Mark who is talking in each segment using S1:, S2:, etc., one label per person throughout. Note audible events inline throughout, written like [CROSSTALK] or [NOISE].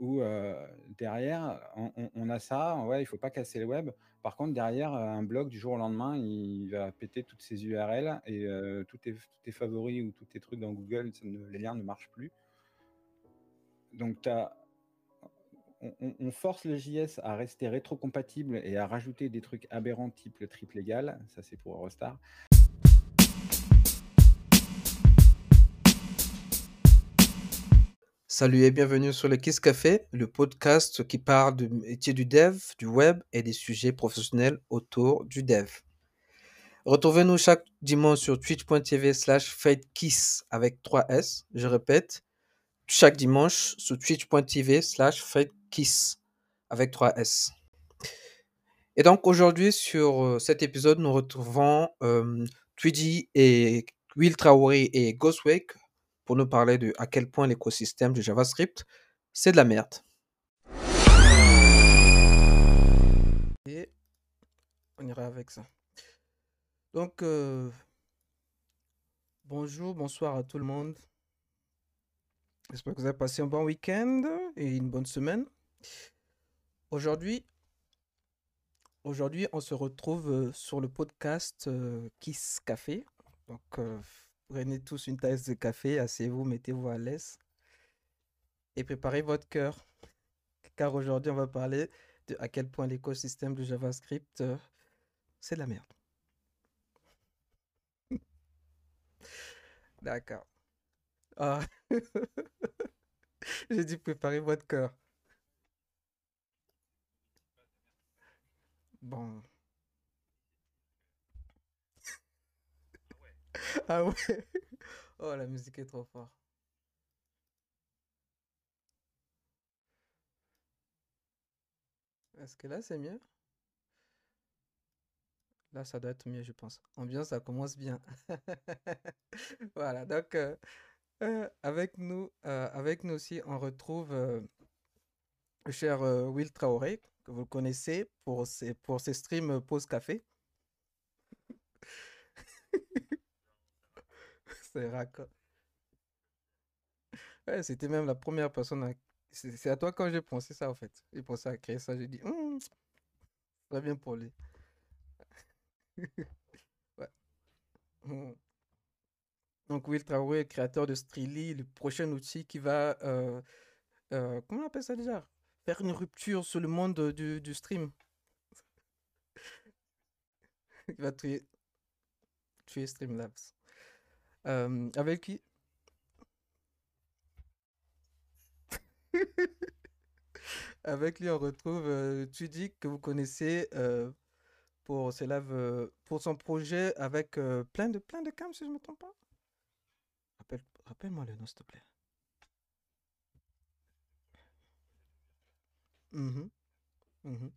S1: où derrière, on, a ça, ouais, il faut pas casser le web. Par contre, derrière, un blog, du jour au lendemain, il va péter toutes ses URL et tous tes, favoris ou tous tes trucs dans Google, les liens ne marchent plus. Donc, on- on force le JS à rester rétrocompatible et à rajouter des trucs aberrants type le triple égal. Ça, c'est pour Eurostar.
S2: Salut et bienvenue sur le Kiss Café, le podcast qui parle du métier du dev, du web et des sujets professionnels autour du dev. Retrouvez-nous chaque dimanche sur twitch.tv slash fadekiss avec 3S. Je répète, chaque dimanche sur twitch.tv slash fadekiss avec 3S. Et donc aujourd'hui sur euh, cet épisode, nous retrouvons euh, et Will Traoré et Ghostwake pour nous parler de à quel point l'écosystème du JavaScript, c'est de la merde. Et on ira avec ça. Donc, euh, bonjour, bonsoir à tout le monde. J'espère que vous avez passé un bon week-end et une bonne semaine. Aujourd'hui, aujourd'hui, on se retrouve euh, sur le podcast euh, Kiss Café. Donc, prenez tous une tasse de café, asseyez-vous, mettez-vous à l'aise et préparez votre cœur. Car aujourd'hui, on va parler de à quel point l'écosystème du JavaScript, euh, c'est de la merde. [LAUGHS] D'accord. Ah. [LAUGHS] J'ai dit préparez votre cœur. Bon. [LAUGHS] Ah ouais. Oh, la musique est trop forte. Est-ce que là, c'est mieux? Là, ça doit être mieux, je pense. Ambiance, ça commence bien. [LAUGHS] Voilà, donc euh, euh, avec nous, euh, avec nous aussi, on retrouve le cher Will Traoré, que vous connaissez pour ses, pour ses streams Pause Café. C'est raccord. Ouais, c'était même la première personne à... C'est à toi quand j'ai pensé ça, en fait. J'ai pensé à créer ça, j'ai dit, Hum, très bien pour lui. [LAUGHS] Ouais. Hum. Donc Will Traoré, créateur de Streely, le prochain outil qui va, euh, euh, comment on appelle ça déjà? Faire une rupture sur le monde du, du stream. [LAUGHS] Il va tuer, tuer Streamlabs. Euh, avec qui? [LAUGHS] Avec lui, on retrouve euh, que vous connaissez euh, pour, ses euh, pour son projet avec plein de, plein de cams, si je ne me trompe pas. Rappelle, rappelle-moi le nom, s'il te plaît. Mhm, mhm.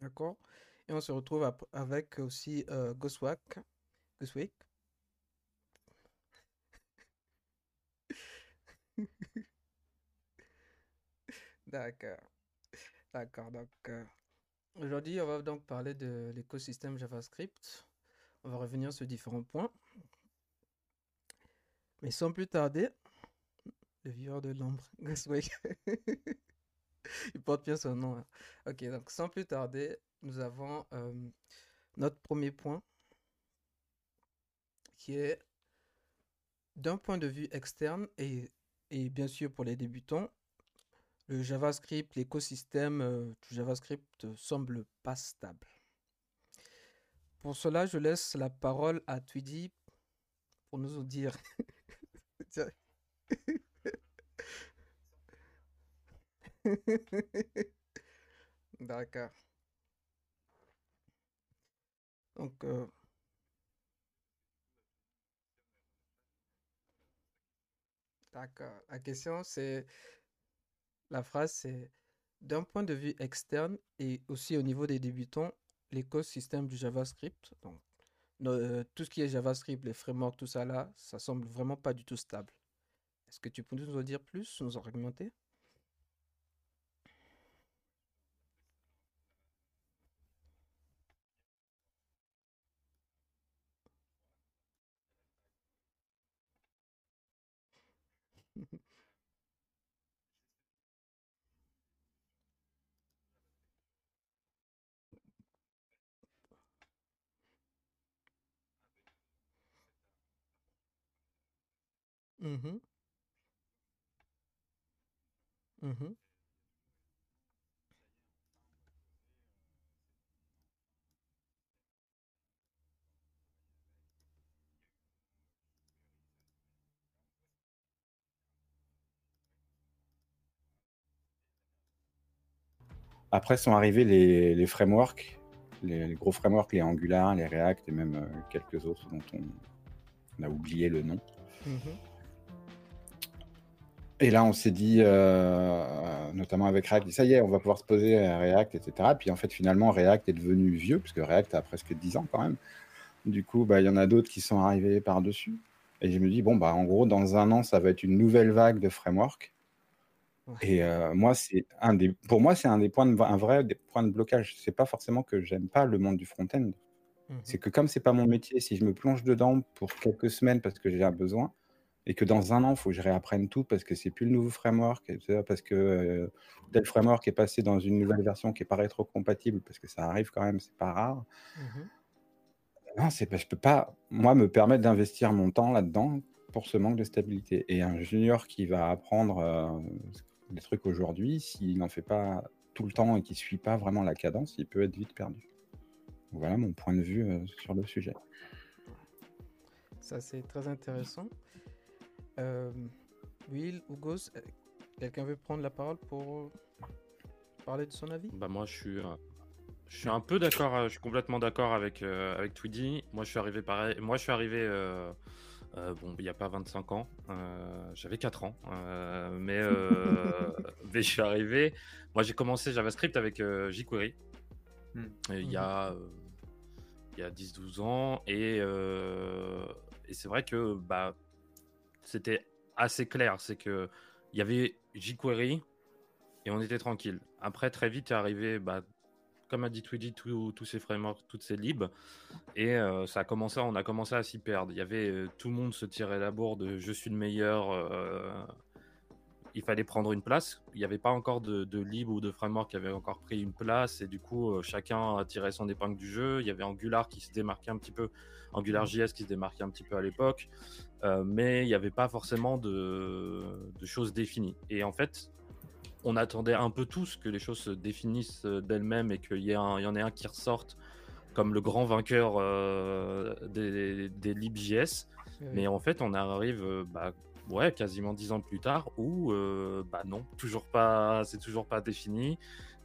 S2: D'accord? Et on se retrouve avec aussi euh. Ghostwake? [LAUGHS] D'accord. D'accord. Donc, euh, aujourd'hui, on va donc parler de l'écosystème JavaScript. On va revenir sur différents points. Mais sans plus tarder, le vieillard de l'ombre, [LAUGHS] Ghostwake. [LAUGHS] Il porte bien son nom. hein. Ok, donc sans plus tarder, nous avons euh, notre premier point qui est d'un point de vue externe et, et bien sûr pour les débutants, le JavaScript, l'écosystème euh, du JavaScript semble pas stable. Pour cela, je laisse la parole à Tweedy pour nous dire. [LAUGHS] [LAUGHS] D'accord. Donc, euh, d'accord. La question, c'est, la phrase, c'est, d'un point de vue externe et aussi au niveau des débutants, l'écosystème du JavaScript, donc euh, tout ce qui est JavaScript, les frameworks, tout ça là, ça semble vraiment pas du tout stable. Est-ce que tu peux nous en dire plus, nous en argumenter? Mhm. Mhm.
S1: Après sont arrivés les, les frameworks, les, les gros frameworks, les Angular, les React et même euh, quelques autres dont on, on a oublié le nom.
S2: Mhm.
S1: Et là, on s'est dit, euh, notamment avec React, ça y est, on va pouvoir se poser à React, etc. Puis en fait, finalement, React est devenu vieux, puisque React a presque 10 ans quand même. Du coup, bah, il y en a d'autres qui sont arrivés par-dessus. Et je me dis, bon, bah, en gros, dans un an, ça va être une nouvelle vague de framework.
S2: Ouais.
S1: Et euh, moi, c'est un des, pour moi, c'est un des points de, un vrai des points de blocage. C'est pas forcément que j'aime pas le monde du front-end.
S2: Mhm.
S1: C'est que comme c'est pas mon métier, si je me plonge dedans pour quelques semaines parce que j'ai un besoin, et que dans un an, il faut que je réapprenne tout parce que c'est plus le nouveau framework, parce que euh, tel framework est passé dans une nouvelle version qui est pas rétro-compatible, parce que ça arrive quand même, c'est pas rare.
S2: Mhm.
S1: Non, c'est pas, je peux pas, moi, me permettre d'investir mon temps là-dedans pour ce manque de stabilité. Et un junior qui va apprendre euh, des trucs aujourd'hui, s'il n'en fait pas tout le temps et qui suit pas vraiment la cadence, il peut être vite perdu. Voilà mon point de vue euh, sur le sujet.
S2: Ça, c'est très intéressant. Euh, Will, Hugos, euh, quelqu'un veut prendre la parole pour parler de son avis?
S3: Bah moi je suis, euh, je suis un peu d'accord, euh, je suis complètement d'accord avec avec avec Tweedy. Moi je suis arrivé pareil. Moi je suis arrivé euh, euh, bon il n'y a pas 25 ans, euh, j'avais 4 ans, euh, mais euh, [LAUGHS] mais je suis arrivé. Moi j'ai commencé JavaScript avec euh, jQuery
S4: Hmm.
S3: il y a euh, il y a 10-12 ans et euh, et c'est vrai que bah c'était assez clair, c'est que il y avait jQuery et on était tranquille. Après, très vite est arrivé, bah, comme a dit Tweedy, tous ces frameworks, toutes ces libs, et euh, ça a commencé, on a commencé à s'y perdre. Il y avait euh, tout le monde se tirait la bourre je suis le meilleur. Il fallait prendre une place. Il n'y avait pas encore de, de lib ou de framework qui avait encore pris une place, et du coup, euh, chacun a tiré son épingle du jeu. Il y avait Angular qui se démarquait un petit peu, AngularJS qui se démarquait un petit peu à l'époque, euh, mais il n'y avait pas forcément de, de choses définies. Et en fait, on attendait un peu tous que les choses se définissent euh, d'elles-mêmes et qu'il y, y en ait un qui ressorte comme le grand vainqueur euh, des, des libJS. Mais en fait, on arrive bah, ouais, quasiment dix ans plus tard où euh, bah non, toujours pas, c'est toujours pas défini.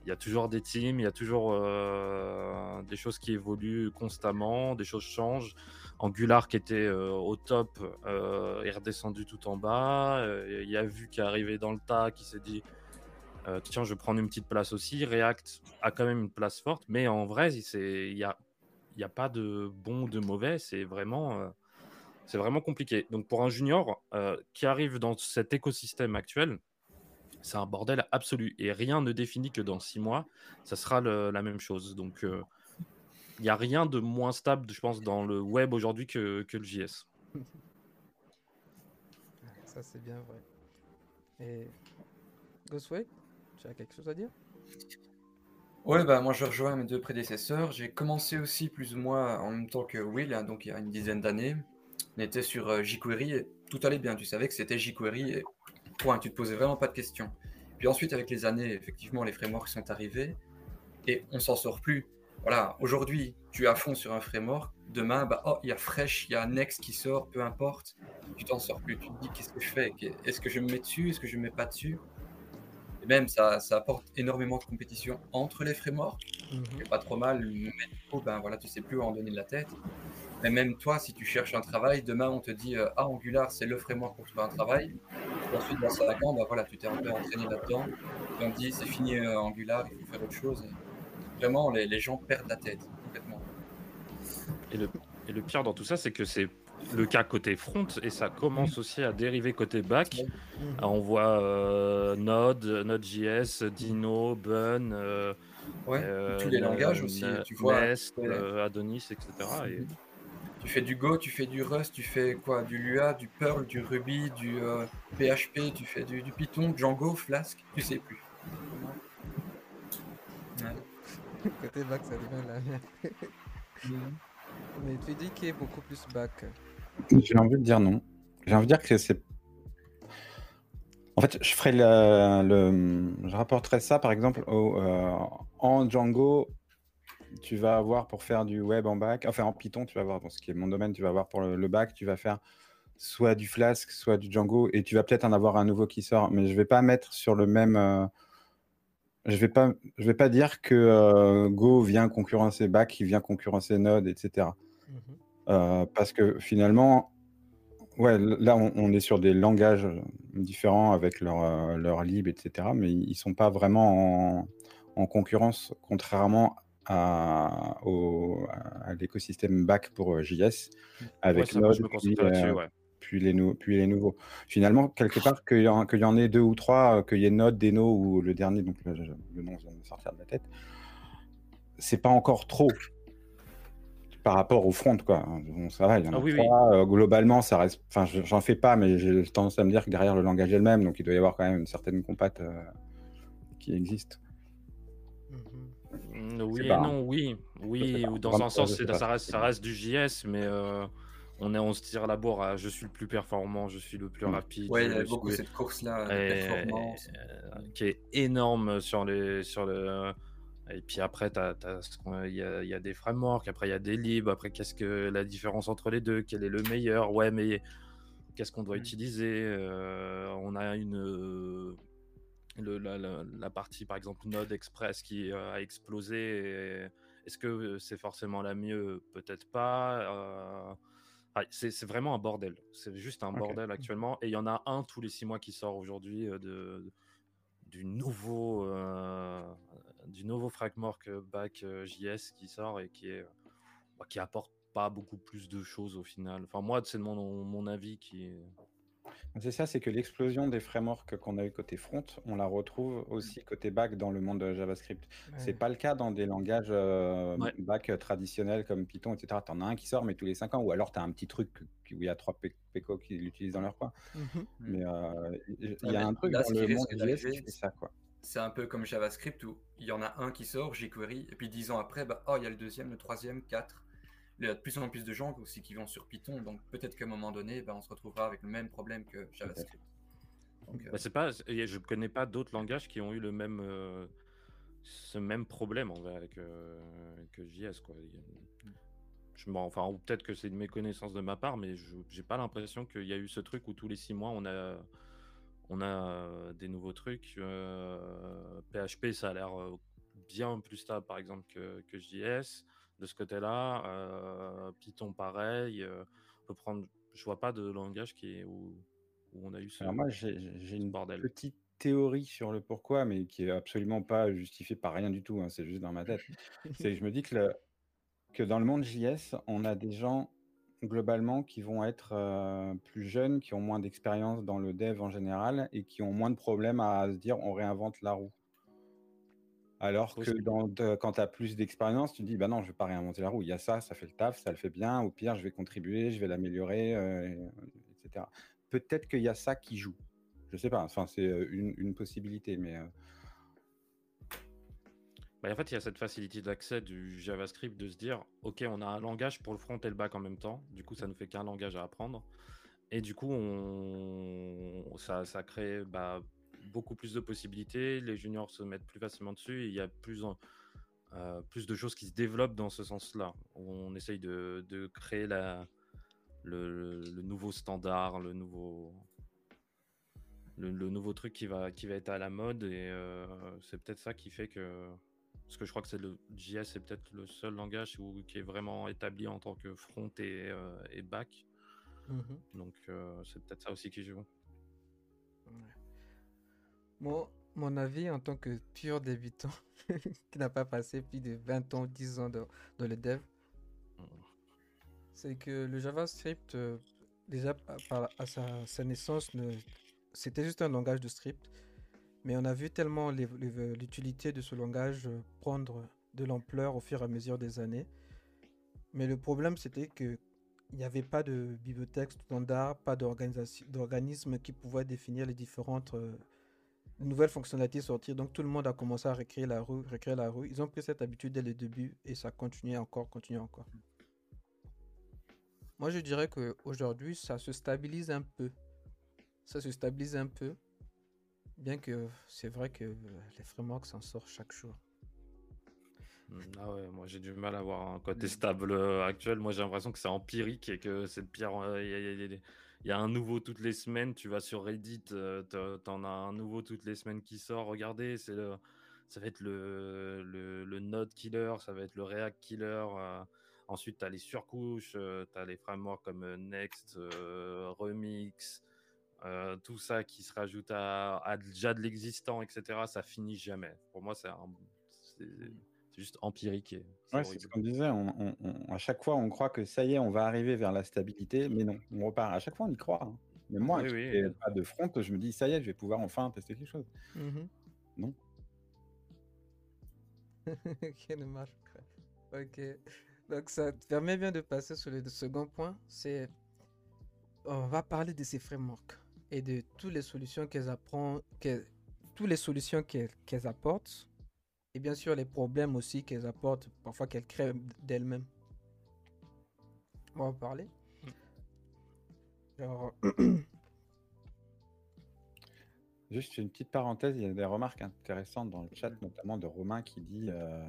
S3: Il y a toujours des teams, il y a toujours euh, des choses qui évoluent constamment, des choses changent. Angular qui était euh, au top est redescendu tout en bas. Il y a Vu qui est arrivé dans le tas, qui s'est dit tiens, je vais prendre une petite place aussi. React a quand même une place forte, mais en vrai, il n'y a, y a pas de bon ou de mauvais. C'est vraiment, c'est vraiment compliqué. Donc pour un junior euh, qui arrive dans cet écosystème actuel, c'est un bordel absolu. Et rien ne définit que dans six mois, ça sera le- la même chose. Donc euh, il n'y a rien de moins stable, je pense, dans le web aujourd'hui que, que le JS.
S2: Ça, c'est bien vrai. Et Ghostway, tu as quelque chose à dire?
S4: Ouais, bah moi je rejoins mes deux prédécesseurs. J'ai commencé aussi plus ou moins en même temps que Will, hein, donc il y a une dizaine d'années. On était sur euh, jQuery et tout allait bien. Tu savais que c'était jQuery et point, tu te posais vraiment pas de questions. Puis ensuite, avec les années, effectivement, les frameworks sont arrivés et on s'en sort plus. Voilà, aujourd'hui, tu es à fond sur un framework. Demain, bah, oh, il y a Fresh, il y a Next qui sort, peu importe. Tu t'en sors plus. Tu te dis, qu'est-ce que je fais? Est-ce que je me mets dessus? Est-ce que je me mets pas dessus? Et même, ça, ça apporte énormément de compétition entre les frameworks.
S2: Mhm.
S4: C'est pas trop mal, mais du coup, ben voilà, tu sais plus où en donner de la tête. Mais même toi, si tu cherches un travail, demain on te dit euh, Ah, Angular, c'est le framework pour trouver un travail. Et ensuite, dans 5 ans, ben voilà, tu t'es un peu entraîné là-dedans. Et on te dit C'est fini euh, Angular, il faut faire autre chose. Et vraiment, les, les gens perdent la tête complètement.
S3: Et le, et le pire dans tout ça, c'est que c'est le cas côté front et ça commence aussi à dériver côté back. Ah, On voit euh, Node, Node.js, Dino, Bun, euh,
S4: Ouais,
S3: euh,
S4: tous les langages aussi. Tu vois,
S3: Nest, euh, Adonis, etc. Et
S4: tu fais du Go, tu fais du Rust, tu fais quoi? Du Lua, du Perl, du Ruby, du PHP, euh, tu fais du, Python, Django, Flask, tu sais plus.
S2: Côté bac, ça devient la merde. [LAUGHS] Mais tu dis qu'il est beaucoup plus bac.
S1: J'ai envie de dire non. J'ai envie de dire que c'est. En fait, je ferai le, je rapporterai ça par exemple au, euh, en Django. Tu vas avoir pour faire du web en bac, enfin en Python, tu vas avoir, dans ce qui est mon domaine, tu vas avoir pour le, bac, tu vas faire soit du Flask, soit du Django, et tu vas peut-être en avoir un nouveau qui sort, mais je vais pas mettre sur le même. Euh, je vais pas, je vais pas dire que euh, Go vient concurrencer bac, qui vient concurrencer Node, etc. Mhm. parce que finalement, Ouais, là, on, est sur des langages différents avec leur, euh, leur lib, etc. Mais ils ne sont pas vraiment en, concurrence, contrairement à, au, à l'écosystème back pour euh, JS, avec Node, euh, puis, les puis les nouveaux. Finalement, quelque part, qu'il y, y, en ait deux ou trois, qu'il y ait Node, Deno ou le dernier, donc le, le nom vient de sortir de la tête, c'est pas encore trop par rapport au front, quoi. ça va, il y en a ah euh, globalement, ça reste. Enfin, j'en fais pas, mais j'ai tendance à me dire que derrière le langage est le même, donc il doit y avoir quand même une certaine compate euh, qui existe.
S3: Oui non, oui. Oui, ou dans un sens, ça, reste, ça reste du JS, mais euh, on, est, on se tire la bourre je suis le plus performant, je suis le plus mm. rapide.
S4: Ouais, il y a beaucoup cette course-là, performance.
S3: qui est énorme sur les. Sur le, et puis après, il y a, y a, des frameworks, après il y a des libres, après qu'est-ce que la différence entre les deux, quel est le meilleur, ouais, mais qu'est-ce qu'on doit utiliser? Euh, On a une euh, le, la, partie par exemple Node Express qui euh, a explosé. Est-ce que c'est forcément la mieux? Peut-être pas. c'est vraiment un bordel. C'est juste un bordel actuellement. Et il y en a un tous les six mois qui sort aujourd'hui de, du nouveau du nouveau framework back JS qui sort et qui est bah, qui apporte pas beaucoup plus de choses au final. Enfin moi c'est mon, mon avis qui
S1: c'est ça, c'est que l'explosion des frameworks qu'on a eu côté front, on la retrouve aussi côté back dans le monde de JavaScript. C'est pas le cas dans des langages back traditionnels comme Python, etc. Tu en as un qui sort, mais tous les 5 ans, ou alors tu as un petit truc où il y a trois PECO qui l'utilisent dans leur coin. Mmh mais il y a un truc dans le monde JS qui fait ça, quoi
S4: c'est un peu comme JavaScript où il y en a un qui sort, jQuery, et puis dix ans après, bah, oh, il y a le deuxième, le troisième, quatre. Il y a de plus en plus de gens aussi qui vont sur Python, donc peut-être qu'à un moment donné, bah, on se retrouvera avec le même problème que JavaScript.
S3: Donc, euh, bah, c'est pas, je ne connais pas d'autres langages qui ont eu le même, euh, ce même problème en avec euh, que JS. Quoi. Je enfin, ou peut-être que c'est une méconnaissance de ma part, mais je n'ai pas l'impression qu'il y a eu ce truc où tous les six mois, on a on a des nouveaux trucs. PHP, ça a l'air bien plus stable, par exemple, que, que JS. De ce côté-là, Python, pareil. on peut prendre. Je vois pas de langage qui est où, on a eu
S1: ce. Alors moi, j'ai une bordel. petite théorie sur le pourquoi, mais qui est absolument pas justifiée par rien du tout. Hein, c'est juste dans ma tête. [LAUGHS] c'est je me dis que, que dans le monde JS, on a des gens globalement, qui vont être plus jeunes, qui ont moins d'expérience dans le dev en général et qui ont moins de problèmes à se dire on réinvente la roue. Alors que dans, quand tu as plus d'expérience, tu dis bah non, je vais pas réinventer la roue. Il y a ça, ça fait le taf, ça le fait bien. Au pire, je vais contribuer, je vais l'améliorer, etc. Peut-être qu'il y a ça qui joue. Je sais pas. Enfin, c'est une, une, possibilité, mais
S3: bah, en fait, il y a cette facilité d'accès du JavaScript de se dire, OK, on a un langage pour le front et le back en même temps. Du coup, ça ne fait qu'un langage à apprendre. Et du coup, on... ça, ça crée bah, beaucoup plus de possibilités. Les juniors se mettent plus facilement dessus. il y a plus, euh, plus de choses qui se développent dans ce sens-là. On essaye de, de créer la, le, nouveau standard, le nouveau, le, nouveau truc qui va, qui va être à la mode. Et euh, c'est peut-être ça qui fait que parce que je crois que c'est le JS, c'est peut-être le seul langage où, qui est vraiment établi en tant que front et, euh, et back. Mhm. Donc c'est peut-être ça aussi qui joue.
S2: Mon avis en tant que pur débutant [LAUGHS] qui n'a pas passé plus de 20 ans, 10 ans dans, le dev, c'est que le JavaScript, euh, déjà à sa, sa naissance, c'était juste un langage de script mais on a vu tellement l'utilité de ce langage euh, prendre de l'ampleur au fur et à mesure des années. Mais le problème, c'était que il n'y avait pas de bibliothèque standard, pas d'organisme qui pouvait définir les différentes euh, nouvelles fonctionnalités sortir. Donc tout le monde a commencé à recréer la rue, recréer la rue. Ils ont pris cette habitude dès le début et ça continue encore, continue encore. Moi, je dirais qu'aujourd'hui, ça se stabilise un peu. Ça se stabilise un peu. Bien que c'est vrai que les frameworks s'en sortent chaque jour.
S3: Hmm, ah ouais, moi j'ai du mal à avoir un côté stable euh, actuel. Moi j'ai l'impression que c'est empirique et que c'est de pire. Euh, il y, a un nouveau toutes les semaines. Tu vas sur Reddit, euh, t'en as un nouveau toutes les semaines qui sort. Regardez, ça va être le, le, Node killer, ça va être le React killer. ensuite, tu as les surcouches, tu as les frameworks comme Next, Remix, tout ça qui se rajoute à, déjà de l'existant, etc. Ça finit jamais. Pour moi, c'est un c'est juste empirique. Et
S1: ouais, c'est ce qu'on disait. On, à chaque fois, on croit que ça y est, on va arriver vers la stabilité, mais non, on repart. À chaque fois, on y croit. Hein. Mais moi, oui, oui. pas de front, je me dis, ça y est, je vais pouvoir enfin tester quelque chose. Mmh non. [LAUGHS]
S2: ok, dommage. Ok. Donc, ça te permet bien de passer sur le second point. C'est. On va parler de ces frameworks et de toutes les solutions qu'elles apprennent, toutes les solutions qu'elles apportent et bien sûr, les problèmes aussi qu'elles apportent, parfois qu'elles créent d'elles-mêmes. On va en parler.
S1: Mm. [CLEARS THROAT] Juste une petite parenthèse, il y a des remarques intéressantes dans le chat, notamment de Romain qui dit euh,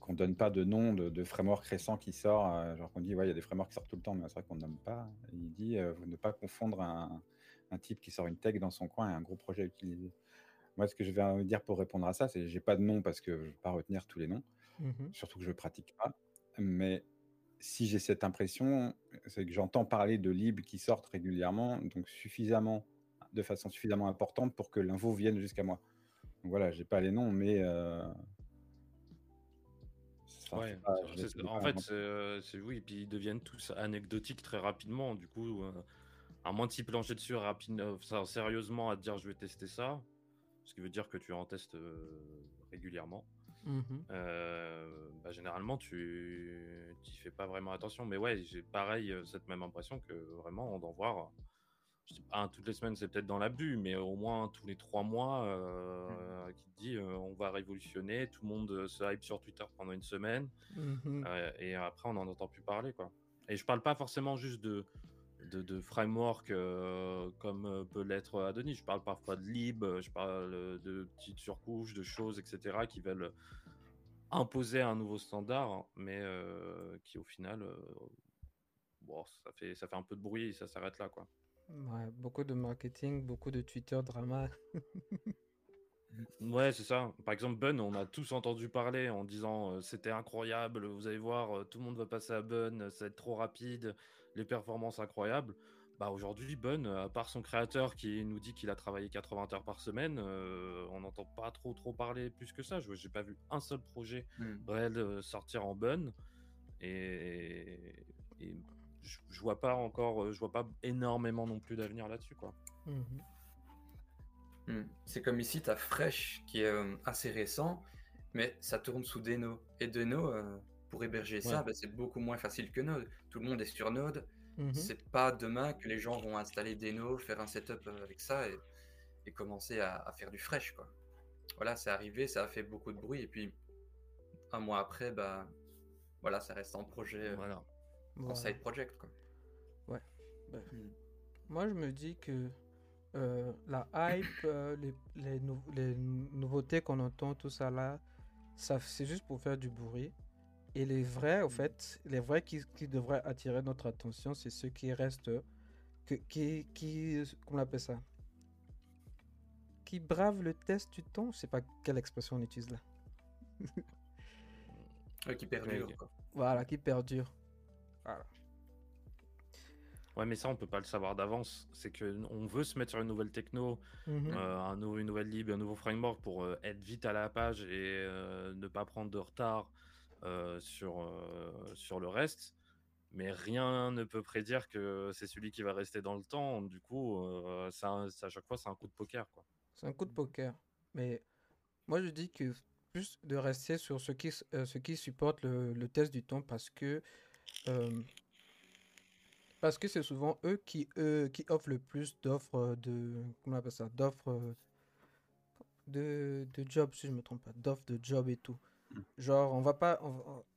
S1: qu'on ne donne pas de nom de, framework récent qui sort. Euh, genre qu'on dit, ouais, il y a des frameworks qui sortent tout le temps, mais c'est vrai qu'on ne nomme pas. il dit, euh, ne pas confondre un, un, type qui sort une tech dans son coin et un gros projet à utiliser. Moi, ce que je vais dire pour répondre à ça, c'est que j'ai pas de nom parce que je ne vais pas retenir tous les noms, mmh surtout que je ne pratique pas. Mais si j'ai cette impression, c'est que j'entends parler de libres qui sortent régulièrement, donc suffisamment, de façon suffisamment importante pour que l'info vienne jusqu'à moi. Donc voilà, j'ai pas les noms, mais euh,
S3: ouais, en fait, euh, c'est oui, et puis ils deviennent tous anecdotiques très rapidement. Du coup, euh, à moins de s'y plancher dessus rapidement, sérieusement, à dire je vais tester ça, ce qui veut dire que tu en testes euh, régulièrement. Mhm. Euh, bah, généralement, tu n'y fais pas vraiment attention. Mais ouais, j'ai pareil euh, cette même impression que vraiment on d'en voir. Je dis pas toutes les semaines, c'est peut-être dans l'abus, mais au moins tous les trois mois, mhm. qui te dit on va révolutionner, tout le monde se hype sur Twitter pendant une semaine, mhm. et après on n'en entend plus parler. quoi. Et je parle pas forcément juste de, de, framework euh, comme euh, peut l'être Adonis. Je parle parfois de lib, je parle de petites surcouches, de choses, etc., qui veulent imposer un nouveau standard, mais euh, qui au final, bon, ça, fait, ça fait un peu de bruit et ça s'arrête là. Quoi.
S2: beaucoup de marketing, beaucoup de Twitter drama. [LAUGHS]
S3: Ouais, c'est ça. Par exemple, Bun, on a tous entendu parler en disant c'était incroyable, vous allez voir, tout le monde va passer à Bun, ça va être trop rapide, les performances incroyables. Bah aujourd'hui, Bun, à part son créateur qui nous dit qu'il a travaillé 80 heures par semaine, on n'entend pas trop trop parler plus que ça. Je n'ai pas vu un seul projet mmh. réel sortir en Bun et, je, je, vois pas encore, je vois pas énormément non plus d'avenir là-dessus quoi. Mmh
S4: Hmm. C'est comme ici, tu as Fresh qui est euh, assez récent, mais ça tourne sous Deno. Et Deno, euh, pour héberger ça, bah, c'est beaucoup moins facile que Node. Tout le monde est sur Node. Mhm. C'est pas demain que les gens vont installer Deno, faire un setup euh, avec ça et, commencer à, faire du Fresh. Quoi. Voilà, c'est arrivé, ça a fait beaucoup de bruit. Et puis, un mois après, bah, voilà, ça reste en projet, voilà. en side project. Quoi.
S2: Ouais. Bah, hmm. Moi, je me dis que euh, la hype, euh, les, les, nouveautés qu'on entend, tout ça là, ça, c'est juste pour faire du bruit. Et les vrais, au fait, les vrais qui, qui devraient attirer notre attention, c'est ceux qui restent, que, qui, qui, comment on appelle ça? Qui bravent le test du temps. Je sais pas quelle expression on utilise là. [LAUGHS]
S4: qui perdure.
S2: Voilà, qui perdure. Voilà.
S3: Ouais, mais ça, on peut pas le savoir d'avance. C'est qu'on veut se mettre sur une nouvelle techno, mhm. euh, un nouveau, une nouvelle lib, un nouveau framework pour euh, être vite à la page et euh, ne pas prendre de retard sur, sur le reste. Mais rien ne peut prédire que c'est celui qui va rester dans le temps. Du coup, ça, à chaque fois, c'est un coup de poker.
S2: C'est un coup de poker. Mais moi, je dis que plus de rester sur ce qui, ce qui supporte le, le test du temps parce que Parce que c'est souvent eux qui, eux, qui offrent le plus d'offres de. Comment on ça D'offres euh, de, de job, si je me trompe pas. D'offres de job et tout. Genre, on va pas.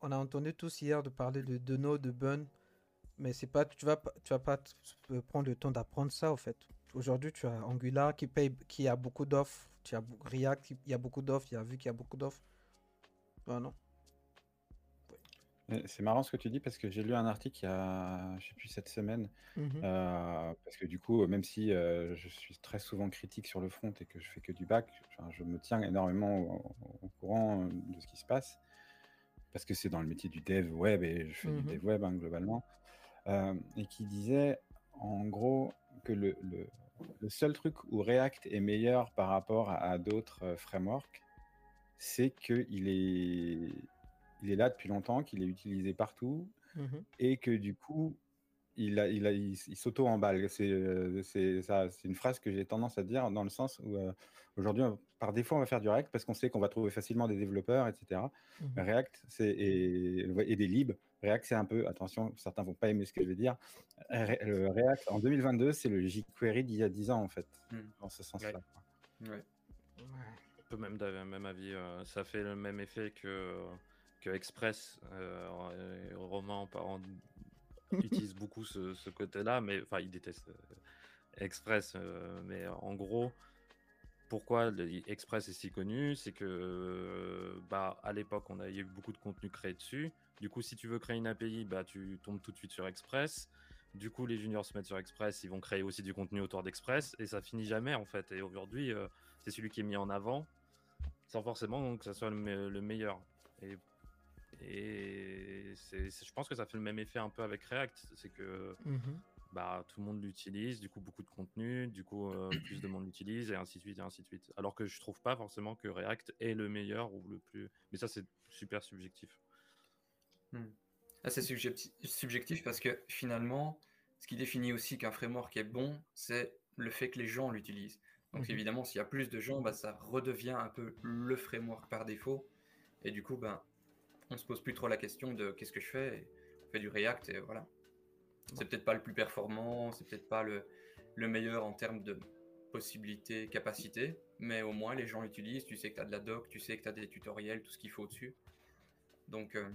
S2: On, a entendu tous hier de parler de Deno, de Bun. Mais c'est pas. Tu vas, tu vas pas prendre le temps d'apprendre ça, au fait. Aujourd'hui, tu as Angular qui paye, qui a beaucoup d'offres. Tu as React, il y a beaucoup d'offres. Il y a vu qu'il y a beaucoup d'offres. Ah non.
S1: C'est marrant ce que tu dis parce que j'ai lu un article il y a, je sais plus, cette semaine. Euh, parce que du coup, même si euh, je suis très souvent critique sur le front et que je fais que du enfin, je me tiens énormément au, au courant de ce qui se passe. Parce que c'est dans le métier du dev web et je fais du dev web hein, globalement. Euh, et qui disait en gros que le, le, le seul truc où React est meilleur par rapport à, à d'autres frameworks, c'est qu'il est, il est là depuis longtemps, qu'il est utilisé partout
S2: Mhm.
S1: et que du coup, il, a, il, a, il, il s'auto-emballe. C'est, euh, c'est, ça, c'est une phrase que j'ai tendance à dire dans le sens où euh, aujourd'hui, par défaut, on va faire du React parce qu'on sait qu'on va trouver facilement des développeurs, etc.
S2: Mhm.
S1: React c'est, et, et des libs. React, c'est un peu, attention, certains vont pas aimer ce que je vais dire. Re- le React en 2022, c'est le jQuery d'il y a 10 ans, en fait,
S4: Hmm.
S1: dans ce sens-là.
S3: Ouais.
S4: Ouais.
S2: Ouais.
S3: Un peu même, même avis. euh, ça fait le même effet que, que Express. Euh, Romain en parlant [LAUGHS] utilise beaucoup ce, ce côté-là, mais enfin, il déteste euh, Express. euh, mais en gros, pourquoi Express est si connu C'est que, euh, bah, à l'époque, on a, il y a eu beaucoup de contenu créé dessus. Du coup, si tu veux créer une API, bah, tu tombes tout de suite sur Express. Du coup, les juniors se mettent sur Express, ils vont créer aussi du contenu autour d'Express, et ça finit jamais en fait. Et aujourd'hui, euh, c'est celui qui est mis en avant, sans forcément que ça soit le, me- le meilleur. Et, et c'est, je pense que ça fait le même effet un peu avec React, c'est que
S2: Mhm.
S3: bah, tout le monde l'utilise, du coup beaucoup de contenu, du coup euh, [CLEARS THROAT] plus de monde l'utilise, et ainsi de suite, et ainsi de suite. Alors que je trouve pas forcément que React est le meilleur ou le plus... Mais ça c'est super subjectif.
S4: Ah, c'est subjecti- subjectif parce que finalement, ce qui définit aussi qu'un framework est bon, c'est le fait que les gens l'utilisent. Donc
S2: Mhm.
S4: évidemment, s'il y a plus de gens, bah, ça redevient un peu le framework par défaut. Et du coup, ben, on se pose plus trop la question de qu'est-ce que je fais. Et on fait du React et voilà. C'est peut-être pas le plus performant, c'est peut-être pas le, le meilleur en termes de possibilités, capacités, mais au moins les gens l'utilisent. Tu sais que tu as de la doc, tu sais que tu as des tutoriels, tout ce qu'il faut dessus. Donc euh,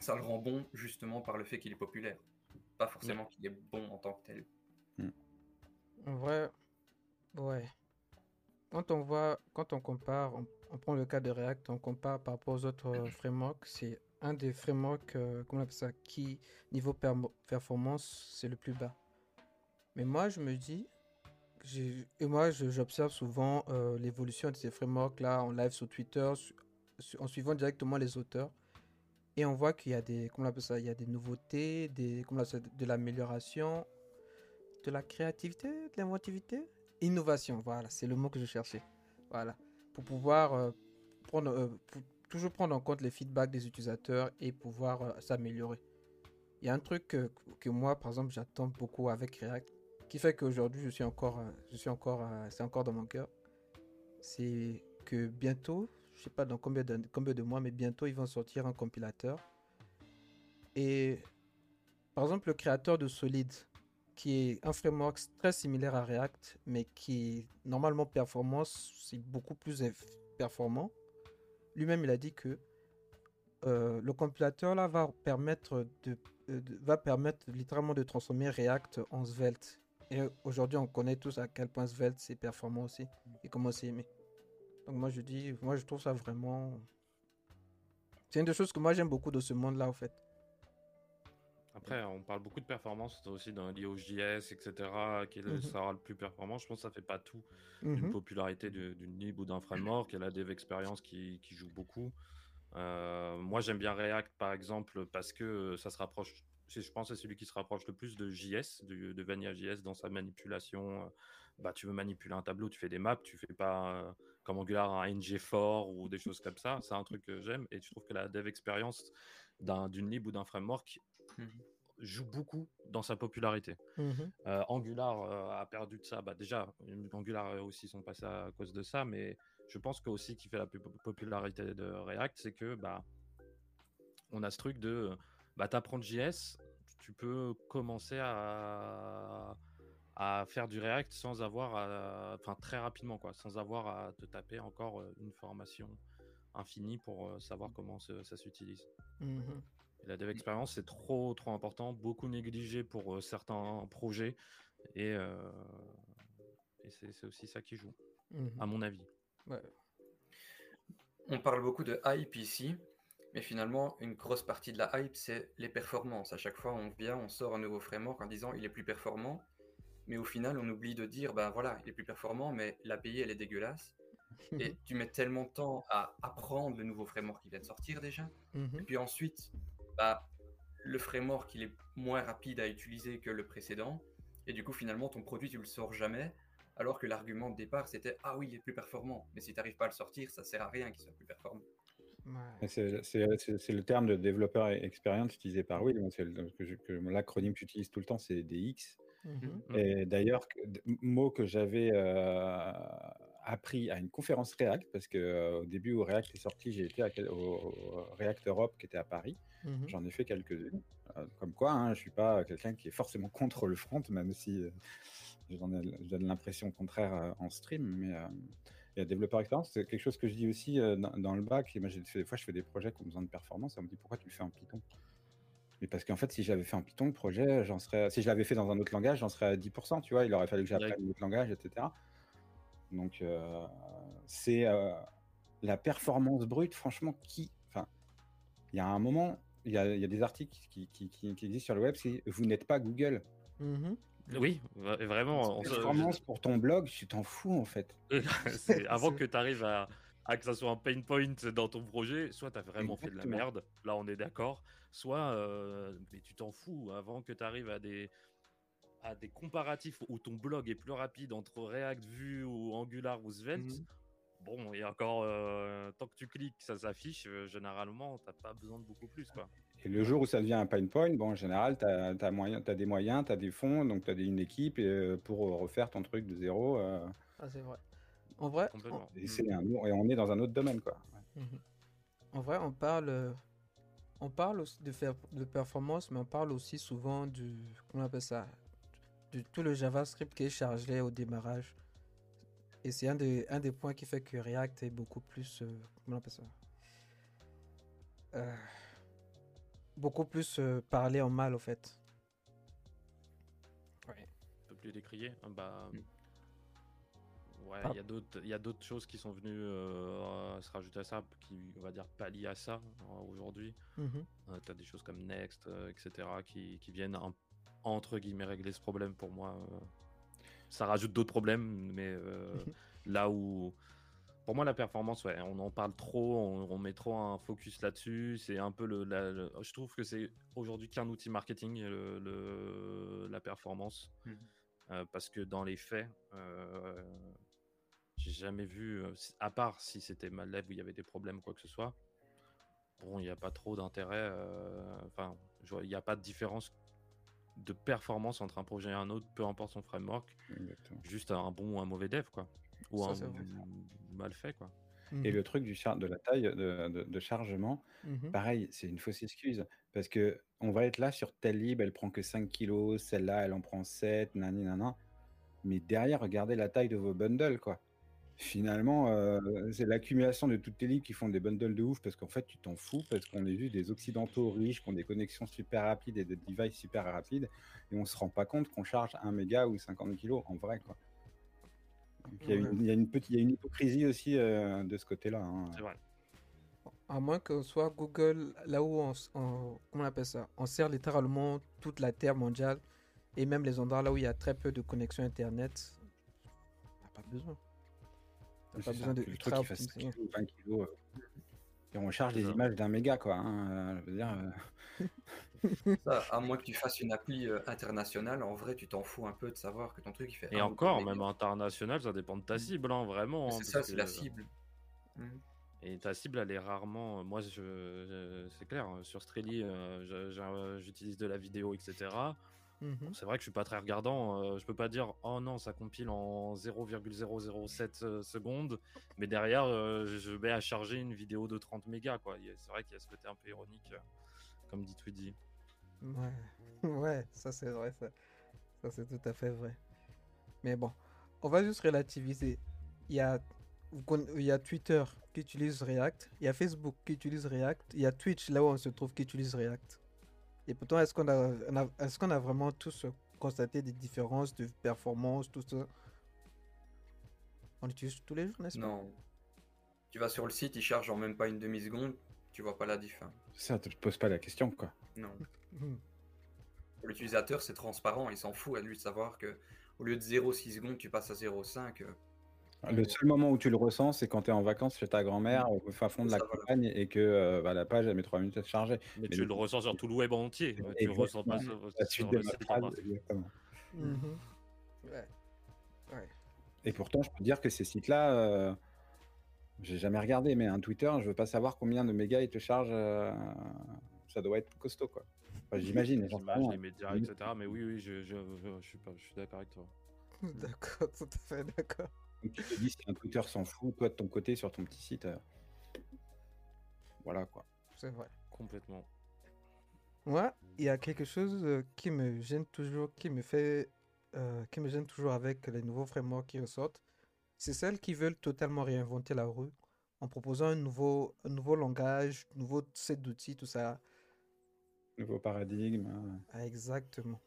S4: ça le rend bon justement par le fait qu'il est populaire. Pas forcément qu'il est bon en tant que tel.
S2: Vrai, ouais. Quand on voit, quand on compare, on, on prend le cas de React, on compare par rapport aux autres euh, frameworks, c'est un des frameworks, euh, comment on appelle ça, qui, niveau performance, c'est le plus bas. Mais moi, je me dis, et moi, j'observe souvent euh, l'évolution de ces frameworks-là en live sur Twitter, en suivant directement les auteurs. Et on voit qu'il y a des, comment ça, il y a des nouveautés, des, comment ça, de l'amélioration, de la créativité, de l'inventivité, innovation. Voilà, c'est le mot que je cherchais. Voilà, pour pouvoir euh, prendre, euh, toujours prendre en compte les feedbacks des utilisateurs et pouvoir euh, s'améliorer. Il y a un truc que, que moi, par exemple, j'attends beaucoup avec React, qui fait qu'aujourd'hui, je suis encore, je suis encore, c'est encore dans mon cœur. C'est que bientôt, je sais pas dans combien de, combien de mois, mais bientôt, ils vont sortir un compilateur. Et par exemple, le créateur de Solid, qui est un framework très similaire à React, mais qui normalement performance, c'est beaucoup plus performant. Lui-même, il a dit que euh, le compilateur là va permettre euh, de- va permettre littéralement de transformer React en Svelte. Et aujourd'hui, on connaît tous à quel point Svelte c'est performant aussi et comment c'est aimé. Donc moi je dis, moi je trouve ça vraiment. C'est une des choses que moi j'aime beaucoup de ce monde-là, en fait.
S3: Après, on parle beaucoup de performance aussi dans l'IOJS, etc., qui est le,
S2: Mhm.
S3: sera le plus performant. Je pense que ça fait pas tout
S2: Mhm.
S3: d'une popularité de- d'une lib ou d'un framework. Il y a la dev experience qui, qui joue beaucoup. Euh, moi, j'aime bien React, par exemple, parce que ça se rapproche, je pense que c'est celui qui se rapproche le plus de JS, de, de Vanilla JS dans sa manipulation. Euh, Bah, tu veux manipuler un tableau, tu fais des maps, tu fais pas euh, comme Angular un ng4 ou des choses comme ça. C'est un truc que j'aime et je trouve que la dev experience d'un- d'une lib ou d'un framework
S4: Mhm.
S3: Joue beaucoup dans sa popularité.
S2: Mhm.
S3: Euh, Angular euh, a perdu de ça. Bah, déjà, Angular aussi sont passés à cause de ça, mais je pense que aussi qui fait la plus popularité de React, c'est que bah, on a ce truc de bah, t'apprends JS, tu peux commencer à, à faire du React sans avoir, à- enfin très rapidement quoi, sans avoir à te taper encore euh, une formation infinie pour savoir comment ça s'utilise.
S2: Mhm.
S3: Et la dev expérience, c'est trop, trop important, beaucoup négligé pour euh, certains projets. Et, euh, et c'est aussi ça qui joue,
S2: Mhm.
S3: à mon avis.
S2: Ouais.
S4: On parle beaucoup de hype ici, mais finalement, une grosse partie de la hype, c'est les performances. À chaque fois, on vient, on sort un nouveau framework en disant il est plus performant, mais au final, on oublie de dire ben voilà, il est plus performant, mais l'API, elle est dégueulasse. Et tu mets tellement de temps à apprendre le nouveau framework qui vient de sortir déjà. Et
S2: Mhm.
S4: puis ensuite, bah, le framework, il est moins rapide à utiliser que le précédent. Et du coup, finalement, ton produit, tu le sors jamais. Alors que l'argument de départ, c'était Ah oui, il est plus performant. Mais si tu n'arrives pas à le sortir, ça sert à rien qu'il soit plus performant.
S2: Ouais.
S1: C'est le terme de développeur expérience utilisé par Will. Le- que que L'acronyme que j'utilise tout le temps, c'est DX.
S2: Mhm.
S3: Mm.
S1: Et d'ailleurs, mot que j'avais euh, appris à une conférence React, parce que euh, au début où React est sorti, j'ai été à au React Europe qui était à Paris.
S2: Mhm.
S1: J'en ai fait quelques-unes. Euh, comme quoi, hein, je suis pas quelqu'un qui est forcément contre le front, même si euh, je donne l'impression contraire euh, en stream. Mais et développeur expérience, c'est quelque chose que je dis aussi dans, dans le bac. Et moi, j'ai fait, des fois, je fais des projets qui ont besoin de performance. Et on me dit pourquoi tu le fais en Python? Mais parce qu'en fait, si j'avais fait en Python, le projet, j'en serais. Si je l'avais fait dans un autre langage, j'en serais à 10%. Tu vois, il aurait fallu que j'apprenne un autre langage, etc. Donc, euh, c'est euh, la performance brute, franchement, qui. Enfin, il y a un moment, il y a, il y a des articles qui, qui, qui- qui existent sur le web, c'est vous n'êtes pas Google.
S2: Mhm.
S3: Oui, vra- vraiment. on
S1: Performance pour ton blog, tu t'en fous en fait. [LAUGHS]
S3: c'est [LAUGHS] avant que tu arrives à, à que ça soit un pain point dans ton projet, soit tu as vraiment fait de la merde, là on est d'accord, soit euh, mais tu t'en fous avant que tu arrives à des à des comparatifs où ton blog est plus rapide entre React, Vue ou Angular ou Svelte.
S4: Mhm.
S3: Bon, et encore, euh, tant que tu cliques, ça s'affiche, euh, généralement, t'as pas besoin de beaucoup plus, quoi.
S1: Et le jour où ça devient un pain point, bon, en général, tu as, des moyens, tu as des fonds, donc tu as une équipe et, euh, pour refaire ton truc de zéro. euh,
S2: Ah, c'est vrai. En vrai,
S3: Complètement.
S1: et, un- et on est dans un autre domaine. Quoi. Ouais.
S2: Mhm. En vrai, on parle, euh, on parle aussi de, faire, de performance, mais on parle aussi souvent du, comment on appelle ça, de tout le JavaScript qui est chargé au démarrage. Et c'est un des, un des points qui fait que React est beaucoup plus, euh, comment on appelle ça, Euh, beaucoup plus euh, parlé en mal, au fait. Ouais.
S3: Un peu plus décrié. Ah Bah,
S4: Mm.
S3: ouais, il y a d'autres, il y a d'autres choses qui sont venues euh, se rajouter à ça, qui, on va dire, pallient à ça euh, aujourd'hui.
S2: Mhm.
S3: tu as des choses comme Next, euh, etc., qui, qui viennent un- entre guillemets régler ce problème pour moi. Ça rajoute d'autres problèmes, mais euh, [LAUGHS] là où. Pour moi, la performance, ouais, on en parle trop, on, on met trop un focus là-dessus. C'est un peu le, la- le- Je trouve que c'est aujourd'hui qu'un outil marketing, le, le- la performance.
S4: Mhm.
S3: Euh, parce que dans les faits, euh, j'ai jamais vu, à part si c'était Madlib où il y avait des problèmes, quoi que ce soit, bon, il n'y a pas trop d'intérêt. Enfin, il n'y a pas de différence de performance entre un projet et un autre, peu importe son framework,
S1: Exactement.
S3: juste un bon ou un mauvais dev, quoi. Ou
S2: Ça,
S3: un mal fait, quoi.
S2: Mhm.
S1: Et le truc du char- de la taille de, de- de chargement,
S2: Mhm.
S1: pareil, c'est une fausse excuse. Parce que on va être là sur telle lib, elle prend que 5 kilos, celle-là, elle en prend 7, nani, nanan. Mais derrière, regardez la taille de vos bundles, quoi. Finalement, euh, c'est l'accumulation de toutes tes libres qui font des bundles de ouf parce qu'en fait, tu t'en fous parce qu'on est juste des occidentaux riches qui ont des connexions super rapides et des devices super rapides et on se rend pas compte qu'on charge 1 méga ou 50 kilos en vrai, quoi. Il y a
S2: Ouais.
S1: une- il y a une petite, il y a une hypocrisie aussi euh, de ce côté-là. hein.
S3: C'est vrai.
S2: À moins que ce soit Google, là où on, on- comment on appelle ça, on sert littéralement toute la Terre mondiale et même les endroits là où il y a très peu de connexion Internet, t'as pas besoin. T'as pas besoin de ultra
S1: qui fasse 10
S2: optimiser.
S1: kilos, 20 kilos. euh, Et on charge
S3: ça.
S1: images d'un méga, quoi. hein, euh, je veux dire, euh, [LAUGHS]
S4: Ça, à moins que tu fasses une appli euh, internationale, en vrai, tu t'en fous un peu de savoir que ton truc il fait.
S3: Et encore, même international, ça dépend de ta cible, hein, vraiment. Hein,
S4: C'est ça, c'est la cible. Mhm.
S3: Et ta cible, elle est rarement. Moi, je, c'est clair, hein, sur Strelly, euh, j'utilise de la vidéo, etc.
S2: Mhm.
S3: C'est vrai que je suis pas très regardant. euh, je peux pas dire, oh non, ça compile en 0,007 euh, secondes, mais derrière, euh, je mets à charger une vidéo de 30 mégas. quoi. C'est vrai qu'il y a ce côté un peu ironique, comme dit Tweedy.
S2: Ouais, [LAUGHS] ouais, ça c'est vrai, ça, ça c'est tout à fait vrai. Mais bon, on va juste relativiser. Il y a, vous conna- il y a Twitter qui utilise React, il y a Facebook qui utilise React, il y a Twitch là où on se trouve qui utilise React. Et pourtant, est-ce qu'on a, est-ce qu'on a vraiment tous constaté des différences de performance, tout ça? On l'utilise tous les jours, n'est-ce pas?
S4: Non. Tu vas sur le site, il charge en même pas une demi-seconde, tu vois pas la diff. hein.
S1: Ça te pose pas la question, quoi.
S4: Non. Pour l'utilisateur, c'est transparent, il s'en fout à lui de savoir que au lieu de 0,6 secondes, tu passes à 0,5.
S1: Le seul moment où tu le ressens, c'est quand tu es en vacances chez ta grand-mère au fin fond de la campagne et que euh, bah, la page elle met 3 minutes à se charger.
S3: Mais,
S1: Mais
S3: tu
S1: le-
S3: le ressens sur tout le web entier. [LAUGHS]
S1: Exactement.
S3: Tu le ressens pas sur,
S1: La suite de exactement.
S2: Ouais. Ouais.
S1: Et pourtant, je peux dire que ces sites-là, euh, j'ai jamais regardé, mais un Twitter, je veux pas savoir combien de mégas ils te chargent. euh, ça doit être costaud, quoi. Enfin, [LAUGHS] J'imagine.
S3: Les images, médias, etc. Mais oui, oui, je, je, je, je suis, pas- je suis d'accord avec toi. [LAUGHS]
S2: D'accord, tout à fait d'accord.
S1: Donc, tu te dis, si un Twitter s'en fout, toi de ton côté, sur ton petit site, euh, voilà, quoi.
S2: C'est vrai.
S3: Complètement.
S2: Moi, il y a quelque chose euh, qui me gêne toujours, qui me fait, euh, qui me gêne toujours avec les nouveaux frameworks qui ressortent. C'est celles qui veulent totalement réinventer la rue en proposant un nouveau, un nouveau langage, un nouveau set d'outils, tout ça.
S1: Nouveau paradigme. hein.
S2: Ah, exactement.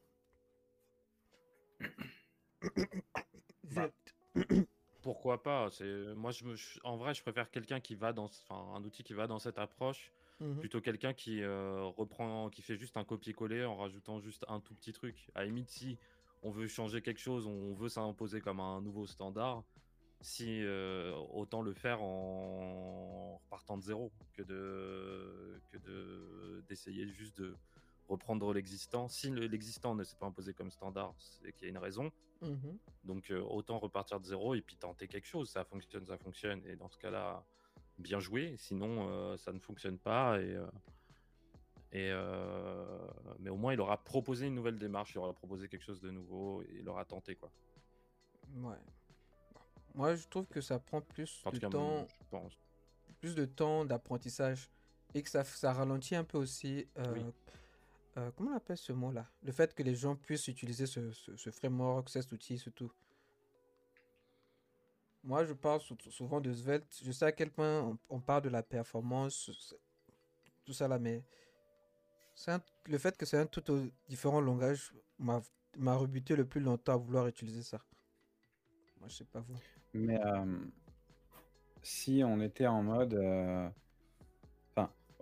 S3: Bah, [COUGHS] [COUGHS] Pourquoi pas? C'est moi je me je- en vrai je préfère quelqu'un qui va dans enfin un outil qui va dans cette approche
S2: Mhm.
S3: plutôt quelqu'un qui euh, reprend qui fait juste un copier-coller en rajoutant juste un tout petit truc. À limite si on veut changer quelque chose, on veut s'imposer comme un nouveau standard, si euh, autant le faire en repartant de zéro que de que de d'essayer juste de reprendre l'existant. Si le- l'existant ne s'est pas imposé comme standard, c'est qu'il y a une raison.
S2: Mhm.
S3: Donc euh, autant repartir de zéro et puis tenter quelque chose. Ça fonctionne, ça fonctionne. Et dans ce cas-là, bien joué. Sinon, euh, ça ne fonctionne pas. Et, euh, et mais au moins, il aura proposé une nouvelle démarche. Il aura proposé quelque chose de nouveau et il aura tenté quoi.
S2: Ouais. Moi, je trouve que ça prend plus de temps,
S3: je pense.
S2: plus de temps d'apprentissage et que ça, ça ralentit un peu aussi.
S3: Oui.
S2: Euh, comment on appelle ce mot-là? Le fait que les gens puissent utiliser ce, ce, ce framework, cet outil, surtout. Moi, je parle sou- souvent de Svelte. Je sais à quel point on, parle de la performance, tout ça là, mais le fait que c'est un tout différent langage m'a rebuté le plus longtemps à vouloir utiliser ça. Moi, je sais pas vous.
S1: Mais euh, si on était en mode. euh,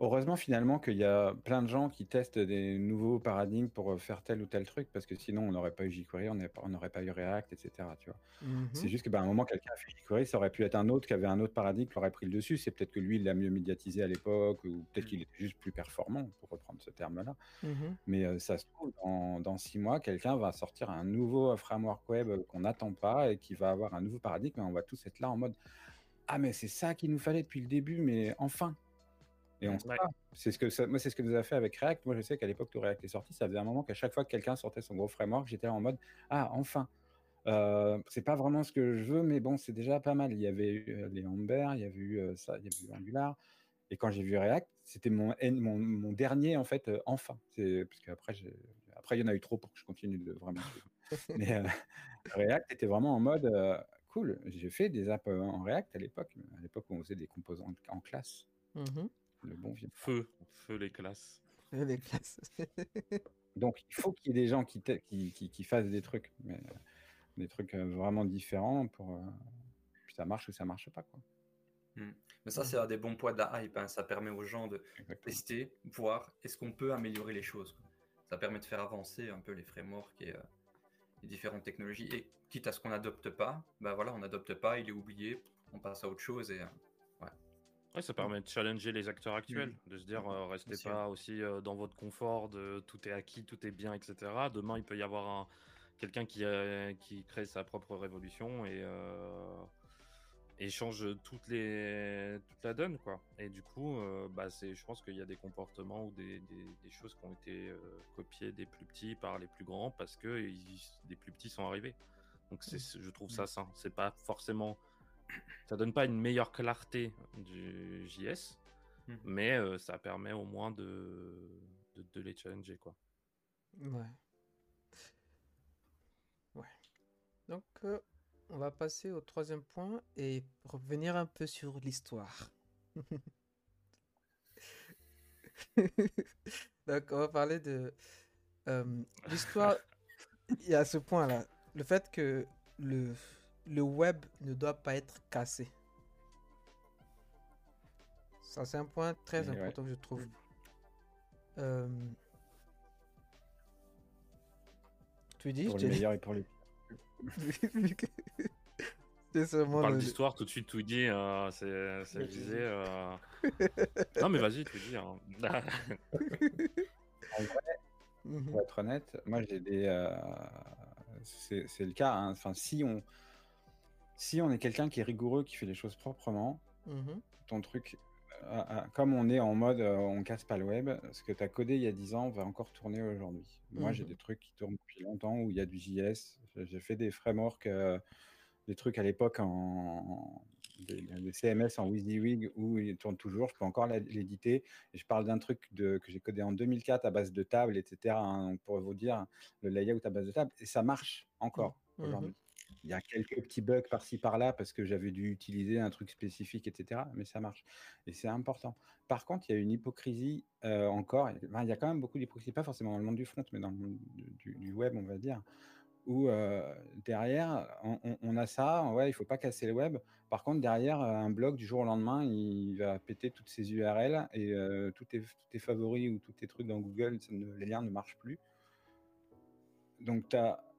S1: heureusement finalement qu'il y a plein de gens qui testent des nouveaux paradigmes pour faire tel ou tel truc, parce que sinon on n'aurait pas eu jQuery, on n'aurait pas, eu React, etc. Tu vois.
S2: Mhm.
S1: C'est juste qu'à un moment, quelqu'un a fait jQuery, ça aurait pu être un autre qui avait un autre paradigme qui aurait pris le dessus. C'est peut-être que lui, il l'a mieux médiatisé à l'époque, ou peut-être
S4: Mm.
S1: qu'il était juste plus performant, pour reprendre ce terme-là.
S2: Mhm.
S1: Mais euh, ça se trouve, dans, dans six mois, quelqu'un va sortir un nouveau framework web euh, qu'on n'attend pas et qui va avoir un nouveau paradigme. Et on va tous être là en mode Ah, mais c'est ça qu'il nous fallait depuis le début, mais enfin Et on sait
S3: Ouais.
S1: pas. C'est ce que ça- moi, c'est ce que nous a fait avec React. Moi, je sais qu'à l'époque où React est sorti, ça faisait un moment qu'à chaque fois que quelqu'un sortait son gros framework, j'étais là en mode Ah, enfin Euh, c'est pas vraiment ce que je veux, mais bon, c'est déjà pas mal. Il y avait eu euh, les Amber, il y avait eu euh, ça, il y avait eu Angular. Et quand j'ai vu React, c'était mon, mon, mon dernier, en fait, euh, enfin. Parce qu'après, après, il y en a eu trop pour que je continue de vraiment. [LAUGHS] Mais euh, React était vraiment en mode cool. J'ai fait des apps en React à l'époque, à l'époque où on faisait des composants en classe.
S2: Mhm.
S1: Le bon vieux.
S3: Feu, feu les classes.
S2: Et les classes. [LAUGHS]
S1: Donc, il faut qu'il y ait des gens qui, te- qui, qui, qui fassent des trucs, mais euh, des trucs euh, vraiment différents pour. euh, puis ça marche ou ça marche pas, quoi.
S4: Mais ça, c'est un des bons points de la hype. hein. Ça permet aux gens de
S1: Exactement.
S4: tester, voir est-ce qu'on peut améliorer les choses. quoi. Ça permet de faire avancer un peu les frameworks et euh, les différentes technologies. Et quitte à ce qu'on n'adopte pas, ben voilà, on n'adopte pas, il est oublié, on passe à autre chose. Et, euh,
S3: Ouais, ça permet de challenger les acteurs actuels, de se dire euh, restez
S4: Bien sûr.
S3: pas aussi euh, dans votre confort, de tout est acquis, tout est bien, etc. Demain, il peut y avoir un, quelqu'un qui, euh, qui crée sa propre révolution et, et change toutes les, toute la donne. Quoi. Et du coup, bah, c'est, je pense qu'il y a des comportements ou des, des, des choses qui ont été copiées des plus petits par les plus grands parce que ils- des plus petits sont arrivés. Donc c'est, je trouve ça sain. C'est pas forcément ça donne pas une meilleure clarté du JS,
S4: Mhm.
S3: mais euh, ça permet au moins de, de, de les challenger. Quoi.
S2: Ouais. Ouais. Donc, euh, on va passer au troisième point et revenir un peu sur l'histoire. [LAUGHS] Donc, on va parler de euh, l'histoire. [LAUGHS] Il y a ce point-là. Le fait que le, le web ne doit pas être cassé. Ça, c'est un point très
S1: ouais.
S2: important que je trouve. Euh, Tu dis,
S1: Pour
S2: t'ai-
S1: meilleurs et pour les [LAUGHS]
S3: On parle
S2: le-
S3: d'histoire tout de suite, tout dit. euh, c'est c'est visé. euh. Non, mais vas-y, tout dit. hein. [LAUGHS]
S2: Mhm.
S1: Pour être honnête, moi j'ai des. euh, c'est c'est le cas. hein. Enfin, si on, si on est quelqu'un qui est rigoureux, qui fait les choses proprement,
S2: Mhm.
S1: ton truc, euh, comme on est en mode euh, on casse pas le web, ce que tu as codé il y a 10 ans va encore tourner aujourd'hui. Moi j'ai
S2: Mhm.
S1: des trucs qui tournent depuis longtemps où il y a du JS. J'ai fait des frameworks, euh, des trucs à l'époque en. Des, des CMS en WYSIWYG où ils tournent toujours, je peux encore l'éditer. Je parle d'un truc de, que j'ai codé en 2004 à base de table, etc. hein, pour vous dire le layout à base de table. Et ça marche encore
S2: Mhm.
S1: aujourd'hui. Il y a quelques petits bugs par-ci par-là parce que j'avais dû utiliser un truc spécifique, etc. Mais ça marche. Et c'est important. Par contre, il y a une hypocrisie encore. Il y a quand même beaucoup d'hypocrisie, pas forcément dans le monde du front, mais dans le monde du, web, on va dire. Où derrière, on, a ça, ouais, il faut pas casser le web. Par contre, derrière, un blog du jour au lendemain, il va péter toutes ses URL et euh, tous tes, favoris ou tous tes trucs dans Google, les liens ne marchent plus. Donc, t'as- on,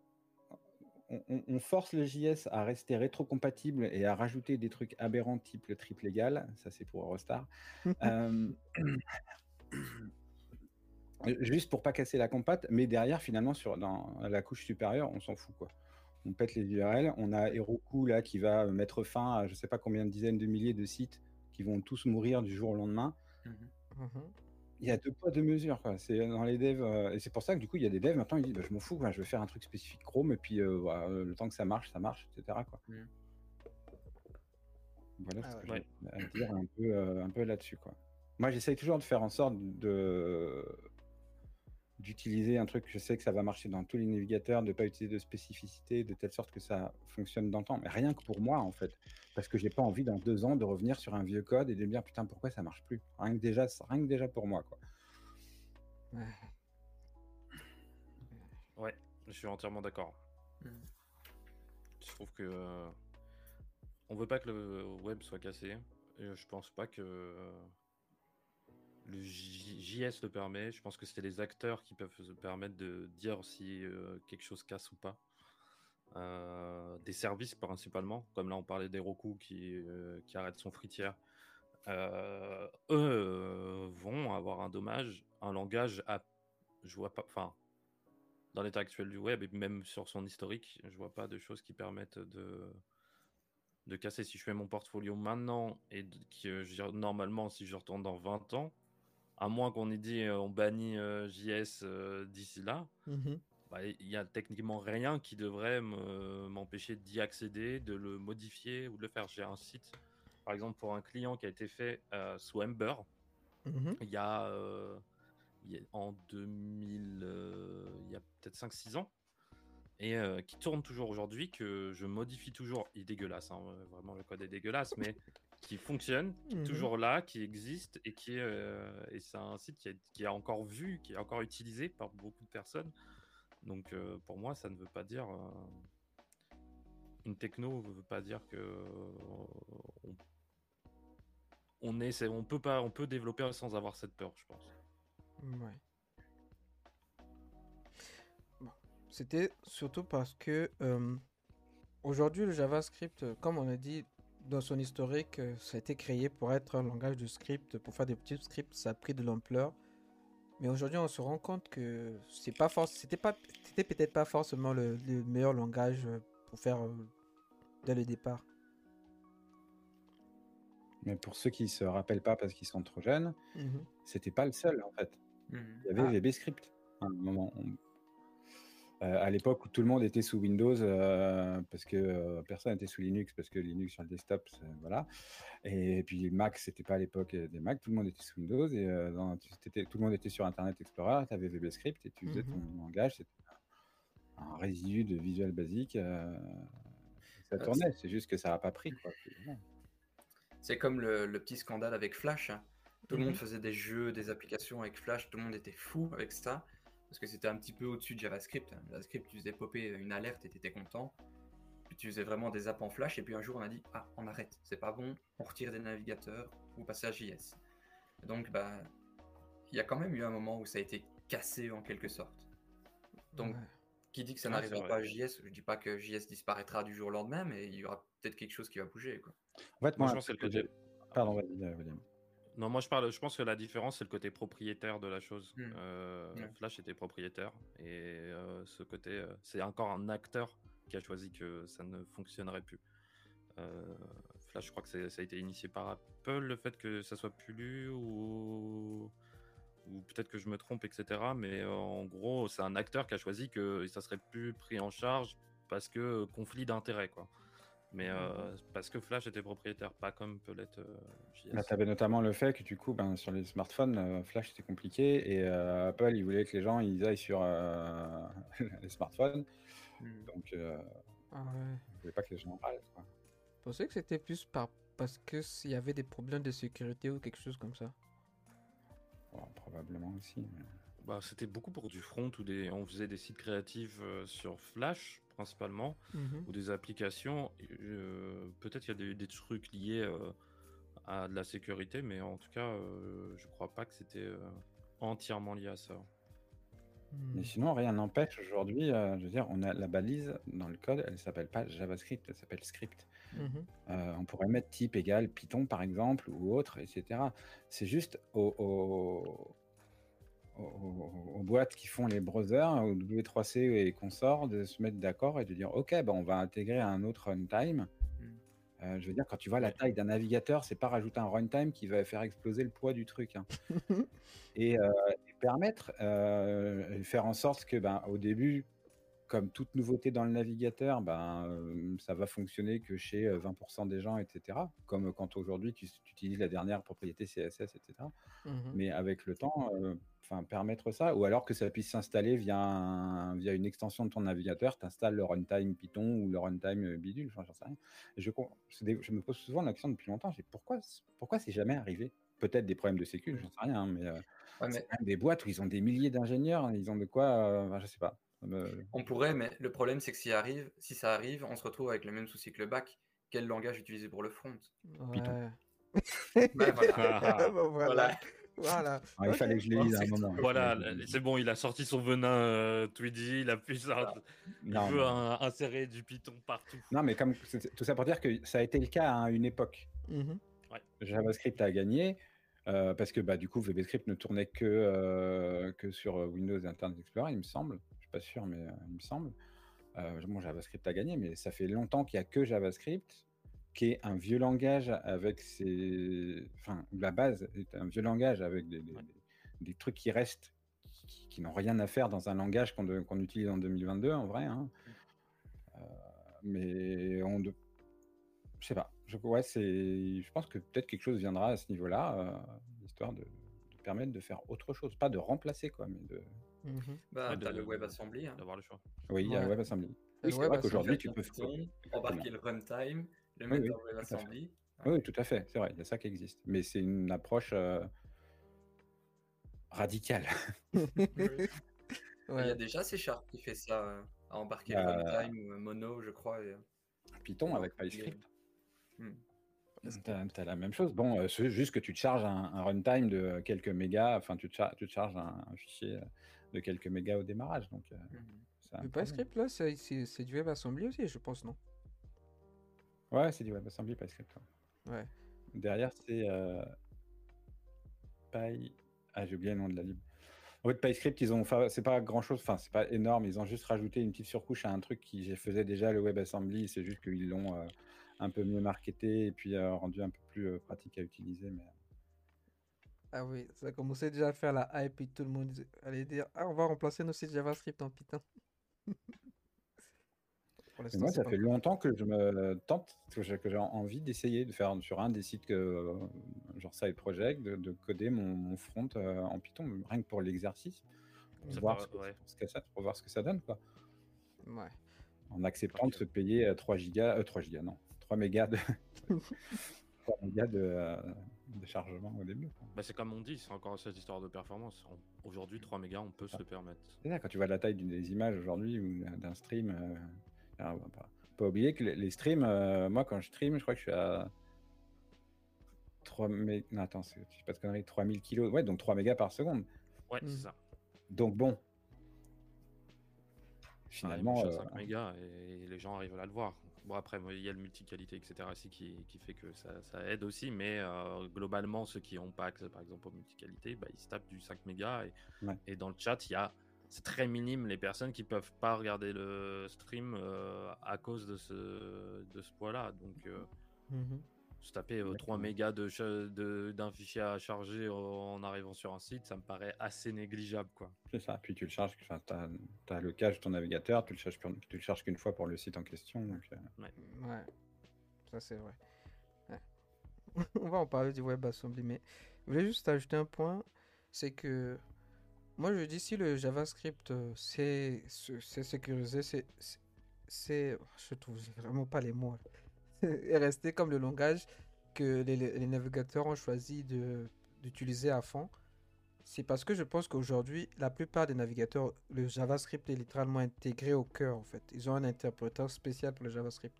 S1: on- on force le JS à rester rétrocompatible et à rajouter des trucs aberrants type le triple égal. Ça, c'est pour Eurostar. [LAUGHS] Euh, juste pour pas casser la compate, mais derrière, finalement, sur, dans la couche supérieure, on s'en fout. quoi. On pète les URL. On a Heroku là, qui va mettre fin à je sais pas combien de dizaines de milliers de sites qui vont tous mourir du jour au lendemain.
S4: Mhm.
S2: Mhm.
S1: Il y a deux poids, deux mesures. Quoi. C'est dans les devs, euh, et c'est pour ça que du coup, il y a des devs maintenant, ils disent bah, je m'en fous, quoi, je vais faire un truc spécifique Chrome, et puis euh, euh, le temps que ça marche, ça marche, etc. Quoi.
S4: Mhm.
S1: Voilà
S2: Ah
S1: ce que j'ai à dire un peu, euh, un peu là-dessus. Quoi. Moi, j'essaye toujours de faire en sorte de d'utiliser un truc, je sais que ça va marcher dans tous les navigateurs, de ne pas utiliser de spécificité, de telle sorte que ça fonctionne dans le temps. Mais rien que pour moi, en fait. Parce que j'ai pas envie dans deux ans de revenir sur un vieux code et de me dire putain, pourquoi ça marche plus? Rien que déjà, rien que déjà pour moi. Quoi.
S2: Ouais.
S3: Je suis entièrement d'accord.
S4: Mhm.
S3: Je trouve que euh, on veut pas que le web soit cassé. Et je pense pas que euh, le J- JS le permet. Je pense que c'est les acteurs qui peuvent se permettre de dire si euh, quelque chose casse ou pas. Euh, des services principalement, comme là on parlait d'Heroku qui, euh, qui arrête son fritière. Euh, eux vont avoir un dommage, un langage à, je vois pas, enfin, dans l'état actuel du web et même sur son historique, je vois pas de choses qui permettent de de casser. Si je fais mon portfolio maintenant et que je- normalement, si je retourne dans 20 ans, à moins qu'on ait dit on bannit JS d'ici là,
S2: Mhm.
S3: Bah, il y a techniquement rien qui devrait me- m'empêcher d'y accéder, de le modifier ou de le faire. J'ai un site, par exemple, pour un client qui a été fait euh, sous Ember il y a, euh, il y a- en 2000, euh, il y a peut-être 5-6 ans, et euh, qui tourne toujours aujourd'hui, que je modifie toujours. Il est dégueulasse, hein, vraiment le code est dégueulasse, mais qui fonctionne, qui est
S2: Mhm.
S3: toujours là, qui existe, et qui est, euh, et c'est un site qui est, qui est encore vu, qui est encore utilisé par beaucoup de personnes. Donc euh, pour moi, ça ne veut pas dire. euh, une techno ne veut pas dire que euh, on, peut pas, on peut développer sans avoir cette peur, je pense.
S2: Ouais. C'était surtout parce que aujourd'hui, le JavaScript, comme on a dit dans son historique, ça a été créé pour être un langage de script, pour faire des petits scripts, ça a pris de l'ampleur. Mais aujourd'hui, on se rend compte que c'est pas c'était pas, c'était peut-être pas forcément le, le meilleur langage euh, pour faire euh, dès le départ.
S1: Mais pour ceux qui se rappellent pas parce qu'ils sont trop jeunes,
S2: Mhm.
S1: c'était pas le seul en fait.
S4: Mhm.
S1: Il y avait
S2: Ah.
S1: VB Script à un moment. On- Euh, à l'époque où tout le monde était sous Windows, euh, parce que euh, personne n'était sous Linux, parce que Linux sur le desktop, voilà. Et, puis Mac, c'était pas à l'époque des Mac, tout le monde était sous Windows et tout le monde était sur Internet Explorer, tu avais VBScript et tu faisais ton mmh langage, c'était un résidu de Visual Basic. ça tournait, c'est juste que ça n'a pas pris.
S4: C'est comme le, petit scandale avec Flash. Hein. Tout le monde mmh faisait des jeux, des applications avec Flash, tout le monde était fou avec ça parce que c'était un petit peu au-dessus de JavaScript. JavaScript, tu faisais popper une alerte et tu étais content. Puis tu faisais vraiment des apps en flash, et puis un jour on a dit Ah, on arrête, c'est pas bon, on retire des navigateurs, ou passer à JS. donc, bah, il y a quand même eu un moment où ça a été cassé en quelque sorte. Donc, qui dit que ça n'arrivera pas à JS Je dis pas que JS disparaîtra du jour au lendemain, mais il y aura peut-être quelque chose qui va bouger. Quoi.
S1: En fait, moi, je pense que le côté. Pardon, William.
S3: Non, moi je parle, je pense que la différence c'est le côté propriétaire de la chose. Hmm. Euh, Flash était propriétaire et euh, ce côté, euh, c'est encore un acteur qui a choisi que ça ne fonctionnerait plus. Flash, je crois que ça a été initié par Apple, le fait que ça soit plus lu ou, ou peut-être que je me trompe, etc. Mais en gros, c'est un acteur qui a choisi que ça serait plus pris en charge parce que conflit d'intérêts, quoi. Mais euh, parce que Flash était propriétaire, pas comme peut l'être euh, JS.
S1: Bah, tu avais notamment le fait que du coup, ben, sur les smartphones, euh, Flash était compliqué et Apple, il voulait que les gens ils aillent sur [LAUGHS] les smartphones. Hmm. Donc, ah ouais. il voulait pas que les gens en parlent. Quoi.
S2: Je pensais que c'était plus par... parce qu'il y avait des problèmes de sécurité ou quelque chose comme ça.
S1: probablement aussi.
S3: Bah, c'était beaucoup pour du front ou des... on faisait des sites créatifs sur Flash principalement, mhm. ou des applications. Euh, peut-être qu'il y a des, trucs liés euh, à de la sécurité, mais en tout cas, euh, je crois pas que c'était entièrement lié à ça.
S1: Mais hmm. sinon, rien n'empêche aujourd'hui, je veux dire, on a la balise dans le code, elle s'appelle pas JavaScript, elle s'appelle script. Mhm. on pourrait mettre type égal Python par exemple ou autre, etc. C'est juste au, aux, boîtes qui font les browsers, au W3C et consorts, de se mettre d'accord et de dire ok, ben on va intégrer un autre runtime. Hmm. Euh, je veux dire, quand tu vois la taille d'un navigateur, c'est pas rajouter un runtime qui va faire exploser le poids du truc. Hein. [LAUGHS] et, euh, permettre, euh, faire en sorte que, ben, au début, comme toute nouveauté dans le navigateur, ben, ça va fonctionner que chez 20% euh, des gens, etc. Comme quand aujourd'hui tu, utilises la dernière propriété CSS, etc. Mmh Mais avec le temps, enfin permettre ça, ou alors que ça puisse s'installer via, via une extension de ton navigateur, tu installes le runtime Python ou le runtime bidule, enfin, j'en sais rien. je, je, me pose souvent la question depuis longtemps, pourquoi, pourquoi c'est jamais arrivé? Peut-être des problèmes de sécu, j'en sais rien, hein, mais, ouais, des boîtes où ils ont des milliers d'ingénieurs, ils ont de quoi, je sais pas.
S4: On pourrait, mais le problème, c'est que si, arrive, si ça arrive, on se retrouve avec le même souci que le bac. Quel langage utiliser pour le front?
S2: Python. [LAUGHS] voilà. voilà.
S1: Ah, il fallait que je le lise à un moment.
S3: Voilà, c'est bon, il a sorti son venin euh, Tweedy, il a pu ça, il veut insérer du Python partout.
S1: Non, mais comme tout ça pour dire que ça a été le cas à une époque. Mhm. JavaScript a gagné. Euh, parce que bah, du coup, VBScript ne tournait que, euh, que sur Windows et Internet Explorer, il me semble pas sûr, mais euh, il me semble. Euh, bon, JavaScript a gagné, mais ça fait longtemps qu'il n'y a que JavaScript, qui est un vieux langage avec ses. Enfin, la base est un vieux langage avec des, des, trucs qui restent, qui, n'ont rien à faire dans un langage qu'on utilise en 2022, en vrai. Hein. Euh, mais on. De... Je sais pas. Je, ouais, je pense que peut-être quelque chose viendra à ce niveau-là, histoire de, de, permettre de faire autre chose. Pas de remplacer, quoi, mais de,
S4: Mhm. Bah, t'as le WebAssembly. Hein.
S3: D'avoir le choix.
S1: Oui, il y a le WebAssembly. Oui, c'est vrai qu'aujourd'hui, tu peux
S4: embarquer le runtime, le mettre dans WebAssembly.
S1: Oui, tout à fait, c'est vrai, il y a ça qui existe. Mais c'est une approche euh, radicale. [LAUGHS]
S4: Il y a déjà C Sharp qui fait ça, euh, à embarquer le euh, runtime ou Mono, je crois.
S1: Python avec PyScript. Hmm. Tu as, la même chose. Bon, euh, c'est juste que tu te charges un, runtime de quelques mégas, enfin, tu te, tu te charges un, fichier euh, de quelques mégas au démarrage. Donc, euh,
S2: mmh. Le PyScript, là, c'est du WebAssembly aussi, je pense, non?
S1: Ouais, c'est du WebAssembly, PyScript.
S2: Ouais.
S1: Derrière, c'est Py. Ah, j'ai oublié le nom de la lib. En fait, PyScript, ils ont, c'est pas grand chose, enfin, c'est pas énorme. Ils ont juste rajouté une petite surcouche à un truc qui faisait déjà le WebAssembly. C'est juste qu'ils l'ont un peu mieux marketé et puis euh, rendu un peu plus euh, pratique à utiliser. Mais...
S2: Ah oui, ça commençait déjà à faire la hype et tout le monde allait dire Ah, on va remplacer nos sites JavaScript en Python. [LAUGHS] Pour
S1: moi, ça
S2: pas
S1: fait longtemps que je me tente, que j'ai envie d'essayer de faire sur un des sites que, euh, genre Side Project, de, de coder mon, mon front euh, en Python, rien que pour l'exercice, pour
S3: Ça
S1: voir
S3: paraît-
S1: ce que,
S3: ouais.
S1: pour ce que ça, pour voir ce que ça donne, quoi.
S2: Ouais.
S1: En acceptant de se payer euh, 3 gigas, euh, 3 gigas, non, 3 mégas de, [LAUGHS] 3 mégas de, euh, de chargement au début.
S3: Bah, c'est comme on dit, c'est encore cette histoire de performance. Aujourd'hui, 3 mégas, on peut se le permettre.
S1: C'est ça, quand tu vois la taille d'une des images aujourd'hui ou d'un stream, euh, alors, on va pas, pas oublier que les, les streams, euh, moi quand je stream, je crois que je suis à 3 mégas, non attends, c'est- je sais pas de conneries, 3000 kilos, ouais, donc 3 mégas par seconde.
S3: Ouais,
S2: Mhm.
S3: c'est ça.
S1: Donc bon, finalement,
S3: à
S1: euh,
S3: 5 mégas et les gens arrivent à le voir. Bon, après, il y a le multiqualité, etc. aussi qui, qui fait que ça, ça aide aussi, mais euh, globalement, ceux qui n'ont pas accès, par exemple, au multiqualité, bah, ils se tapent du 5 mégas. Et,
S1: Ouais.
S3: et dans le chat, il y a. C'est très minime les personnes qui peuvent pas regarder le stream euh, à cause de ce, de ce poids-là. Donc, euh,
S2: Mhm.
S3: se taper euh, 3
S1: Exactement.
S3: mégas de d'un fichier à charger en arrivant sur un site, ça me paraît assez négligeable. quoi.
S1: c'est ça. Puis tu le charges, enfin, tu as, le cache de ton navigateur, tu le charges, qu'une- tu le charges qu'une fois pour le site en question. Donc, euh,
S2: Ouais, ça c'est vrai. Ouais. [LAUGHS] On va en parler du WebAssembly, mais je voulais juste ajouter un point, c'est que moi je dis si le JavaScript euh, c'est sécurisé, c'est je trouve vraiment pas les mots. [LAUGHS] est resté comme le langage que les, les- navigateurs ont choisi d'utiliser à fond. C'est parce que je pense qu'aujourd'hui, la plupart des navigateurs, le JavaScript est littéralement intégré au cœur, en fait. Ils ont un interpréteur spécial pour le JavaScript.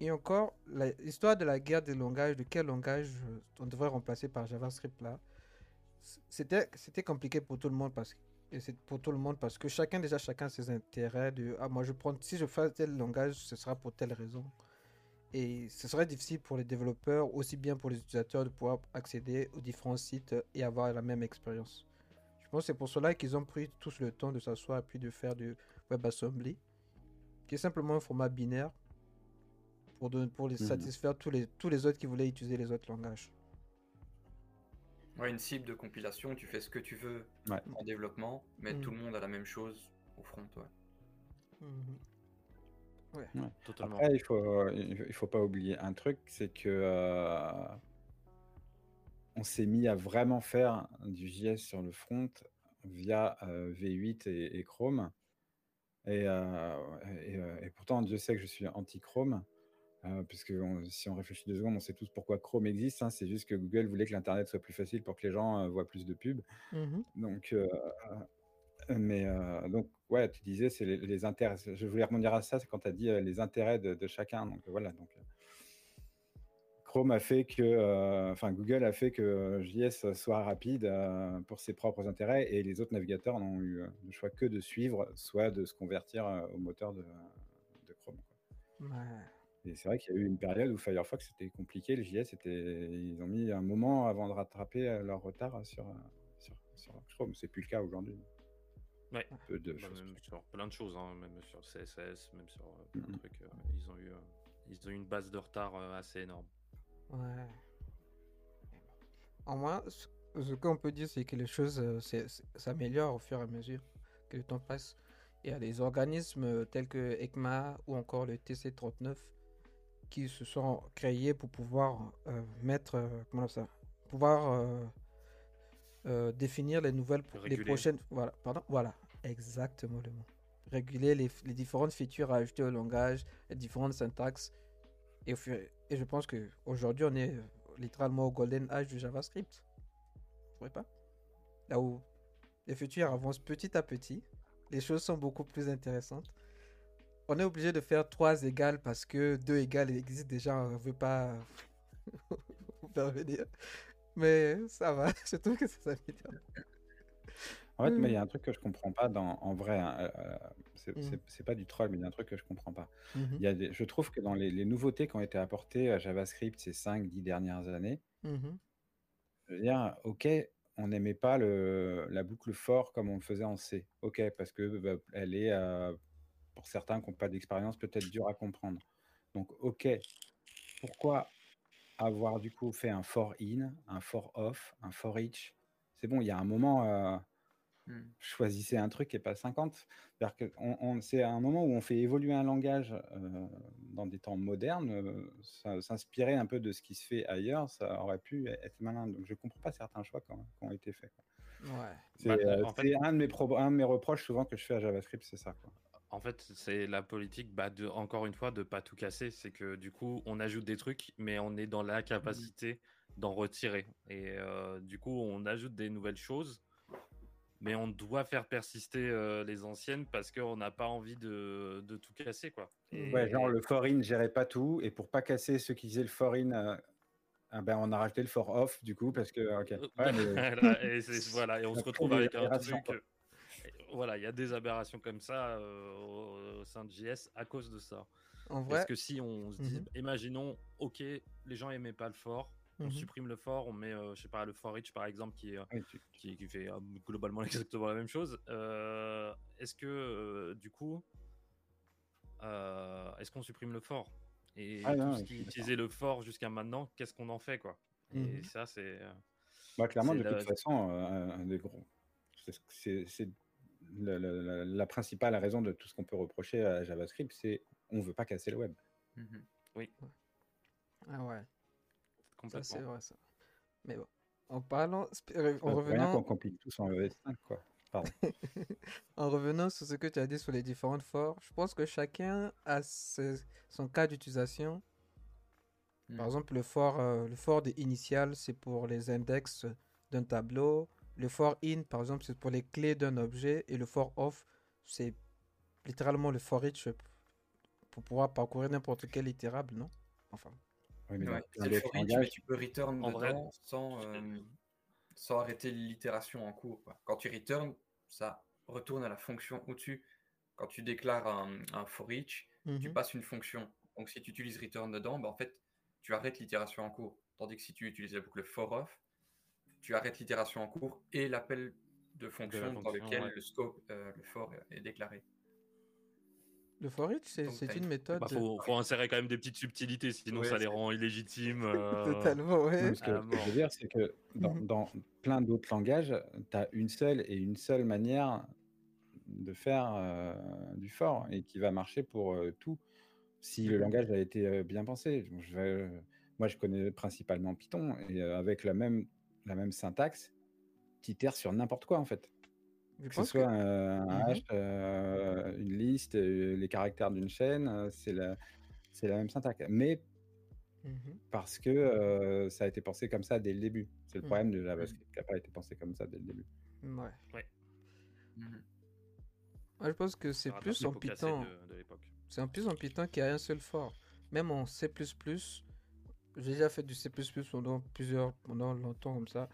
S2: Et encore, l'histoire de la guerre des langages, de quel langage euh, on devrait remplacer par JavaScript là, c'était c'était compliqué pour tout le monde parce que et c'est pour tout le monde parce que chacun déjà chacun ses intérêts de ah moi je prends si je fais tel langage ce sera pour telle raison et ce serait difficile pour les développeurs aussi bien pour les utilisateurs de pouvoir accéder aux différents sites et avoir la même expérience. Je pense que c'est pour cela qu'ils ont pris tous le temps de s'asseoir et puis de faire du WebAssembly qui est simplement un format binaire pour, pour les
S1: Mhm.
S2: satisfaire tous les, tous les autres qui voulaient utiliser les autres langages.
S4: Ouais, une cible de compilation, tu fais ce que tu veux
S1: Ouais.
S4: en développement, mais
S2: Mm.
S4: tout le monde a la même chose au front. Ouais.
S3: Totalement.
S1: Après, il faut, il faut pas oublier un truc, c'est que euh, on s'est mis à vraiment faire du JS sur le front via euh, V8 et, et Chrome. Et, euh, et, euh, et pourtant, Dieu sait que je suis anti-Chrome, euh, puisque on- si on réfléchit deux secondes, on sait tous pourquoi Chrome existe. hein. c'est juste que Google voulait que l'Internet soit plus facile pour que les gens euh, voient plus de pubs. Donc, euh, mais euh, donc, ouais, tu disais, c'est les, les intérêts. Je voulais rebondir à ça, c'est quand tu as dit les intérêts de, de chacun. Donc, voilà. Donc, Chrome a fait que, enfin, Google a fait que JS soit rapide pour ses propres intérêts et les autres navigateurs n'ont eu le choix que de suivre, soit de se convertir au moteur de, de Chrome. quoi. Et c'est vrai qu'il y a eu une période où Firefox c'était compliqué, le JS, était... ils ont mis un moment avant de rattraper leur retard sur, sur, sur Chrome. C'est plus le cas aujourd'hui.
S3: Ouais.
S1: Peu de
S3: Bah,
S1: choses.
S3: même sur plein de choses, hein, même sur CSS, même sur euh, plein de
S1: Mhm.
S3: trucs. euh, ils, ont eu, euh, ils ont eu une base de retard euh, assez énorme.
S2: Ouais. En moins, ce ce qu'on peut dire, c'est que les choses euh, s'améliorent au fur et à mesure que le temps passe. Il y a des organismes tels que ECMA ou encore le TC39 qui se sont créés pour pouvoir euh, mettre, euh, comment on ça, pouvoir euh, définir les nouvelles, les
S3: Réguler.
S2: prochaines, voilà, pardon, voilà, exactement le mot. Réguler les, les différentes features à ajouter au langage, les différentes syntaxes. Et, je pense que aujourd'hui on est littéralement au golden age du JavaScript. Vous trouvez pas? Là où les features avancent petit à petit, les choses sont beaucoup plus intéressantes. On est obligé de faire 3 égales parce que 2 égales existe déjà, on ne veut pas [LAUGHS] vous faire venir. Mais ça va, [LAUGHS] je trouve que ça s'améliore.
S1: En fait, moi, il y a un truc que je comprends pas dans, en vrai. hein, euh, euh, c'est
S2: Mm.
S1: c'est- pas du troll, mais il y a un truc que je comprends pas.
S2: Mhm,
S1: Il y a des, je trouve que dans les, les nouveautés qui ont été apportées à JavaScript ces 5-10 dernières années,
S2: mhm,
S1: je veux dire, ok, on n'aimait pas le, la boucle for comme on le faisait en C. Ok, parce que bah, elle est, euh, pour certains qui n'ont pas d'expérience, peut-être dure à comprendre. Donc, ok, pourquoi avoir du coup fait un for in, un for off, un for each? C'est bon, il y a un moment, euh,
S4: Hmm.
S1: choisissez un truc et pas 50. C'est-à-dire que on, on- c'est un moment où on fait évoluer un langage euh, dans des temps modernes, euh, s'inspirer un peu de ce qui se fait ailleurs, ça aurait pu être malin. Donc je comprends pas certains choix qui ont, qui ont été faits. quoi.
S2: Ouais.
S1: C'est
S3: Bah, en fait-
S1: c'est un, de mes pro- un de mes reproches souvent que je fais à JavaScript, c'est ça. Quoi.
S3: En fait, c'est la politique, bah, de, encore une fois, de pas tout casser. C'est que du coup, on ajoute des trucs, mais on est dans l'incapacité d'en retirer. Et euh, du coup, on ajoute des nouvelles choses, mais on doit faire persister euh, les anciennes parce qu'on n'a pas envie de, de tout casser, quoi. Et-
S1: Ouais, genre le for in gérait pas tout, et pour pas casser ceux qui faisaient le for in, euh, ah ben, on a rajouté le for off du coup, parce que. ok.
S3: Euh,
S1: Ouais, mais- [LAUGHS]
S3: voilà, et, voilà, et on se retrouve avec un truc. Voilà, il y a des aberrations comme ça euh, au, au sein de JS à cause de ça.
S2: En vrai,
S3: Parce que si on se dit,
S2: Mhm.
S3: imaginons, ok, les gens aimaient pas le fort, on
S2: Mhm.
S3: supprime le fort, on met, euh, je sais pas, le for each par exemple, qui, est, euh,
S1: Oui, tu-
S3: qui, qui fait euh, globalement [LAUGHS] exactement la même chose. euh, est-ce que euh, du coup, euh, est-ce qu'on supprime le fort? Et
S1: Ah
S3: tout
S1: non,
S3: ce qui utilisait le fort jusqu'à maintenant, qu'est-ce qu'on en fait quoi? Et
S2: Mhm.
S3: ça, c'est.
S1: Bah, clairement, de
S3: la-
S1: toute façon, euh, un des gros. c'est- La, principale raison de tout ce qu'on peut reprocher à JavaScript, c'est on veut pas casser le web.
S4: Mhm.
S2: ah ouais, ça c'est vrai ça. Mais bon, en parlant, euh, en
S1: qu'on
S2: revenant,
S1: complique tous en ES5, quoi. Pardon. [LAUGHS]
S2: en revenant sur ce que tu as dit sur les différentes forts, je pense que chacun a ses- son cas d'utilisation. Par
S4: Mhm.
S2: exemple, le for, euh, le for de initial, c'est pour les index d'un tableau. Le for in, par exemple, c'est pour les clés d'un objet. Et le for off, c'est littéralement le for each pour pouvoir parcourir n'importe quel itérable, non? Enfin,
S1: Oui, mais
S4: Ouais, le for each, mais tu peux return
S3: En vrai,
S4: dedans sans, euh, sans arrêter l'itération en cours. quoi. Quand tu return, ça retourne à la fonction au-dessus. Quand tu déclares un, un for each, tu
S2: mhm.
S4: passes une fonction. Donc si tu utilises return dedans, bah, en fait, tu arrêtes l'itération en cours. Tandis que si tu utilises la boucle for off, tu arrêtes l'itération en cours et l'appel de fonction, dans
S3: fonction,
S4: lequel
S3: ouais.
S4: le scope, euh, le for est déclaré.
S2: Le for each, c'est une méthode
S3: Bah, faut, faut insérer quand même des petites subtilités, sinon
S4: Ouais,
S3: ça les rend illégitimes. euh, [LAUGHS]
S2: totalement, ouais.
S1: Que ce que je veux dire, c'est que dans,
S2: Mhm.
S1: dans plein d'autres langages, tu as une seule et une seule manière de faire euh, du fort et qui va marcher pour euh, tout si le langage a été euh, bien pensé. Bon, je vais- moi, je connais principalement Python et euh, avec la même, la même syntaxe, tu itères sur n'importe quoi en fait.
S2: Je
S1: Que ce
S2: que...
S1: soit un, un
S2: Mhm.
S1: hash, euh, une liste, euh, les caractères d'une chaîne, euh, c'est la, c'est la même syntaxe. Mais
S2: Mhm.
S1: parce que euh, ça a été pensé comme ça dès le début. C'est le
S2: Mm.
S1: problème de JavaScript qui n'a pas été pensé comme ça dès le début.
S2: Ouais.
S4: Mhm.
S2: Moi, je pense que c'est plus en Python. C'est en plus en Python qu'il y a un seul for. Même en C++, j'ai déjà fait du C++ pendant plusieurs, pendant longtemps comme ça.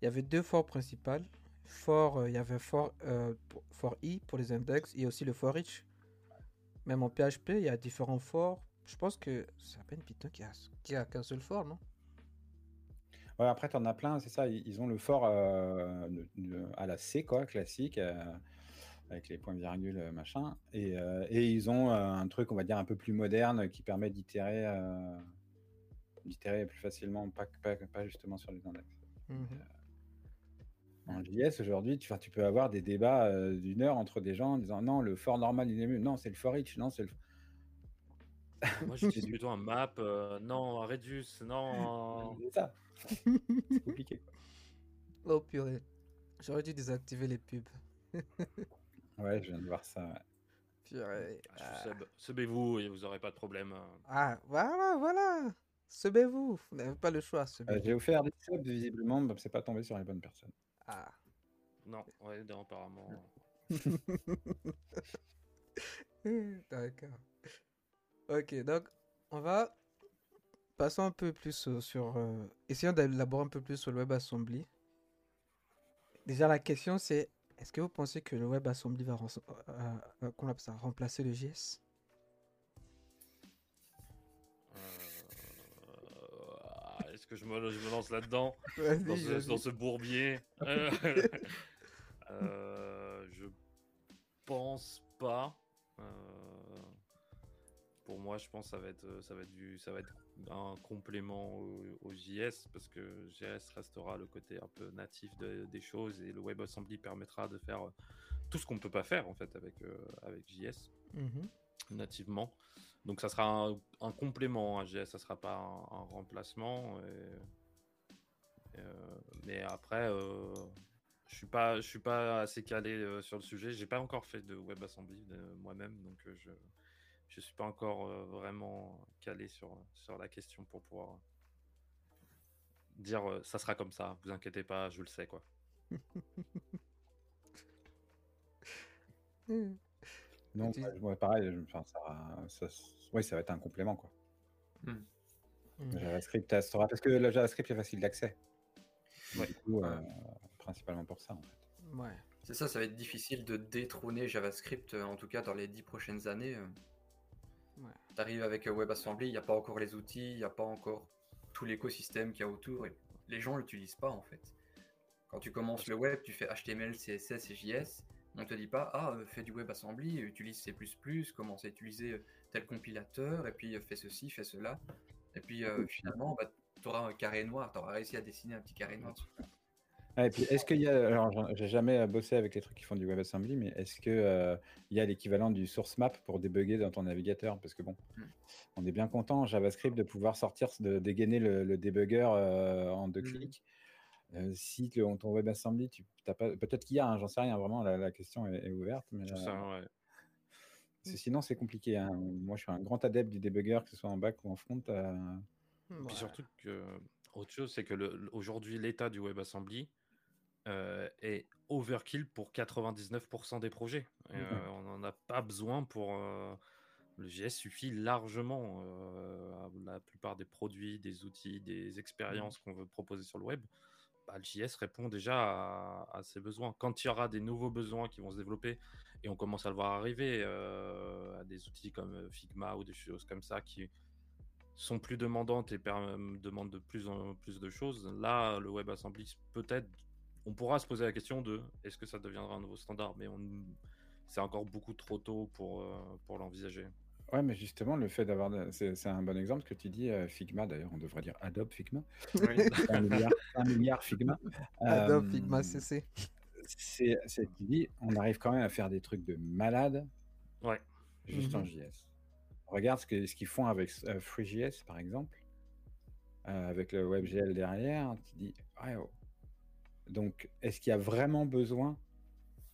S2: Il y avait deux forts principales. For, euh, il y avait for, euh, for i pour les index et aussi le for each. Même en PHP, il y a différents forts. Je pense que c'est à peine Python qui a, qui a qu'un seul for, non?
S1: Ouais, après, tu en as plein, c'est ça. Ils, ont le fort euh, à la C, quoi, classique, euh, avec les points-virgules, euh, machin. Et, et ils ont un truc, on va dire, un peu plus moderne qui permet d'itérer d'itérer plus facilement, pas, pas, pas justement sur les index.
S2: Mhm.
S1: En JS, aujourd'hui, tu, enfin, tu peux avoir des débats euh, d'une heure entre des gens en disant non, le for normal, il est mieux. Non, c'est le for each. Non, c'est le. [LAUGHS]
S3: Moi, j'utilise [LAUGHS] plutôt un map. euh, non, un Redus. Non.
S1: C'est ça. [LAUGHS] c'est compliqué.
S2: Oh purée. J'aurais dû désactiver les pubs.
S1: Ouais, je viens de voir ça. ouais.
S2: Purée.
S3: Seb. Sebez-vous et vous n'aurez pas de problème. euh.
S2: Ah, voilà, voilà. Sebez-vous. Vous n'avez pas le choix,
S1: Euh. J'ai offert des subs, visiblement, mais c'est pas tombé sur les bonnes personnes.
S2: Ah.
S3: Non, ouais, non, apparemment. [LAUGHS]
S2: D'accord. Ok, donc on va passons un peu plus sur. euh, essayons d'élaborer un peu plus sur le WebAssembly. Déjà, la question c'est est-ce que vous pensez que le WebAssembly va euh, euh, qu'on appelle ça, remplacer le JS
S3: que je me, je me lance là-dedans dans, ce,
S2: vas-y.
S3: dans ce bourbier Euh, [LAUGHS] euh, Je pense pas. Euh, pour moi, je pense que ça va être, ça va être, du, ça va être un complément au, JS parce que JS restera le côté un peu natif des choses et le WebAssembly permettra de faire tout ce qu'on ne peut pas faire en fait avec, avec JS mhm. nativement. Donc ça sera un, complément à JS, ça sera pas un, remplacement. mais après, je suis pas, je suis pas assez calé sur le sujet. J'ai pas encore fait de WebAssembly moi-même, donc je je suis pas encore euh, vraiment calé sur, sur la question pour pouvoir dire euh, ça sera comme ça, vous inquiétez pas, je le sais quoi. [LAUGHS]
S1: non, pareil, enfin, ça, ça, oui, ça va être un complément quoi. Hmm. Hmm. JavaScript parce que le JavaScript est facile d'accès. Du coup, euh, principalement pour ça en fait.
S4: Ouais. C'est ça, ça va être difficile de détrôner JavaScript, en tout cas dans les dix prochaines années. Ouais. Tu arrives avec WebAssembly, il n'y a pas encore les outils, il n'y a pas encore tout l'écosystème qu'il y a autour. Et les gens ne l'utilisent pas en fait. Quand tu commences le web, tu fais HTML, CSS et JS. On ne te dit pas, ah, euh, fais du WebAssembly, utilise C, commence à utiliser euh, tel compilateur, et puis euh, fais ceci, fais cela. Et puis finalement, bah, tu auras un carré noir, tu auras réussi à dessiner un petit carré noir.
S1: Ah, et puis, est-ce qu'il y a, alors j'ai jamais bossé avec les trucs qui font du WebAssembly, mais est-ce que euh, il y a l'équivalent du source map pour débugger dans ton navigateur? Parce que bon, hmm. on est bien content en JavaScript de pouvoir sortir, de dégainer le, debugger euh, en deux hmm. clics. Si ton WebAssembly, tu pas, peut-être qu'il y a, hein, j'en sais rien, vraiment, la, question est, ouverte. Mais, sinon, c'est compliqué. Hein. Moi, je suis un grand adepte du debugger, que ce soit en back ou en front.
S3: Et puis surtout que autre chose, c'est que aujourd'hui, l'état du WebAssembly, euh, est overkill pour 99% des projets. Mmh euh, on n'en a pas besoin pour. Euh, le JS suffit largement à la plupart des produits, des outils, des expériences mmh. qu'on veut proposer sur le web. Bah, JS répond déjà à, ses besoins. Quand il y aura des nouveaux besoins qui vont se développer, et on commence à le voir arriver, à des outils comme Figma ou des choses comme ça qui sont plus demandantes et demandent de plus en plus de choses, là, le WebAssembly peut-être on pourra se poser la question de est-ce que ça deviendra un nouveau standard, mais c'est encore beaucoup trop tôt pour, euh, pour l'envisager.
S1: Ouais, mais justement, le fait d'avoir. C'est un bon exemple que tu dis, euh, Figma, d'ailleurs, on devrait dire Adobe Figma. [LAUGHS] un, milliard, Figma. [LAUGHS]
S2: Adobe euh, Figma CC.
S1: C'est qui dit, on arrive quand même à faire des trucs de malade.
S3: Ouais.
S1: Juste en mhm. JS. Regarde ce qu'ils ce font avec FreeJS, par exemple. avec le WebGL derrière, tu dis, ouais, oh, donc, est-ce qu'il y a vraiment besoin,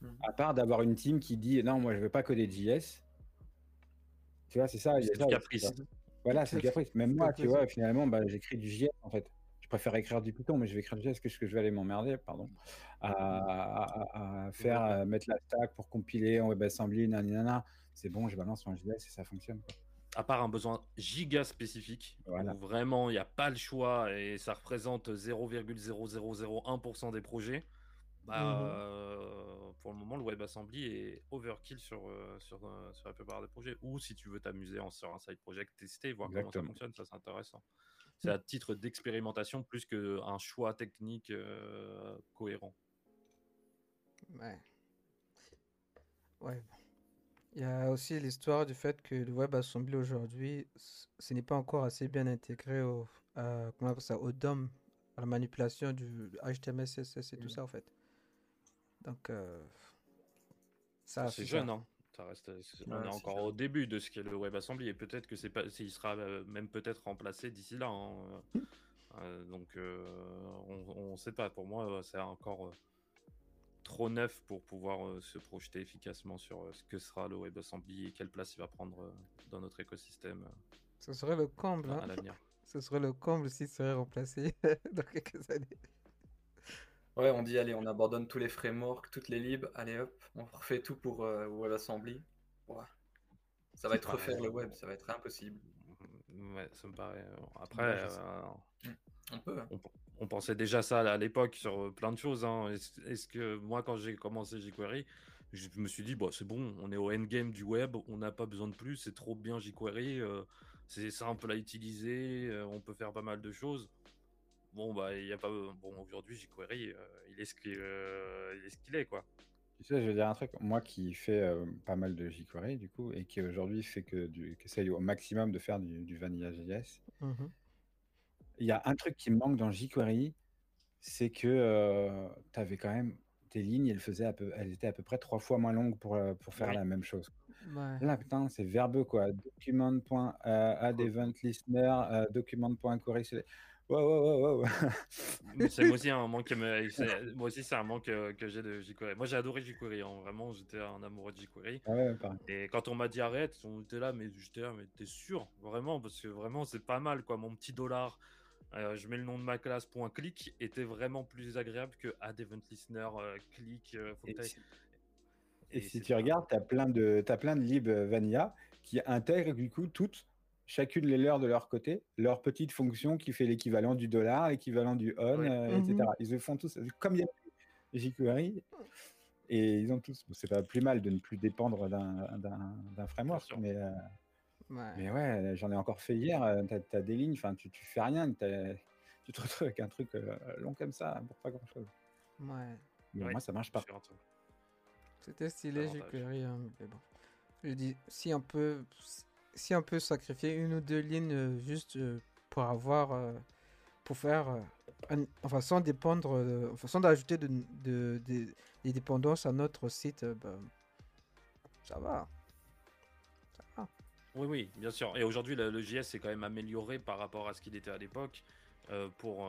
S1: hmm. à part d'avoir une team qui dit non, moi je veux pas coder JS Tu vois, c'est ça.
S3: C'est du caprice.
S1: Voilà, c'est du caprice. Même moi, tu vois, finalement, bah, j'écris du JS en fait. Je préfère écrire du Python, mais je vais écrire du JS. Est-ce que je vais aller m'emmerder, pardon, à, faire, mettre la stack pour compiler en WebAssembly, nanana. C'est bon, je balance en JS et ça fonctionne
S3: à part un besoin giga spécifique, où vraiment il n'y a pas le choix et ça représente 0,0001% des projets, bah, mmh euh, pour le moment, le WebAssembly est overkill sur, euh, sur, euh, sur, la plupart des projets. Ou si tu veux t'amuser sur un side project, tester, voir comment ça fonctionne, ça c'est intéressant. C'est à titre d'expérimentation plus qu'un choix technique cohérent.
S2: Ouais. Ouais. Il y a aussi l'histoire du fait que le WebAssembly aujourd'hui, ce n'est pas encore assez bien intégré au, comment ça, au DOM, à la manipulation du HTML, CSS et tout ça en fait. Donc, euh,
S3: ça. C'est jeune, hein. Ça reste, on est encore au début de ce qu'est le WebAssembly et peut-être que c'est pas, il sera euh, même peut-être remplacé d'ici là. Hein. [LAUGHS] Euh, donc, on ne sait pas. Pour moi, c'est encore trop neuf pour pouvoir euh, se projeter efficacement sur euh, ce que sera le WebAssembly et quelle place il va prendre euh, dans notre écosystème.
S2: Ce serait le comble. Hein. Ce serait le comble s'il serait remplacé [LAUGHS] dans quelques années.
S4: Ouais, on dit allez, on abandonne tous les frameworks, toutes les libs, allez hop, on refait tout pour WebAssembly. Ça va être refaire le web, ça va être impossible.
S3: Ouais, ça me paraît. Après, on peut. Hein. On, pensait déjà ça à l'époque sur euh, plein de choses. Hein. Est-ce que moi, quand j'ai commencé jQuery, je me suis dit, bon, c'est bon, on est au endgame du web, on n'a pas besoin de plus, c'est trop bien jQuery, euh, c'est simple à utiliser, euh, on peut faire pas mal de choses. Bon, bah, il y a pas. Bon, aujourd'hui, jQuery, il est ce qu'il est, ce qu'il est, quoi.
S1: Tu sais, je vais dire un truc. Moi qui fais euh, pas mal de jQuery, du coup, et qui aujourd'hui fait que du, qui essaye au maximum de faire du, du Vanilla JS,
S2: Mhm.
S1: il y a un truc qui me manque dans jQuery, c'est que tu avais quand même tes lignes, elles, faisaient à peu, elles étaient à peu près trois fois moins longues pour, euh, pour faire la même chose.
S2: Ouais.
S1: Là, putain, c'est verbeux, quoi. Document.add event listener, euh, document.query. wow, wow.
S3: Mais C'est moi aussi un manque, que me- [LAUGHS] c'est- moi aussi c'est un manque euh, que j'ai de jQuery. Moi j'ai adoré jQuery, hein. vraiment j'étais un amoureux de jQuery.
S1: Ah ouais.
S3: Et quand on m'a dit arrête, on était là, mais j'étais là, mais t'es sûr, vraiment, parce que vraiment c'est pas mal quoi. Mon petit dollar, euh, je mets le nom de ma classe point clic, était vraiment plus agréable que add event listener euh, clic. euh, faut que
S1: Et si- Et tu
S3: pas-
S1: regardes, tu as plein de, t'as plein de libs euh, vanilla qui intègrent du coup toutes, chacune les leurs de leur côté, leur petite fonction qui fait l'équivalent du dollar, l'équivalent du on,
S3: Oui.
S1: euh, etc.
S2: Mhm.
S1: Ils le font tous, comme il y a jQuery, et ils ont tous, bon, c'est pas plus mal de ne plus dépendre d'un, d'un, d'un framework, mais, euh,
S2: Ouais.
S1: mais ouais, j'en ai encore fait hier, euh, t'as, as des lignes, enfin tu, tu fais rien, tu te retrouves avec un truc euh, long comme ça pour pas grand chose.
S2: Ouais.
S1: Mais
S3: Ouais,
S1: moi ça marche pas.
S2: C'était stylé jQuery, hein, mais bon. Je dis, si on peut, si on peut sacrifier une ou deux lignes euh, juste euh, pour avoir, euh, pour faire, enfin sans dépendre, enfin sans d'ajouter de, de- des- dépendances à notre site, bah, ça va. Ça va.
S3: Oui, oui, bien sûr. Et aujourd'hui, le, JS s'est quand même amélioré par rapport à ce qu'il était à l'époque pour,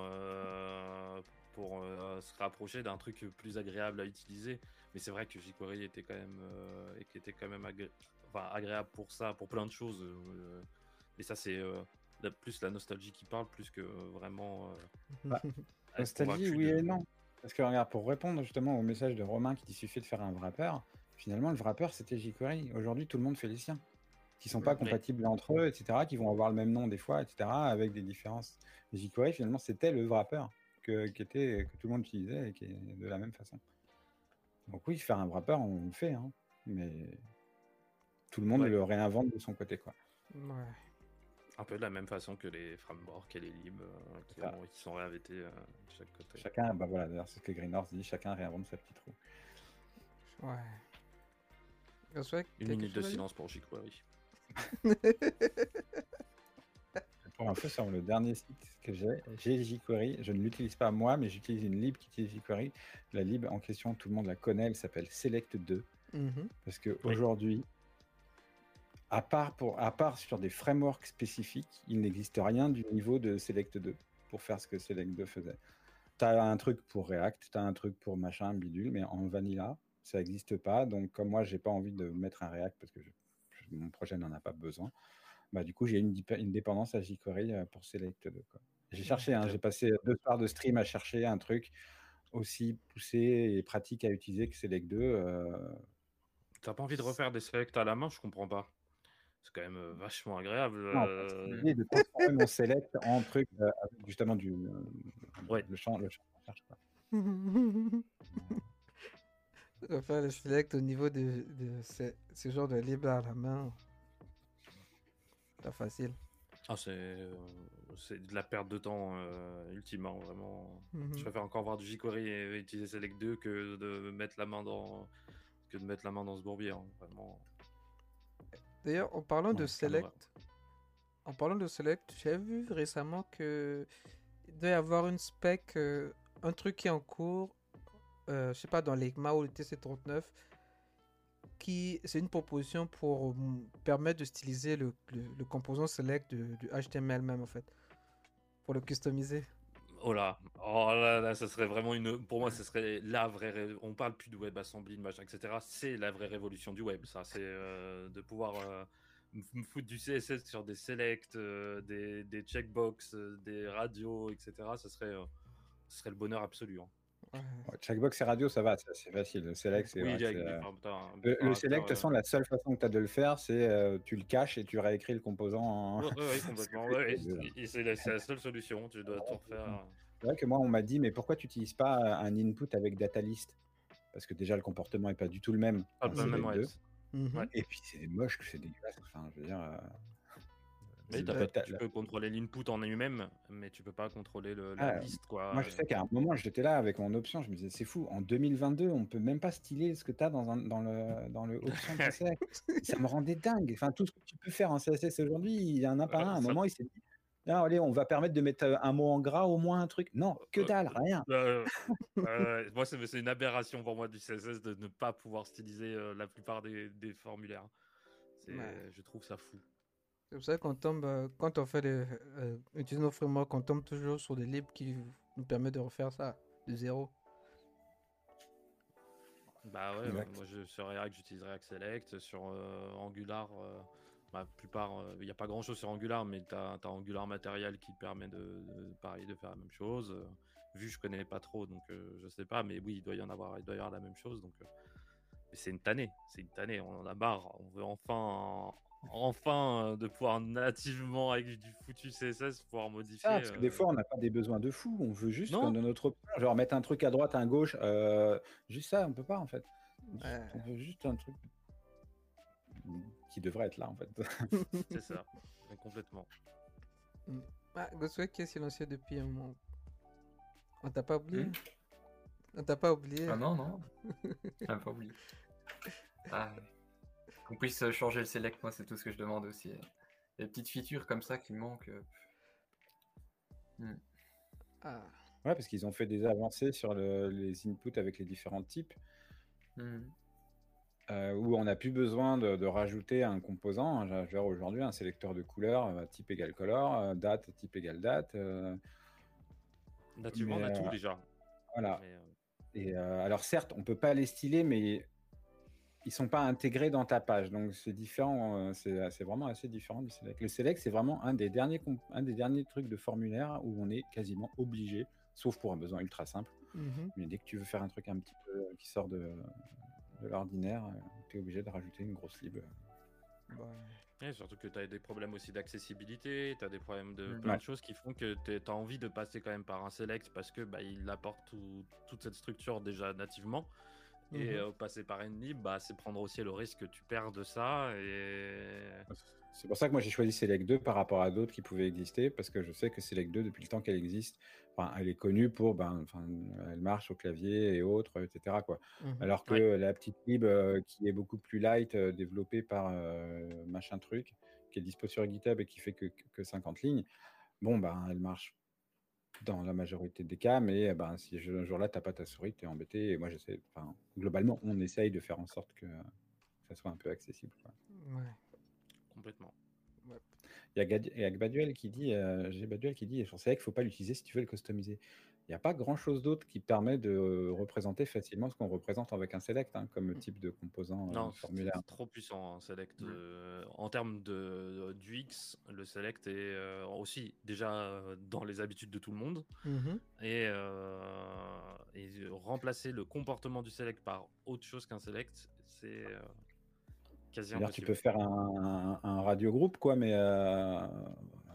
S3: pour se rapprocher d'un truc plus agréable à utiliser. Mais c'est vrai que jQuery était quand même, et qui était quand même agré- enfin, agréable pour ça, pour plein de choses. euh, mais ça, c'est euh, plus la nostalgie qui parle, plus que euh, vraiment. euh, [LAUGHS]
S1: Bah, Nostalgie, oui
S3: de-
S1: et non. Parce que regarde, pour répondre justement au message de Romain qui dit suffit de faire un wrapper, finalement le wrapper c'était jQuery. Aujourd'hui tout le monde fait les siens. Qui sont pas
S3: Oui.
S1: compatibles entre eux, etc. Qui vont avoir le même nom des fois, etc. Avec des différences. JQuery finalement c'était le wrapper que, qui était, que tout le monde utilisait et qui est de la même façon. Donc oui, faire un wrapper on le fait, hein, mais tout le monde
S3: Ouais.
S1: le réinvente de son côté. quoi.
S2: Ouais.
S3: Un peu de la même façon que les frameworks et les libs euh, qui,
S1: Ça.
S3: ont- qui sont réinventés euh, de chaque côté.
S1: Chacun, bah voilà, d'ailleurs c'est ce que Green Horse dit, chacun réinvente sa petite roue.
S2: Ouais.
S3: Une minute de silence pour jQuery. [LAUGHS]
S1: Pour info, sur le dernier site que j'ai, j'ai jQuery. Je ne l'utilise pas moi, mais j'utilise une lib qui utilise jQuery. La lib en question, tout le monde la connaît, elle s'appelle Select2.
S2: Mhm.
S1: Parce qu'aujourd'hui, à, part sur des frameworks spécifiques, il n'existe rien du niveau de Select2 pour faire ce que Select2 faisait. Tu as un truc pour React, tu as un truc pour machin, bidule, mais en vanilla, ça n'existe pas. Donc, comme moi, j'ai pas envie de mettre un React parce que mon projet n'en a pas besoin, bah, du coup, j'ai une, dépendance à jQuery euh, pour Select2. quoi. J'ai cherché, hein, j'ai passé deux soirs de stream à chercher un truc aussi poussé et pratique à utiliser que Select2. euh,
S3: T'as pas envie de refaire des selects à la main, je comprends pas. C'est quand même vachement agréable.
S1: Non,
S3: euh,
S1: c'est l'idée de transformer mon select en truc euh, avec justement du euh,
S3: Ouais.
S1: le champ, le champ [LAUGHS]
S2: faire le select au niveau de, de ce, ce genre de libre à la main. Pas facile.
S3: Ah, c'est euh, c'est de la perte de temps, euh, ultimement, vraiment.
S2: Mhm.
S3: Je préfère encore voir du jQuery et utiliser Select 2 que de mettre la main dans, que de mettre la main dans ce bourbier. hein, Vraiment.
S2: D'ailleurs, en parlant de
S3: Ouais,
S2: select, en parlant de select, j'ai vu récemment que il doit y avoir une spec, euh, un truc qui est en cours, euh, je sais pas, dans l'ECMA ou le TC39, qui c'est une proposition pour permettre de styliser le, le, le composant select du HTML même en fait, pour le customiser.
S3: Oh là, oh là, là, ça serait vraiment une. Pour moi, ce serait la vraie. ré- On parle plus de WebAssembly, de machin, etc. C'est la vraie révolution du web, ça. C'est euh, de pouvoir euh, me foutre du CSS sur des selects, euh, des, des checkbox, euh, des radios, etc. Ce serait, serait le bonheur absolu. hein.
S2: Ouais,
S1: Checkbox et radio, ça va, c'est facile. Le select, c'est
S3: Oui,
S1: euh, le, le select, de toute façon,
S3: euh,
S1: la seule façon que tu as de le faire, c'est euh, tu le caches et tu réécris le composant en.
S3: Ouais, ouais, [LAUGHS] complètement. ouais,
S1: c'est-
S3: la, seule solution. Tu dois tout [LAUGHS] refaire.
S1: C'est vrai que moi, on m'a dit, mais pourquoi tu n'utilises pas un input avec data list? Parce que déjà, le comportement n'est pas du tout le même.
S3: Pas
S1: dans
S3: le même,
S1: Select
S3: ouais.
S1: 2.
S3: Ouais.
S1: Et puis, c'est moche que c'est dégueulasse. Enfin, je veux dire, euh,
S3: Mais tu peux contrôler l'input en lui-même, mais tu peux pas contrôler le,
S1: Ah,
S3: la liste, quoi.
S1: Moi, je sais qu'à un moment, j'étais là avec mon option. Je me disais, c'est fou. En 2022, on peut même pas styler ce que tu as dans, un- dans le, dans le option [LAUGHS] de CSS. Ça me rendait dingue. Enfin, tout ce que tu peux faire en CSS aujourd'hui, il y en a pas un. À un
S3: Ça-
S1: moment, il s'est dit, ah, allez, on va permettre de mettre euh, un mot en gras, au moins un truc. Non, que
S3: Euh,
S1: dalle, rien.
S3: Euh, euh, [LAUGHS] moi, c'est c'est une aberration pour moi du CSS de ne pas pouvoir styliser euh, la plupart des, des formulaires.
S2: Ouais.
S3: Je trouve ça fou.
S2: C'est pour ça qu'on tombe, euh, quand on fait des, euh, utilise nos frameworks, on tombe toujours sur des libres qui nous permettent de refaire ça de zéro.
S3: Bah ouais, moi je, sur React j'utilise React Select, sur euh, Angular, euh, la plupart, il n'y a pas grand chose sur Angular, mais tu as, Angular Material qui te permet de, de- pareil, de faire la même chose. Euh, Vu je connais pas trop, donc euh, je sais pas, mais oui, il doit y en avoir, il doit y avoir la même chose. Donc, euh, mais c'est une tannée, c'est une tannée, on en a marre, on veut enfin, enfin euh, de pouvoir nativement avec du foutu CSS pouvoir modifier.
S1: Ah, parce que des
S3: euh,
S1: fois, on n'a pas des besoins de fou. On veut juste
S3: Non.
S1: notre. Genre mettre un truc à droite, un gauche. euh, juste ça, on peut pas en fait.
S2: Ouais.
S1: On veut juste un truc qui devrait être là en fait.
S3: c'est ça, complètement.
S2: Ah, Gosway qui est silencieux depuis un moment. On t'a pas oublié
S4: Hmm
S2: On t'a pas oublié
S4: Ah non, non. [LAUGHS] J'ai pas oublié. Ah. Qu'on puisse changer le select, moi, c'est tout ce que je demande aussi. Des petites features comme ça qui manquent. euh,
S2: Ah,
S1: Ouais, parce qu'ils ont fait des avancées sur le- les inputs avec les différents types.
S4: hmm.
S1: euh, où on n'a plus besoin de, de rajouter un composant. Je veux dire, aujourd'hui, un sélecteur de couleurs, euh, type égale color, date, type égale date. euh,
S3: Nativement, on a tout déjà.
S1: voilà.
S3: Mais, euh,
S1: Et euh, alors, certes, on peut pas les styler, mais ils sont pas intégrés dans ta page. Donc, c'est différent. euh, c'est c'est vraiment assez différent du select. Le select, c'est vraiment un des, derniers comp- un des derniers trucs de formulaire où on est quasiment obligé, sauf pour un besoin ultra simple.
S2: mhm.
S1: Mais dès que tu veux faire un truc un petit peu euh, qui sort de, de l'ordinaire, tu es obligé de rajouter une grosse lib.
S3: Ouais, surtout que tu as des problèmes aussi d'accessibilité, tu as des problèmes de
S4: Mhm.
S3: plein
S1: Ouais.
S3: de choses qui font que tu as envie de passer quand même par un select parce que bah, il apporte tout- toute cette structure déjà nativement. Et
S2: Mhm.
S3: euh, passer par une lib, bah, c'est prendre aussi le risque que tu perds de ça. Et
S1: C'est pour ça que moi j'ai choisi Select 2 par rapport à d'autres qui pouvaient exister, parce que je sais que Select 2, depuis le temps qu'elle existe, enfin, elle est connue pour, ben, enfin, elle marche au clavier et autres, etc. Quoi.
S2: mhm.
S1: Alors que la petite lib euh, qui est beaucoup plus light, euh, développée par euh, machin truc, qui est dispo sur GitHub et qui fait que, que 50 lignes, bon, ben, elle marche dans la majorité des cas, mais ben, si un jour-là, tu n'as pas ta souris, tu es embêté. Et moi, j'essaie, enfin, globalement, on essaye de faire en sorte que, que ça soit un peu accessible. quoi.
S2: Ouais.
S3: complètement.
S1: Il y a, Gad- il y a Baduel qui dit, euh, j'ai Baduel qui dit, je sais qu'il ne faut pas l'utiliser si tu veux le customiser. Il n'y a pas grand-chose d'autre qui permet de euh, représenter facilement ce qu'on représente avec un select, hein, comme type de composant euh,
S3: Non, c'est
S1: formulaire.
S3: c'est trop puissant, hein, Select.
S4: Ouais.
S3: euh, en termes de, d'UX, le Select est euh, aussi déjà euh, dans les habitudes de tout le monde. Et, euh, et remplacer le comportement du Select par autre chose qu'un Select, c'est euh, quasi
S1: C'est-à-dire, tu peux faire un, un, un radio groupe, quoi, mais euh,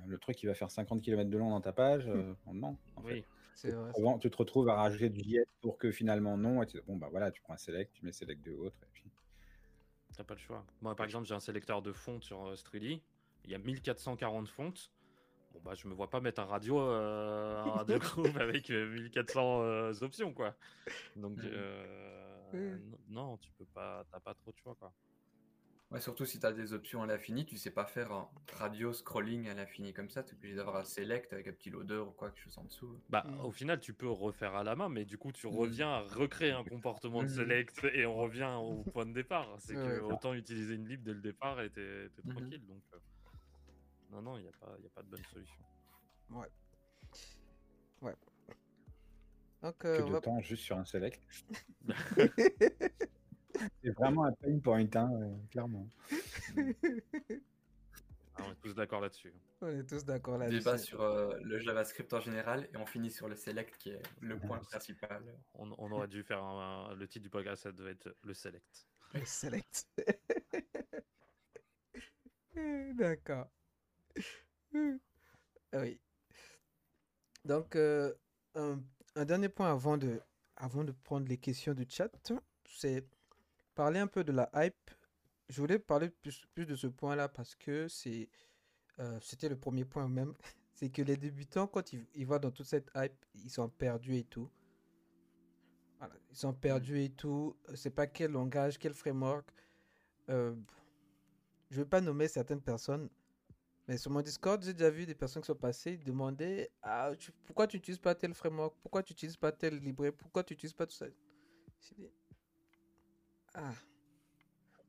S1: le truc qui va faire 50 km de long dans ta page, euh, non. En fait.
S3: Oui,
S2: Vrai. ça.
S1: Souvent, tu te retrouves à rajouter du JS pour que finalement non. Et tu- bon, bah voilà, tu prends un select, tu mets select de autre. Et puis...
S3: t'as pas le choix. Moi, par exemple, j'ai un sélecteur de fontes sur euh, Struli. Il y a 1440 fontes. Bon, bah, je me vois pas mettre un radio, euh, un radio [LAUGHS] groupe avec euh, 1400 euh, options, quoi. Donc, euh, n- non, tu peux pas, t'as pas trop de choix, quoi.
S4: Ouais, surtout si tu as des options à l'infini, tu sais pas faire un radio scrolling à l'infini comme ça, tu es obligé d'avoir un select avec un petit loader ou quoi, quelque chose en dessous.
S3: Bah,
S2: Mhm.
S3: au final, tu peux refaire à la main, mais du coup, tu
S4: Mhm.
S3: reviens à recréer un comportement de
S4: Mhm.
S3: select et on revient au point de départ. C'est
S2: Ouais.
S3: que autant utiliser une lib dès le départ et t'es
S4: Mhm.
S3: tranquille. Donc, euh, non, non, il n'y a, pas- y a pas de bonne solution.
S2: Donc, euh,
S1: Que
S2: on
S1: de
S2: va-
S1: temps juste sur un select. [LAUGHS] [LAUGHS] [LAUGHS] C'est vraiment un pain point, hein, euh, clairement.
S3: Ah, on est tous d'accord là-dessus.
S2: on est tous d'accord là-dessus.
S4: Débat sur euh, le JavaScript en général et on finit sur le select qui est le point principal.
S3: On, on aurait dû faire un- un- le titre du podcast, ça devait être le select.
S2: Le select. [LAUGHS] D'accord. Ah Oui. Donc, euh, un, un dernier point avant de, avant de prendre les questions du chat, c'est parler un peu de la hype. Je voulais parler plus, plus de ce point-là parce que c'est euh, c'était le premier point même, [LAUGHS] c'est que les débutants, quand ils, ils voient dans toute cette hype, ils sont perdus et tout. Voilà, ils sont perdus et tout. C'est pas quel langage, quel framework. Euh, je vais pas nommer certaines personnes, mais sur mon Discord, j'ai déjà vu des personnes qui sont passées demander ah, tu- pourquoi tu n'utilises pas tel framework, pourquoi tu n'utilises pas tel librairie, pourquoi tu n'utilises pas tout ça. Ah.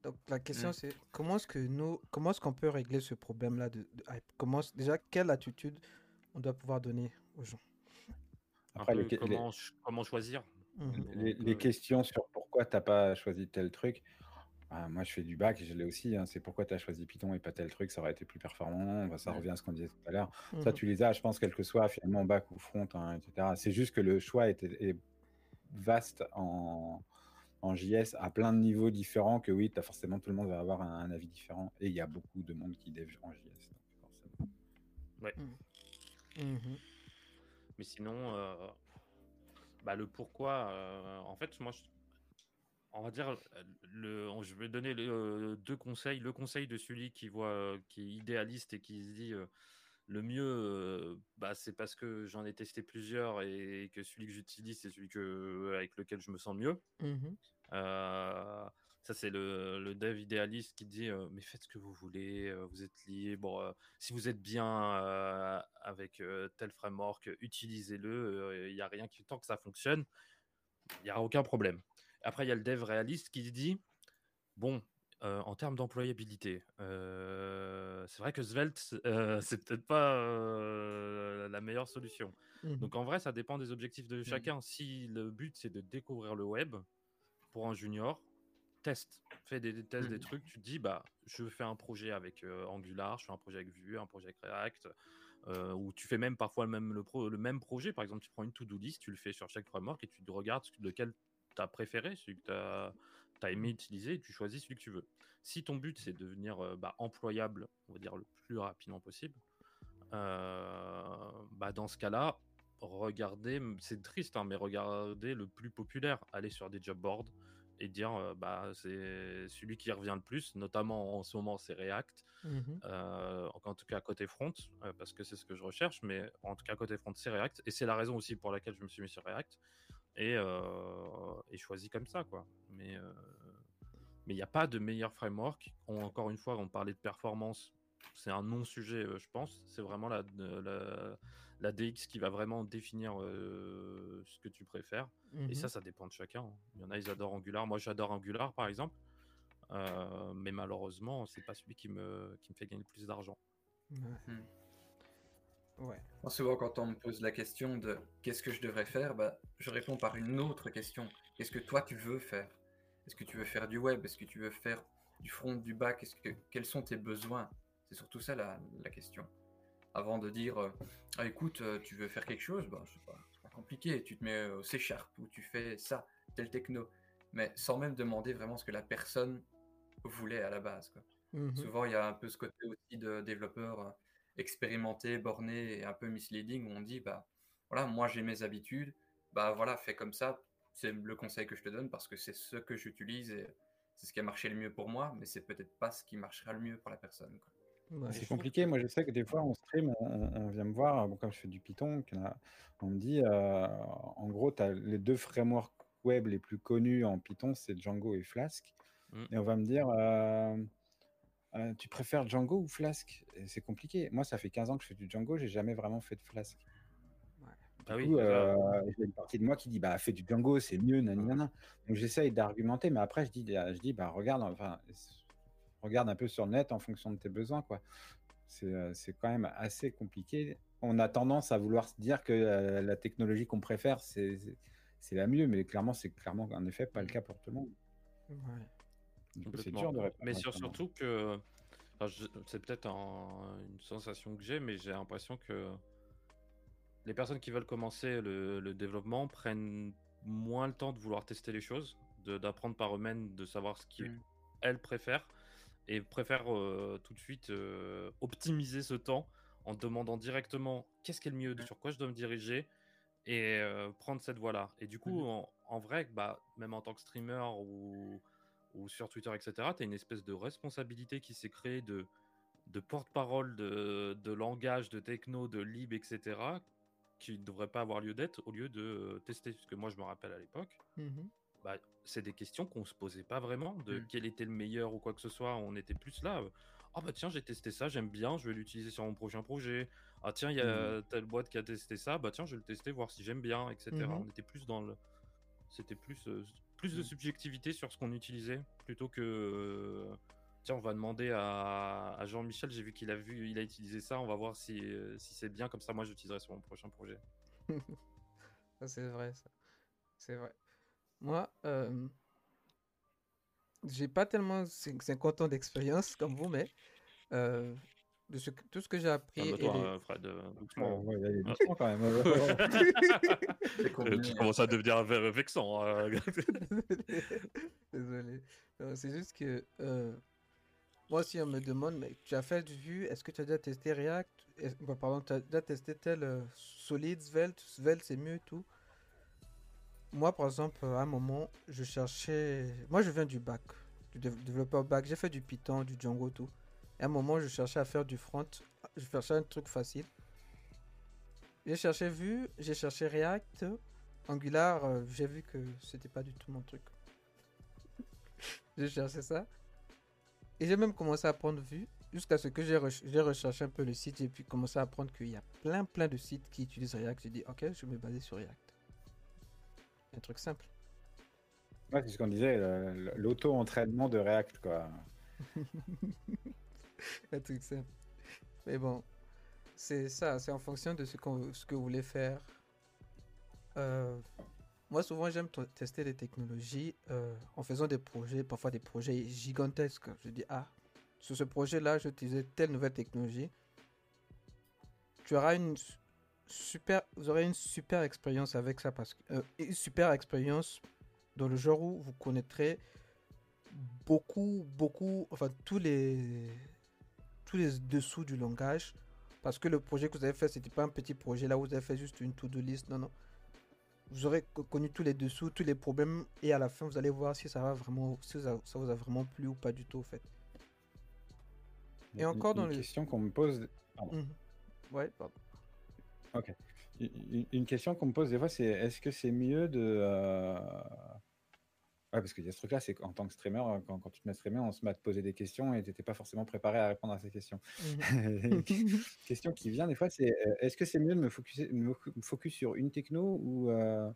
S2: Donc la question c'est comment est-ce que nous, comment est-ce qu'on peut régler ce problème-là de, de hype Comment, déjà, quelle attitude on doit pouvoir donner aux gens?
S1: Après, les, les-
S3: comment, ch- comment choisir?
S1: Les-
S3: Donc,
S1: les
S3: euh,
S1: questions sur pourquoi t'as pas choisi tel truc. ah, moi, je fais du bac, je l'ai aussi. hein, c'est pourquoi tu as choisi Python et pas tel truc, ça aurait été plus performant. Bah, ça
S4: Ouais.
S1: revient à ce qu'on disait tout à l'heure. Ça,
S2: Mhm.
S1: tu les as, je pense, quel que soit finalement bac ou front, hein, etc. C'est juste que le choix est, est vaste en, en JS à plein de niveaux différents. Que oui, as forcément tout le monde va avoir un, un avis différent. Et il y a beaucoup de monde qui dev en JS. donc forcément.
S2: Mhm.
S3: Mais sinon, euh, bah, le pourquoi, euh, en fait, moi, je- on va dire, le, je vais donner le- euh, deux conseils. Le conseil de celui qui voit, qui est idéaliste et qui se dit euh, le mieux, euh, bah, c'est parce que j'en ai testé plusieurs et que celui que j'utilise, c'est celui que, avec lequel je me sens mieux.
S2: Mhm.
S3: Euh, ça, c'est le, le dev idéaliste qui dit euh, Mais faites ce que vous voulez, euh, vous êtes libre. si vous êtes bien avec tel framework, utilisez-le. Il n'y a rien qui. Tant que ça fonctionne, il n'y a aucun problème. Après, il y a le dev réaliste qui dit Bon, euh, en termes d'employabilité, euh, c'est vrai que Svelte, euh, [LAUGHS] c'est peut-être pas euh, la meilleure solution.
S2: Mhm.
S3: Donc en vrai, ça dépend des objectifs de chacun. Si le but c'est de découvrir le web pour un junior, teste, fais des, des tests, des
S4: Mhm.
S3: trucs. Tu te dis, bah, je fais un projet avec Angular, je fais un projet avec Vue, un projet avec React, ou tu fais même parfois le même, le, pro- le même projet. Par exemple, tu prends une to-do list, tu le fais sur chaque framework et tu regardes lequel tu as préféré, celui que tu as, aimé utiliser, et tu choisis celui que tu veux. Si ton but c'est de devenir euh, bah, employable, on va dire le plus rapidement possible, euh, bah, dans ce cas-là, regardez, c'est triste, hein, mais regardez le plus populaire, aller sur des job boards et dire euh, bah c'est celui qui revient le plus, notamment en ce moment c'est React, euh, en tout cas côté front, parce que c'est ce que je recherche, mais en tout cas côté front c'est React, et c'est la raison aussi pour laquelle je me suis mis sur React et, euh, et choisi comme ça quoi. Mais euh, mais il n'y a pas de meilleur framework. On- encore une fois, on parlait de performance. C'est un non-sujet, euh, je pense. C'est vraiment la, la, la DX qui va vraiment définir euh, ce que tu préfères.
S2: Mhm.
S3: Et ça, ça dépend de chacun. hein. Il y en a, ils adorent Angular. Moi, j'adore Angular, par exemple. Euh, mais malheureusement, c'est pas celui qui me, qui me fait gagner le plus d'argent.
S4: Hmm.
S2: Ouais.
S4: Souvent, quand on me pose la question de qu'est-ce que je devrais faire, bah, je réponds par une autre question. Qu'est-ce que toi tu veux faire? Est-ce que tu veux faire du web? Est-ce que tu veux faire du front, du back Est-ce que quels sont tes besoins? C'est surtout ça la, la question. Avant de dire euh, ah, écoute, euh, tu veux faire quelque chose, bah, c'est pas, pas compliqué. Tu te mets au C Sharp ou tu fais ça, tel techno, mais sans même demander vraiment ce que la personne voulait à la base. Quoi.
S2: Mhm.
S4: Souvent, il y a un peu ce côté aussi de développeur euh, expérimenté, borné et un peu misleading où on dit bah voilà, moi j'ai mes habitudes, bah voilà, fais comme ça, c'est le conseil que je te donne parce que c'est ce que j'utilise et c'est ce qui a marché le mieux pour moi, mais c'est peut-être pas ce qui marchera le mieux pour la personne. quoi.
S2: Ouais.
S1: C'est compliqué. Moi, je sais que des fois, on stream, on, on vient me voir. Bon, comme je fais du Python, on me dit, euh, en gros, tu as les deux frameworks web les plus connus en Python, c'est Django et Flask.
S3: Mm.
S1: Et on va me dire, euh, euh, tu préfères Django ou Flask? C'est compliqué. Moi, ça fait 15 ans que je fais du Django, j'ai jamais vraiment fait de Flask.
S3: Ah
S1: Du
S3: oui,
S1: euh, j'ai une partie de moi qui dit bah fais du Django, c'est mieux, nanana. Donc j'essaye d'argumenter, mais après je dis, je dis bah regarde, enfin regarde un peu sur le net en fonction de tes besoins quoi. C'est euh, c'est quand même assez compliqué. On a tendance à vouloir se dire que euh, la technologie qu'on préfère c'est c'est- c'est la mieux, mais clairement c'est clairement en effet pas le cas pour tout le monde.
S2: Ouais.
S1: Du coup, c'est
S3: Complètement.
S1: dur de répondre.
S3: Mais sur- surtout que. enfin, c'est peut-être un- une sensation que j'ai, mais j'ai l'impression que les personnes qui veulent commencer le, le développement prennent moins le temps de vouloir tester les choses, d'apprendre par eux-mêmes, de savoir ce qu'elles
S4: Mm.
S3: préfèrent, et préfèrent euh, tout de suite euh, optimiser ce temps en demandant directement qu'est-ce qui est le mieux,
S4: Mm.
S3: sur quoi je dois me diriger, et euh, prendre cette voie-là. Et du coup,
S4: Mhm.
S3: en, en vrai, bah, même en tant que streamer ou, ou sur Twitter, etc., tu as une espèce de responsabilité qui s'est créée de de porte-parole de, de langage, de techno, de lib, etc., qui ne devrait pas avoir lieu d'être au lieu de euh, tester. Parce que moi, je me rappelle à l'époque,
S2: Mhm.
S3: bah, c'est des questions qu'on se posait pas vraiment de
S4: Mm.
S3: quel était le meilleur ou quoi que ce soit. On était plus là. euh, Ah bah tiens, j'ai testé ça, j'aime bien, je vais l'utiliser sur mon prochain projet. Ah tiens, il y a telle boîte qui a testé ça, bah tiens, je vais le tester, voir si j'aime bien, etc. On était plus dans le. C'était plus, euh, plus de
S4: Mm.
S3: subjectivité sur ce qu'on utilisait plutôt que. euh, Tiens, on va demander à, à Jean-Michel, j'ai vu qu'il a vu, il a utilisé ça, on va voir si, euh, si c'est bien, comme ça moi j'utiliserai sur mon prochain projet. [LAUGHS]
S2: Ça, c'est vrai, ça. C'est vrai. Moi, euh, j'ai pas tellement cin- 50 ans d'expérience comme vous, mais euh, de ce tout ce que j'ai appris. et
S3: Calme-toi,
S2: les-
S3: hein, Fred, euh,
S1: Ouais,
S3: doucement.
S1: ouais, quand même. [LAUGHS] [LAUGHS]
S3: Tu commences à devenir ve- vexant. hein. [LAUGHS]
S2: Désolé. C'est juste que euh, moi, si on me demande, mais tu as fait du Vue, est-ce que tu as déjà testé React? Bah, pardon, tu as déjà testé tel euh, Solid, Svelte? Svelte, c'est mieux et tout. Moi, par exemple, à un moment, je cherchais. Moi, je viens du bac, du dév- développeur bac. J'ai fait du Python, du Django, tout. Et à un moment, je cherchais à faire du front. Je cherchais un truc facile. J'ai cherché Vue, j'ai cherché React, Angular. euh, j'ai vu que c'était pas du tout mon truc. [LAUGHS] j'ai cherché ça. Et j'ai même commencé à prendre Vue jusqu'à ce que j'ai rech- j'ai recherché un peu le site et puis commencé à apprendre qu'il y a plein plein de sites qui utilisent React. J'ai dit, ok, je vais me baser sur React. Un truc simple.
S1: Ouais, c'est ce qu'on disait, l'auto-entraînement de React, quoi. [LAUGHS] [LAUGHS]
S2: Un truc simple. Mais bon, c'est ça, c'est en fonction de ce, que vous voulez faire. Euh, moi, souvent, j'aime tester les technologies euh, en faisant des projets, parfois des projets gigantesques. Je dis, ah, sur ce projet-là, je utilisais telle nouvelle technologie. Tu auras une su- super, vous aurez une super expérience avec ça parce que euh, une super expérience dans le genre où vous connaîtrez beaucoup, beaucoup, enfin tous les tous les dessous du langage parce que le projet que vous avez fait c'était pas un petit projet là où vous avez fait juste une to-do list non non vous aurez co- connu tous les dessous tous les problèmes et à la fin vous allez voir si ça va vraiment si ça, vous a vraiment plu ou pas du tout en fait Et encore dans
S1: une
S2: les-
S1: question qu'on me pose.
S2: Mhm. ouais pardon
S1: Une une question qu'on me pose des fois, c'est est-ce que c'est mieux de. euh, Ouais, parce qu'il y a ce truc-là, c'est qu'en tant que streamer, euh, quand, quand tu te mets streamer, on se met à te poser des questions et tu n'étais pas forcément préparé à répondre à ces questions. [LAUGHS] Une [LAUGHS] question qui vient des fois, c'est euh, est-ce que c'est mieux de me focus, me focus sur une techno ou, euh,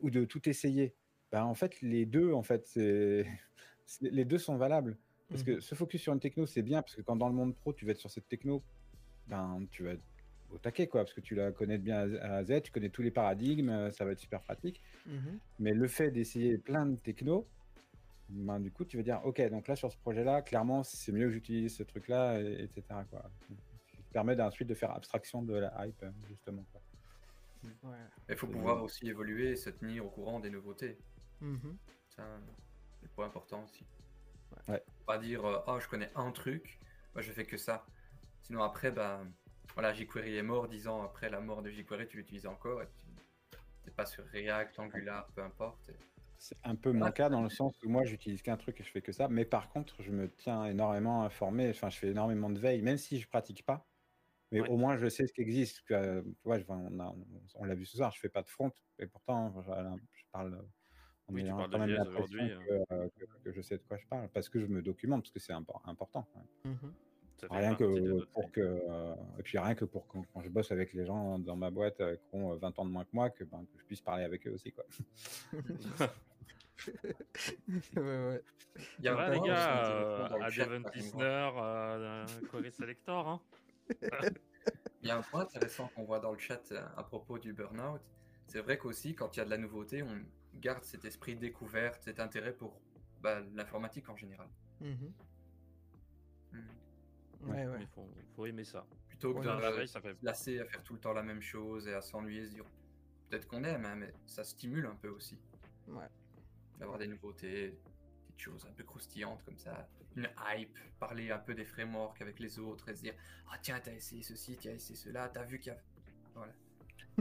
S1: ou de tout essayer? Ben, En fait, les deux, en fait, c'est [LAUGHS] les deux sont valables. Parce que se focus sur une techno, c'est bien, parce que quand dans le monde pro, tu vas être sur cette techno, ben, tu vas être au taquet, quoi, parce que tu la connais bien à à Z, tu connais tous les paradigmes, ça va être super pratique.
S2: Mhm.
S1: Mais le fait d'essayer plein de technos, ben, du coup, tu vas dire, ok, donc là, sur ce projet-là, clairement, c'est mieux que j'utilise ce truc-là, et- etc. Quoi. Ça te permet ensuite de faire abstraction de la hype, euh, justement. quoi.
S2: Ouais.
S4: Il faut pouvoir aussi évoluer et se tenir au courant des nouveautés.
S2: Mhm.
S4: Ça, c'est le point important aussi.
S1: Ouais.
S4: Pas dire ah je connais un truc, moi je fais que ça. Sinon après bah voilà jQuery est mort, dix ans après la mort de jQuery tu l'utilises encore et tu t'es pas sur React, Angular, peu importe.
S1: C'est un peu mon cas dans le sens où moi, j'utilise qu'un truc et je fais que ça. Mais par contre, je me tiens énormément informé. Enfin, je fais énormément de veille, même si je pratique pas. Mais
S3: Ouais.
S1: au moins, je sais ce qui existe. Que, euh, tu vois, je- on a- on l'a vu ce soir, je fais pas de front. Et pourtant, je, je parle. On
S3: Oui, tu parles de
S1: quand même
S3: JS
S1: l'impression
S3: aujourd'hui,
S1: que, euh, que- que je sais de quoi je parle. Parce que je me documente, parce que c'est impor- important. même.
S3: Ça fait
S1: Rien
S3: de
S1: que pour que. euh, et puis rien que pour quand, quand je bosse avec les gens dans ma boîte euh, qui ont euh, 20 ans de moins que moi, que, ben, que je puisse parler avec eux aussi. Quoi. [LAUGHS]
S2: ouais, ouais.
S4: Il y
S3: les gars, euh, à Devon euh, Selector, hein [LAUGHS]
S4: Il y a un point intéressant qu'on voit dans le chat euh, à propos du burn-out. C'est vrai qu'aussi, quand il y a de la nouveauté, on garde cet esprit découverte, cet intérêt pour bah, l'informatique en général.
S2: Mhm.
S4: Hmm.
S2: Ouais, ouais.
S3: Mais faut, faut aimer ça.
S4: Plutôt que
S2: Ouais,
S4: de
S3: la veille, ça fait
S4: se lasser à faire tout le temps la même chose et à s'ennuyer, se dire peut-être qu'on aime, hein, mais ça stimule un peu aussi
S2: Ouais.
S4: d'avoir des nouveautés, des choses un peu croustillantes comme ça, une hype, parler un peu des frameworks avec les autres et se dire ah tiens t'as essayé ceci, t'as essayé cela, t'as vu qu'il y a voilà.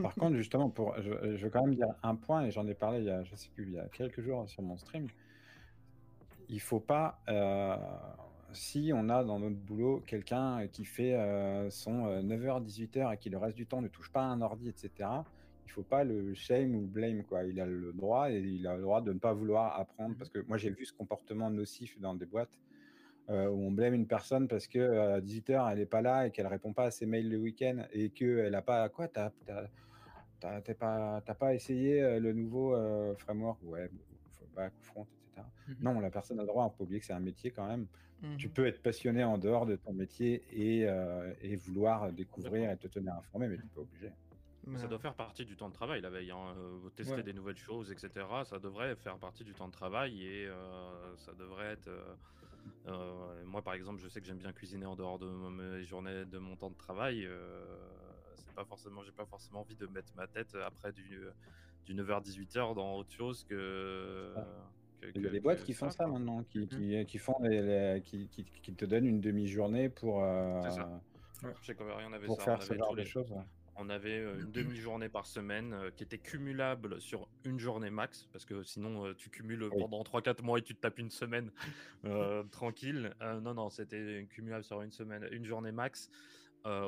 S1: Par contre, justement, pour, je, je veux quand même dire un point, et j'en ai parlé il y a, je sais plus, il y a quelques jours sur mon stream. Il faut pas. euh, si on a dans notre boulot quelqu'un qui fait son 9h, 18h et qui le reste du temps ne touche pas à un ordi, etc., il faut pas le shame ou le blame. Quoi. Il a le droit et il a le droit de ne pas vouloir apprendre. Parce que moi, j'ai vu ce comportement nocif dans des boîtes où on blâme une personne parce que à 18h, elle n'est pas là et qu'elle répond pas à ses mails le week-end et qu'elle n'a pas. Quoi T'as pas, pas essayé le nouveau framework? Web, front, etc. Mmh non, la personne a le droit. Il faut pas oublier que c'est un métier quand même. Tu mmh peux être passionné en dehors de ton métier et, et vouloir découvrir et te tenir informé, mais tu n'es pas obligé.
S3: Ça doit faire partie du temps de travail, la veille. Hein. Euh, tester des nouvelles choses, etc. Ça devrait faire partie du temps de travail et euh, ça devrait être. Euh, moi, par exemple, je sais que j'aime bien cuisiner en dehors de mes journées, de mon temps de travail. c'est pas forcément, j'ai pas forcément envie de mettre ma tête après du, du 9h-18h dans autre chose que.
S1: Il y a des boîtes qui font ça, maintenant, qui, mmh. qui, qui font qui, qui, te donnent une demi-journée pour.
S3: c'est ça. Je sais avait
S1: pour faire ce genre de choses.
S3: On avait euh, une demi-journée par semaine euh, qui était cumulable sur une journée max, parce que sinon euh, tu cumules pendant 3-4 mois et tu te tapes une semaine [LAUGHS] tranquille. non, non, c'était cumulable sur une semaine, une journée max.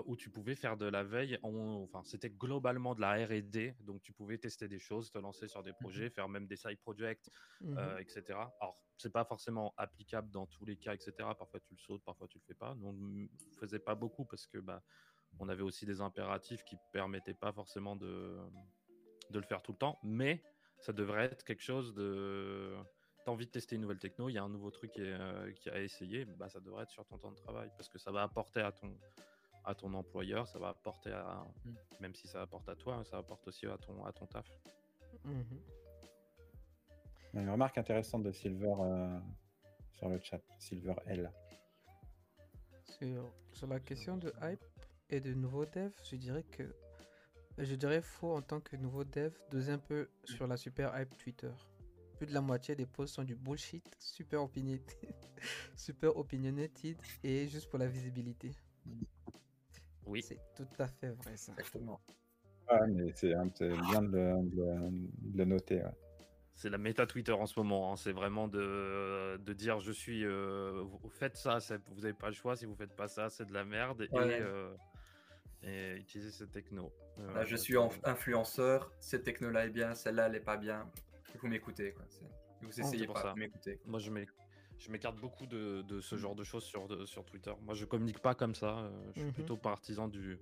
S3: Où tu pouvais faire de la veille, enfin c'était globalement de la R&D, donc tu pouvais tester des choses, te lancer sur des projets, mmh faire même des side projects, mmh etc. Alors c'est pas forcément applicable dans tous les cas, etc. Parfois tu le sautes, parfois tu le fais pas. Donc on faisait pas beaucoup parce que bah on avait aussi des impératifs qui permettaient pas forcément de, de le faire tout le temps, mais ça devrait être quelque chose de. T'as envie de tester une nouvelle techno, il y a un nouveau truc qui, est, euh, a essayé, bah, ça devrait être sur ton temps de travail parce que ça va apporter à ton, à ton employeur, ça va apporter à. Mm. Même si ça apporte à toi, ça apporte aussi à ton, à ton taf.
S1: Mm-hmm. Une remarque intéressante de Silver euh, sur le chat, Silver L.
S2: Sur, sur la question de hype, et de nouveaux devs, je dirais que je dirais faux en tant que nouveau dev, doser un peu sur la super hype Twitter. Plus de la moitié des posts sont du bullshit, super opinionated, [LAUGHS] super opinionated et juste pour la visibilité.
S3: Oui.
S2: C'est tout à fait vrai ça.
S1: Exactement. Ouais, mais c'est bien de le, noter.
S3: C'est la méta Twitter en ce moment. Hein. C'est vraiment de, de, dire je suis. Euh, vous faites ça, vous n'avez pas le choix. Si vous faites pas ça, c'est de la merde. Et, euh, et utiliser cette techno.
S4: Euh, je suis influenceur, cette techno-là est bien, celle-là elle est pas bien. Vous m'écoutez quoi. Vous oh, essayez pas, de m'écouter.
S3: Moi je m'écarte beaucoup de, de, ce mm. genre de choses sur, sur Twitter. Moi je communique pas comme ça. Euh, je suis mm-hmm. plutôt partisan du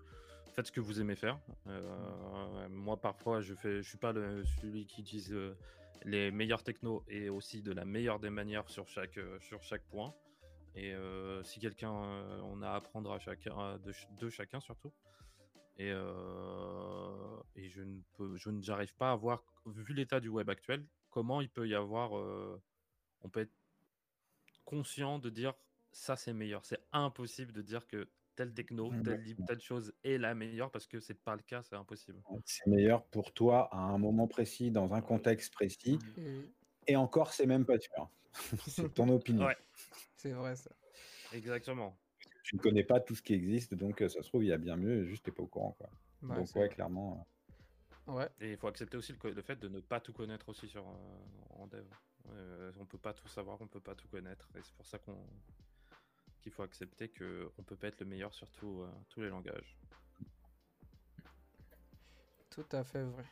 S3: faites ce que vous aimez faire. Euh, moi parfois je fais, je suis pas le, celui qui utilise les meilleurs technos et aussi de la meilleure des manières sur chaque, sur chaque point. Et euh, si quelqu'un, euh, on a à apprendre à chacun, de, chacun surtout. Et, euh, et je ne peux, je n'arrive pas à voir, vu l'état du web actuel, comment il peut y avoir, on peut être conscient de dire ça c'est meilleur. C'est impossible de dire que telle techno, mmh, telle, telle chose est la meilleure parce que c'est pas le cas, c'est impossible.
S1: C'est meilleur pour toi à un moment précis, dans un contexte précis. Mmh. Et encore, c'est même pas sûr. [LAUGHS] c'est ton opinion. Ouais.
S2: C'est vrai ça.
S3: Exactement.
S1: Tu ne connais pas tout ce qui existe, donc euh, ça se trouve, il y a bien mieux, juste t'es pas au courant. Quoi. donc, ouais, clairement.
S3: Euh. Ouais. Et il faut accepter aussi le, fait de ne pas tout connaître aussi sur, euh, en dev. On peut pas tout savoir, on peut pas tout connaître. Et c'est pour ça qu'il faut accepter qu'on peut pas être le meilleur sur tous les langages.
S2: Tout à fait vrai.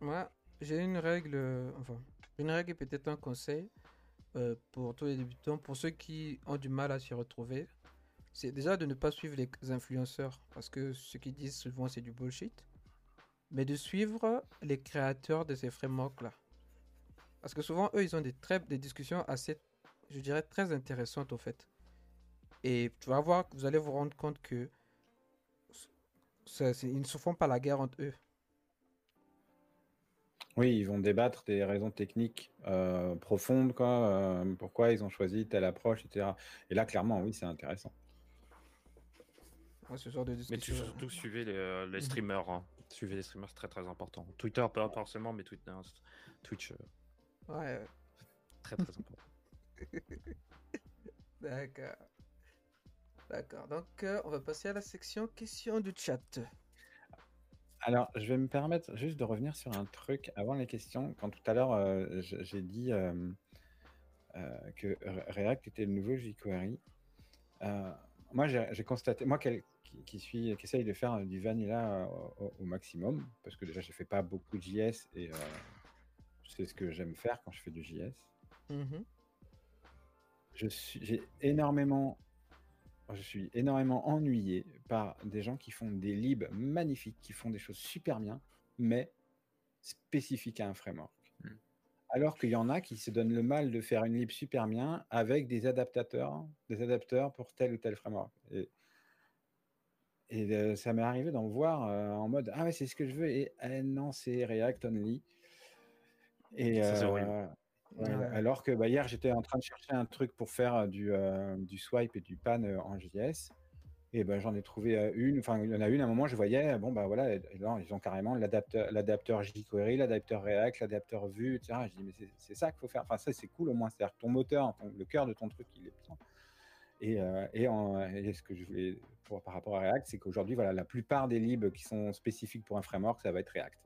S2: Moi, j'ai une règle, enfin, une règle et peut-être un conseil. Euh, pour tous les débutants, pour ceux qui ont du mal à s'y retrouver, c'est déjà de ne pas suivre les influenceurs parce que ce qu'ils disent souvent c'est du bullshit, mais de suivre les créateurs de ces frameworks là. Parce que souvent eux ils ont des, très, des discussions assez, je dirais, très intéressantes au fait. Et tu vas voir, vous allez vous rendre compte que ils ne se font pas la guerre entre eux.
S1: Oui, ils vont débattre des raisons techniques euh, profondes, quoi, euh, pourquoi ils ont choisi telle approche, etc. Et là, clairement, oui, c'est intéressant.
S2: ce genre de
S3: Mais tu surtout suivez les, euh, les mhm. streamers. Hein. Suivez les streamers, c'est très très important. Twitter, pas forcément, mais Twitter, Twitch.
S2: Ouais.
S3: Très très important. [LAUGHS]
S2: D'accord. D'accord. Donc, on va passer à la section questions du chat.
S1: Alors, je vais me permettre juste de revenir sur un truc avant les questions. Quand tout à l'heure, euh, j'ai dit euh, euh, que React était le nouveau jQuery, Euh, moi, j'ai constaté, moi qui, qui, suis, qui essaye de faire du vanilla au, maximum, parce que déjà, je fais pas beaucoup de JS et c'est ce que j'aime faire quand je fais du JS. Mmh je suis, j'ai énormément, je suis énormément ennuyé par des gens qui font des libs magnifiques, qui font des choses super bien, mais spécifiques à un framework. Mmh. Alors qu'il y en a qui se donnent le mal de faire une lib super bien avec des adaptateurs, des adapteurs pour tel ou tel framework. Et, et ça m'est arrivé d'en voir en mode Ah ouais, c'est ce que je veux, et eh non, c'est React Only. Et, alors que bah, hier, j'étais en train de chercher un truc pour faire du, du swipe et du pan en JS. Et ben, j'en ai trouvé une, enfin, il y en a une, à un moment, je voyais, bon, bah voilà, ils ont carrément l'adapteur jQuery, l'adapteur React, l'adapteur Vue, etc. Je dis, mais c'est ça qu'il faut faire. Enfin, ça, c'est cool au moins. C'est-à-dire que ton moteur, le cœur de ton truc, il est puissant. Et, et, et, ce que je voulais, pour, par rapport à React, c'est qu'aujourd'hui, voilà, la plupart des libs qui sont spécifiques pour un framework, ça va être React.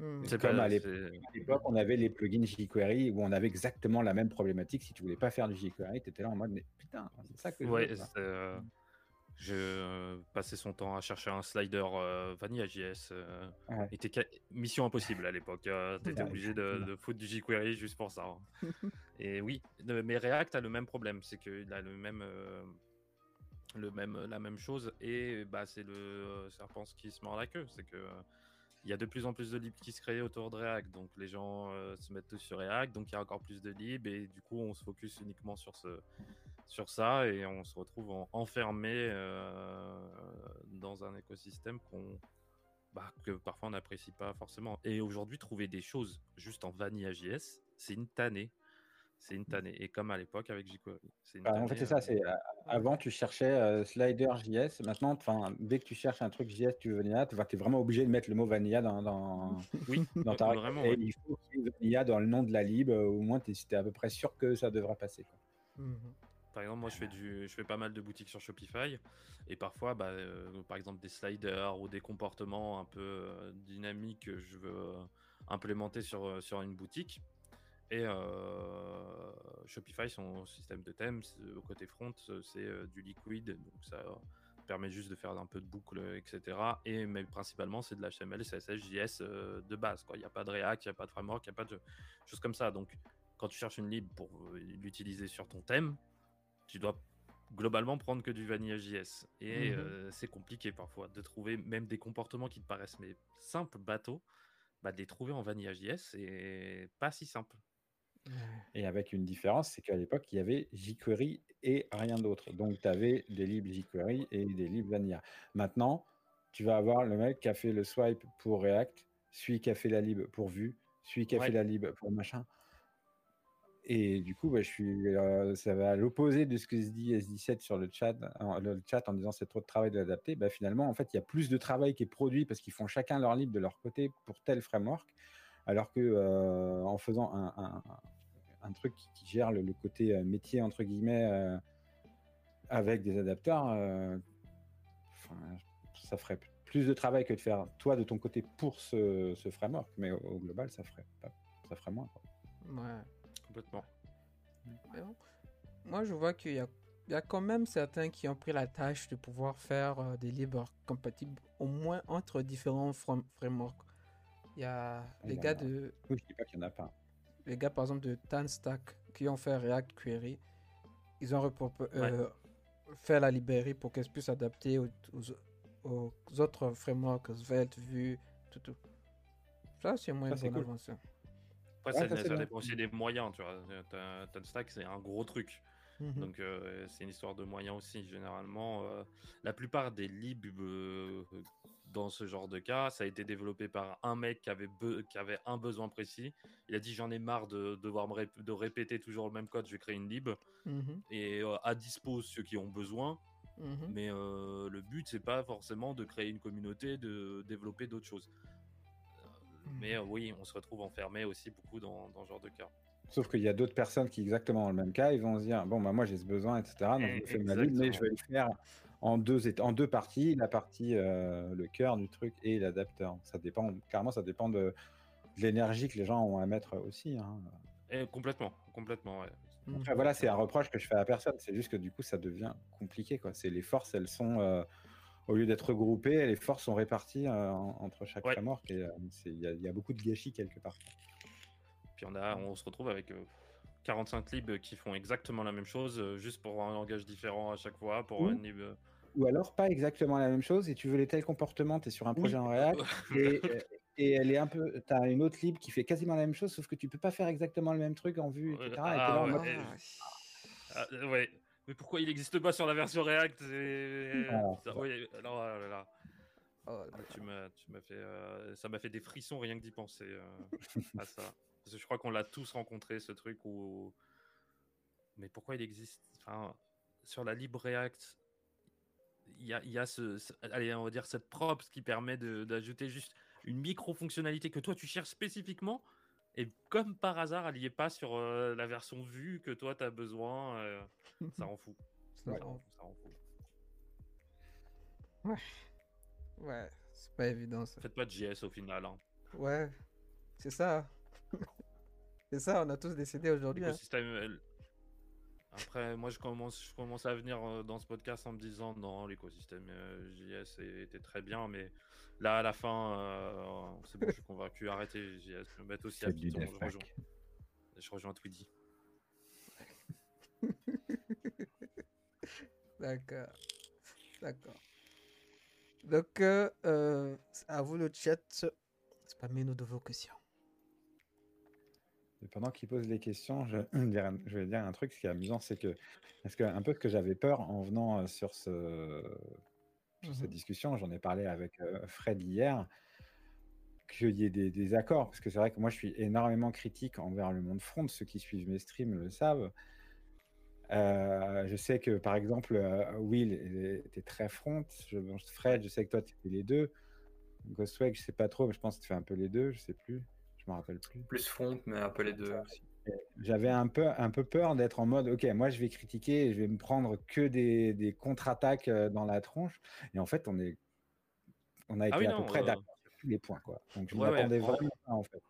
S1: Mmh. C'est comme à l'époque, on avait les plugins jQuery où on avait exactement la même problématique. Si tu voulais pas faire du jQuery, tu étais là en mode, mais putain, c'est ça que je
S3: ouais, euh, je euh, passais son temps à chercher un slider euh, Vanilla JS. Euh, était mission impossible à l'époque. [LAUGHS] tu étais obligé de, de, foutre du jQuery juste pour ça. Hein. [LAUGHS] Et oui, mais React a le même problème. C'est qu'il a le même, le même, la même chose. Et bah, c'est le serpent qui se mord la queue. C'est que il y a de plus en plus de libs qui se créent autour de React, donc les gens euh, se mettent tous sur React, donc il y a encore plus de libs et du coup on se focus uniquement sur ce, sur ça et on se retrouve enfermé euh, dans un écosystème qu'on, bah, que parfois on n'apprécie pas forcément. Et aujourd'hui trouver des choses juste en vanilla JS, c'est une tannée c'est une tannée. Et comme à l'époque avec jQuery.
S1: Bah, en fait, c'est ça. Euh, c'est, euh, avant, tu cherchais euh, slider JS. Maintenant, dès que tu cherches un truc JS, tu veux vanilla, tu es vraiment obligé de mettre le mot vanilla dans, dans,
S3: oui, [LAUGHS]
S1: dans ta
S3: vraiment, Et
S1: il faut qu'il y ait vanilla dans le nom de la lib. au moins, tu es, à peu près sûr que ça devra passer.
S3: Mmh par exemple, moi, je fais, du, je fais pas mal de boutiques sur Shopify. Et parfois, bah, par exemple, des sliders ou des comportements un peu dynamiques que je veux implémenter sur, sur une boutique et euh, Shopify, son système de thèmes, au côté front, c'est euh, du liquid, donc ça permet juste de faire un peu de boucle, etc. Et mais principalement, c'est de l'HTML, CSS, JS euh, de base. Il n'y a pas de React, il n'y a pas de framework, il n'y a pas de choses comme ça. Donc, quand tu cherches une lib pour l'utiliser sur ton thème, tu dois globalement prendre que du vanilla JS. Et mmh c'est compliqué parfois de trouver même des comportements qui te paraissent mais simples, bateaux, bah, de les trouver en vanilla JS, c'est pas si simple.
S1: Et avec une différence, c'est qu'à l'époque, il y avait jQuery et rien d'autre. Donc, tu avais des libres jQuery et des libres vanilla. Maintenant, tu vas avoir le mec qui a fait le swipe pour React, celui qui a fait la lib pour Vue, celui qui a fait la lib pour machin. Et du coup, bah, je suis, euh, ça va à l'opposé de ce que se dit S17 sur le chat, en, le chat en disant c'est trop de travail de l'adapter. Bah, finalement, en fait, il y a plus de travail qui est produit parce qu'ils font chacun leur lib de leur côté pour tel framework alors que euh, en faisant un, truc qui, gère le, côté euh, métier entre guillemets euh, avec des adapteurs, ça ferait plus de travail que de faire toi de ton côté pour ce, framework, mais au, global, ça ferait, ça ferait moins.
S2: Ouais.
S3: Complètement.
S2: moi, je vois qu'il y a, y a, quand même certains qui ont pris la tâche de pouvoir faire des libres compatibles au moins entre différents frameworks. Il y a les gars de.
S1: Oui, je dis pas qu'il n'y en a pas.
S2: Les gars, par exemple, de Tanstack qui ont fait React Query, ils ont euh, fait la librairie pour qu'elle puisse s'adapter aux, aux, autres frameworks, Svelte, Vue, tout, tout. Ça, c'est moins bonne avancée.
S3: Après, ça, ça dépend aussi des moyens, tu vois. Tanstack, c'est un gros truc. Mhm. Donc euh, c'est une histoire de moyens aussi. Généralement, euh, la plupart des libs euh, dans ce genre de cas, ça a été développé par un mec qui avait, qui avait un besoin précis. Il a dit j'en ai marre de devoir me de répéter toujours le même code, je vais créer une lib mhm. et à dispo ceux qui ont besoin. Mhm. Mais le but c'est pas forcément de créer une communauté, de développer d'autres choses. Mais oui, on se retrouve enfermé aussi beaucoup dans, dans ce genre de cas.
S1: Sauf qu'il y a d'autres personnes qui, exactement dans le même cas, ils vont se dire Bon, bah, moi j'ai ce besoin, etc. Donc je fais ma liste, mais je vais le faire en deux, en deux parties la partie, euh, le cœur du truc et l'adapteur. Ça dépend, carrément, ça dépend de, l'énergie que les gens ont à mettre aussi. Hein.
S3: Et complètement, complètement, ouais.
S1: Après, voilà, c'est un reproche que je fais à personne. C'est juste que du coup, ça devient compliqué. Quoi. C'est les forces, elles sont euh, au lieu d'être regroupées, les forces sont réparties euh, en- entre chaque
S3: Ouais.
S1: Et euh, il y, a- il y a beaucoup de gâchis quelque part.
S3: Puis on, a, on se retrouve avec euh, 45 libs qui font exactement la même chose, euh, juste pour un langage différent à chaque fois, pour
S1: Oui.
S3: un lib. euh,
S1: Ou alors pas exactement la même chose. Et tu veux les tels comportements, tu es sur un projet en React. [LAUGHS] et, euh, et elle est un peu. Tu as une autre lib qui fait quasiment la même chose, sauf que tu peux pas faire exactement le même truc en vue, etc. Et
S3: ah,
S1: là
S3: ouais. Ouais. Ah, euh, ouais. Mais pourquoi il n'existe pas sur la version React et... Ça- ouais, alors, oh là là.
S2: Oh
S3: Ah, tu m'as, tu m'as fait, euh, ça m'a fait des frissons rien que d'y penser euh, à ça. [LAUGHS] Parce que je crois qu'on l'a tous rencontré ce truc où. Mais pourquoi il existe Enfin, sur la libre React, il y a, y a ce, ce- allez, on va dire cette props qui permet d'ajouter juste une micro fonctionnalité que toi tu cherches spécifiquement. Et comme par hasard, elle n'y est pas sur euh, la version vue que toi tu as besoin. euh, ça rend fou. [LAUGHS]
S2: Ça
S3: Ça
S2: rend-
S3: rend fou, ça rend fou.
S2: Ouais, c'est pas évident ça.
S3: Faites pas de JS au final. hein.
S2: Ouais, c'est ça. [LAUGHS] c'est ça, on a tous décidé aujourd'hui. hein.
S3: L'écosystème, Après, moi, je commence, je commence à venir euh, dans ce podcast en me disant non, l'écosystème euh, JS était très bien, mais là, à la fin, euh, c'est bon, je suis convaincu. Arrêtez JS, me mettre aussi à Python. Je rejoins, je rejoins Tweedy. [LAUGHS]
S2: D'accord. D'accord. Donc, euh, à vous le chat. Spammez-nous de vos questions.
S1: Et pendant qu'il pose les questions, [CLEARS THROAT] je, vais dire un truc. Ce qui est amusant, c'est que, parce que un peu ce que j'avais peur en venant euh, sur, ce, sur cette
S2: Mhm.
S1: discussion, j'en ai parlé avec euh, Fred hier, qu'il y ait des, des accords. Parce que c'est vrai que moi, je suis énormément critique envers le monde front. Ceux qui suivent mes streams le savent. Euh, je sais que, par exemple, Will était très front. Je, Fred, je sais que toi, tu fais les deux. Ghostwag, je sais pas trop, mais je pense que tu fais un peu les deux. Je sais plus. Je me rappelle plus.
S4: Plus front, mais un peu les deux aussi.
S1: J'avais un peu, un peu peur d'être en mode, ok, moi je vais critiquer et je vais me prendre que des, des contre-attaques euh, dans la tronche. Et en fait, on, est, on a été
S3: oui,
S1: à
S3: non,
S1: peu près
S3: euh,
S1: d'accord sur tous les points. Quoi. Donc je
S3: Ouais, ouais,
S1: m'attendais
S3: en-
S1: vraiment pas, en fait.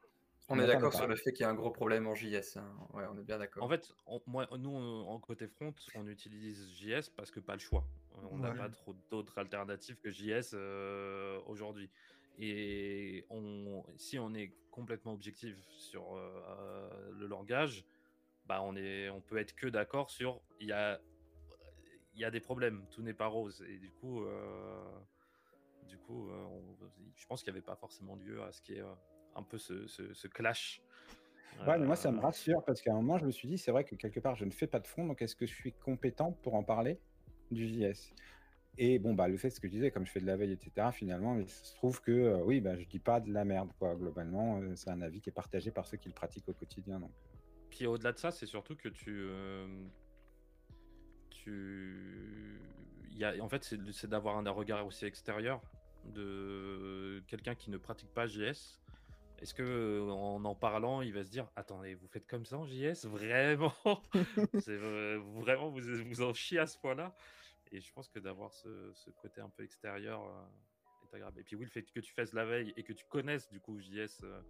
S4: On est d'accord sur le fait qu'il y a un gros problème en JS. hein. Ouais, on est bien d'accord.
S3: En fait, on- moi, nous, on- en côté front, on utilise JS parce que pas le choix. On n'a
S2: Ouais.
S3: pas trop d'autres alternatives que JS euh, aujourd'hui. Et on, si on est complètement objectif sur euh, euh, le langage, bah on, est, on peut être que d'accord sur il y a, y a des problèmes, tout n'est pas rose. Et du coup, euh, du coup euh, on- je pense qu'il n'y avait pas forcément lieu à ce qu'il y ait un peu ce, ce- ce clash.
S1: Ouais, mais moi ça me rassure parce qu'à un moment je me suis dit, c'est vrai que quelque part je ne fais pas de front, donc est-ce que je suis compétent pour en parler du JS Et bon, bah, le fait, ce que je disais, comme je fais de la veille, etc., finalement, il se trouve que euh, oui, bah, je dis pas de la merde, quoi. Globalement, euh, c'est un avis qui est partagé par ceux qui le pratiquent au quotidien. Donc.
S3: Puis au-delà de ça, c'est surtout que tu. euh, tu... il Y a, en fait, c'est d'avoir un regard aussi extérieur de quelqu'un qui ne pratique pas JS. Est-ce que euh, en en parlant, il va se dire Attendez, vous faites comme ça en JS [LAUGHS] Vraiment? [LAUGHS] C'est vrai- Vraiment, vous vous en chiez à ce point-là? Et je pense que d'avoir ce, ce côté un peu extérieur euh, est agréable. Et puis, oui, le fait que tu fasses la veille et que tu connaisses du coup JS, euh,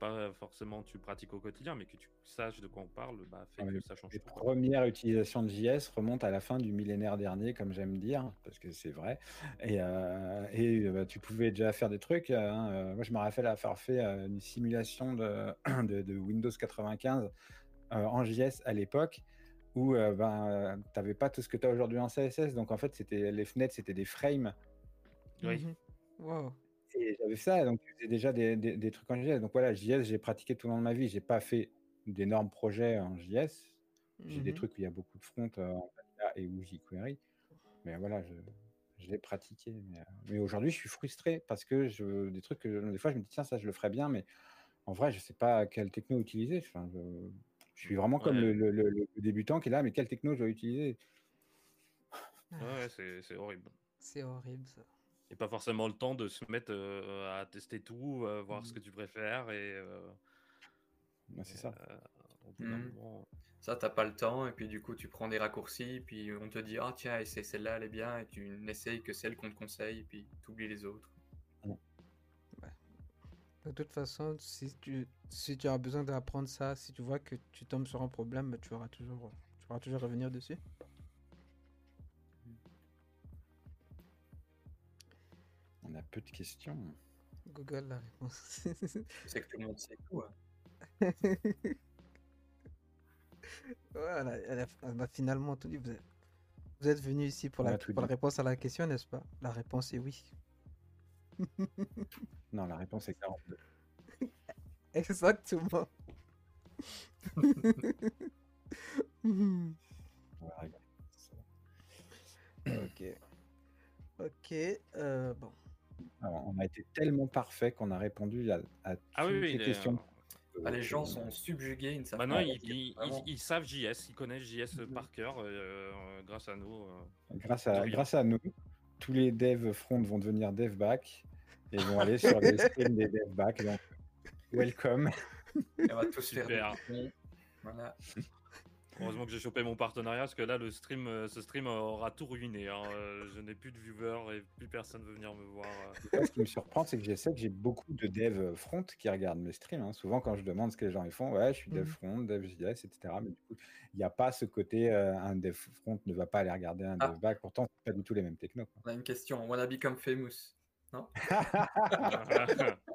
S3: pas forcément tu pratiques au quotidien, mais que tu saches de quoi on parle, bah, fait
S1: Ouais,
S3: que ça change
S1: Les
S3: tout. quoi.
S1: premières utilisations de JS remontent à la fin du millénaire dernier, comme j'aime dire, parce que c'est vrai. Et, euh, et, euh, bah, tu pouvais déjà faire des trucs. hein, moi, je me rappelle avoir fait une simulation de, [CLEARS THROAT] de, de Windows 95 euh, en JS à l'époque, où euh, ben, tu n'avais pas tout ce que tu as aujourd'hui en CSS. Donc, en fait, c'était les fenêtres, c'était des frames.
S3: Oui.
S2: Mhm. Wow.
S1: Et j'avais ça, donc je faisais déjà des, des- des trucs en JS. Donc voilà, JS, j'ai pratiqué tout au long de ma vie. J'ai pas fait d'énormes projets en JS. J'ai des
S2: Mhm.
S1: trucs où il y a beaucoup de front euh, et où jQuery. Mais voilà, je, je l'ai pratiqué. Mais, euh, mais aujourd'hui, je suis frustré parce que je, des trucs que je- des fois, je me dis, tiens, ça, je le ferais bien, mais en vrai, je sais pas quelle techno utiliser. Enfin, je, je suis vraiment comme
S3: Ouais.
S1: le, le- le- le débutant qui est là, mais quelle techno je dois utiliser?
S3: Ouais, ouais, c'est c'est horrible.
S2: C'est horrible ça.
S3: Et pas forcément le temps de se mettre euh, à tester tout, euh, voir ce que tu préfères et. euh,
S1: c'est ça.
S3: moment,
S4: Ça, t'as pas le temps, et puis du coup, tu prends des raccourcis, puis on te dit, ah tiens, essaie celle-là, elle est bien, et tu n'essayes que celle qu'on te conseille, et puis tu oublies les autres.
S2: De toute façon, si tu, si tu as besoin d'apprendre ça, si tu vois que tu tombes sur un problème, bah, tu auras toujours, tu pourras toujours revenir dessus.
S1: On a peu de questions.
S2: Google la réponse.
S4: C'est que tout le monde sait tout. hein. [LAUGHS]
S2: Voilà, elle a, elle a finalement tout dit. Vous êtes, vous êtes venu ici pour la, pour la réponse à la question, n'est-ce pas? La réponse est oui. [LAUGHS]
S1: Non, la réponse est 42. [LAUGHS]
S2: Exactement. Ok. Ok. euh, bon.
S1: Alors, on a été tellement parfait qu'on a répondu à, à
S3: Ah oui,
S1: toutes
S3: oui,
S1: les questions.
S4: Ah, les gens sont subjugués, ils
S3: Maintenant, ils, ils-
S4: Vraiment.
S3: ils- ils savent JS, ils connaissent JS par cœur euh, euh, grâce à nous. euh.
S1: Grâce à, grâce à nous, tous les devs front vont devenir dev back et vont aller sur les streams des dev back. Donc, welcome.
S4: Et on va tous faire
S3: Super.
S4: des boutons. Voilà.
S3: Heureusement que j'ai chopé mon partenariat parce que là, le stream, euh, ce stream aura tout ruiné. hein. Euh, Je n'ai plus de viewers et plus personne veut venir me voir. euh.
S1: Ce qui me surprend, c'est que je sais que j'ai beaucoup de devs front qui regardent mes streams. hein. Souvent, quand je demande ce que les gens ils font, ouais, je suis dev
S2: Mhm.
S1: front, dev JS, etc. Mais du coup, il n'y a pas ce côté, euh, un dev front ne va pas aller regarder un
S4: Ah.
S1: dev back. Pourtant, c'est pas du tout les mêmes technos.
S4: On a une question. Wanna become famous [LAUGHS]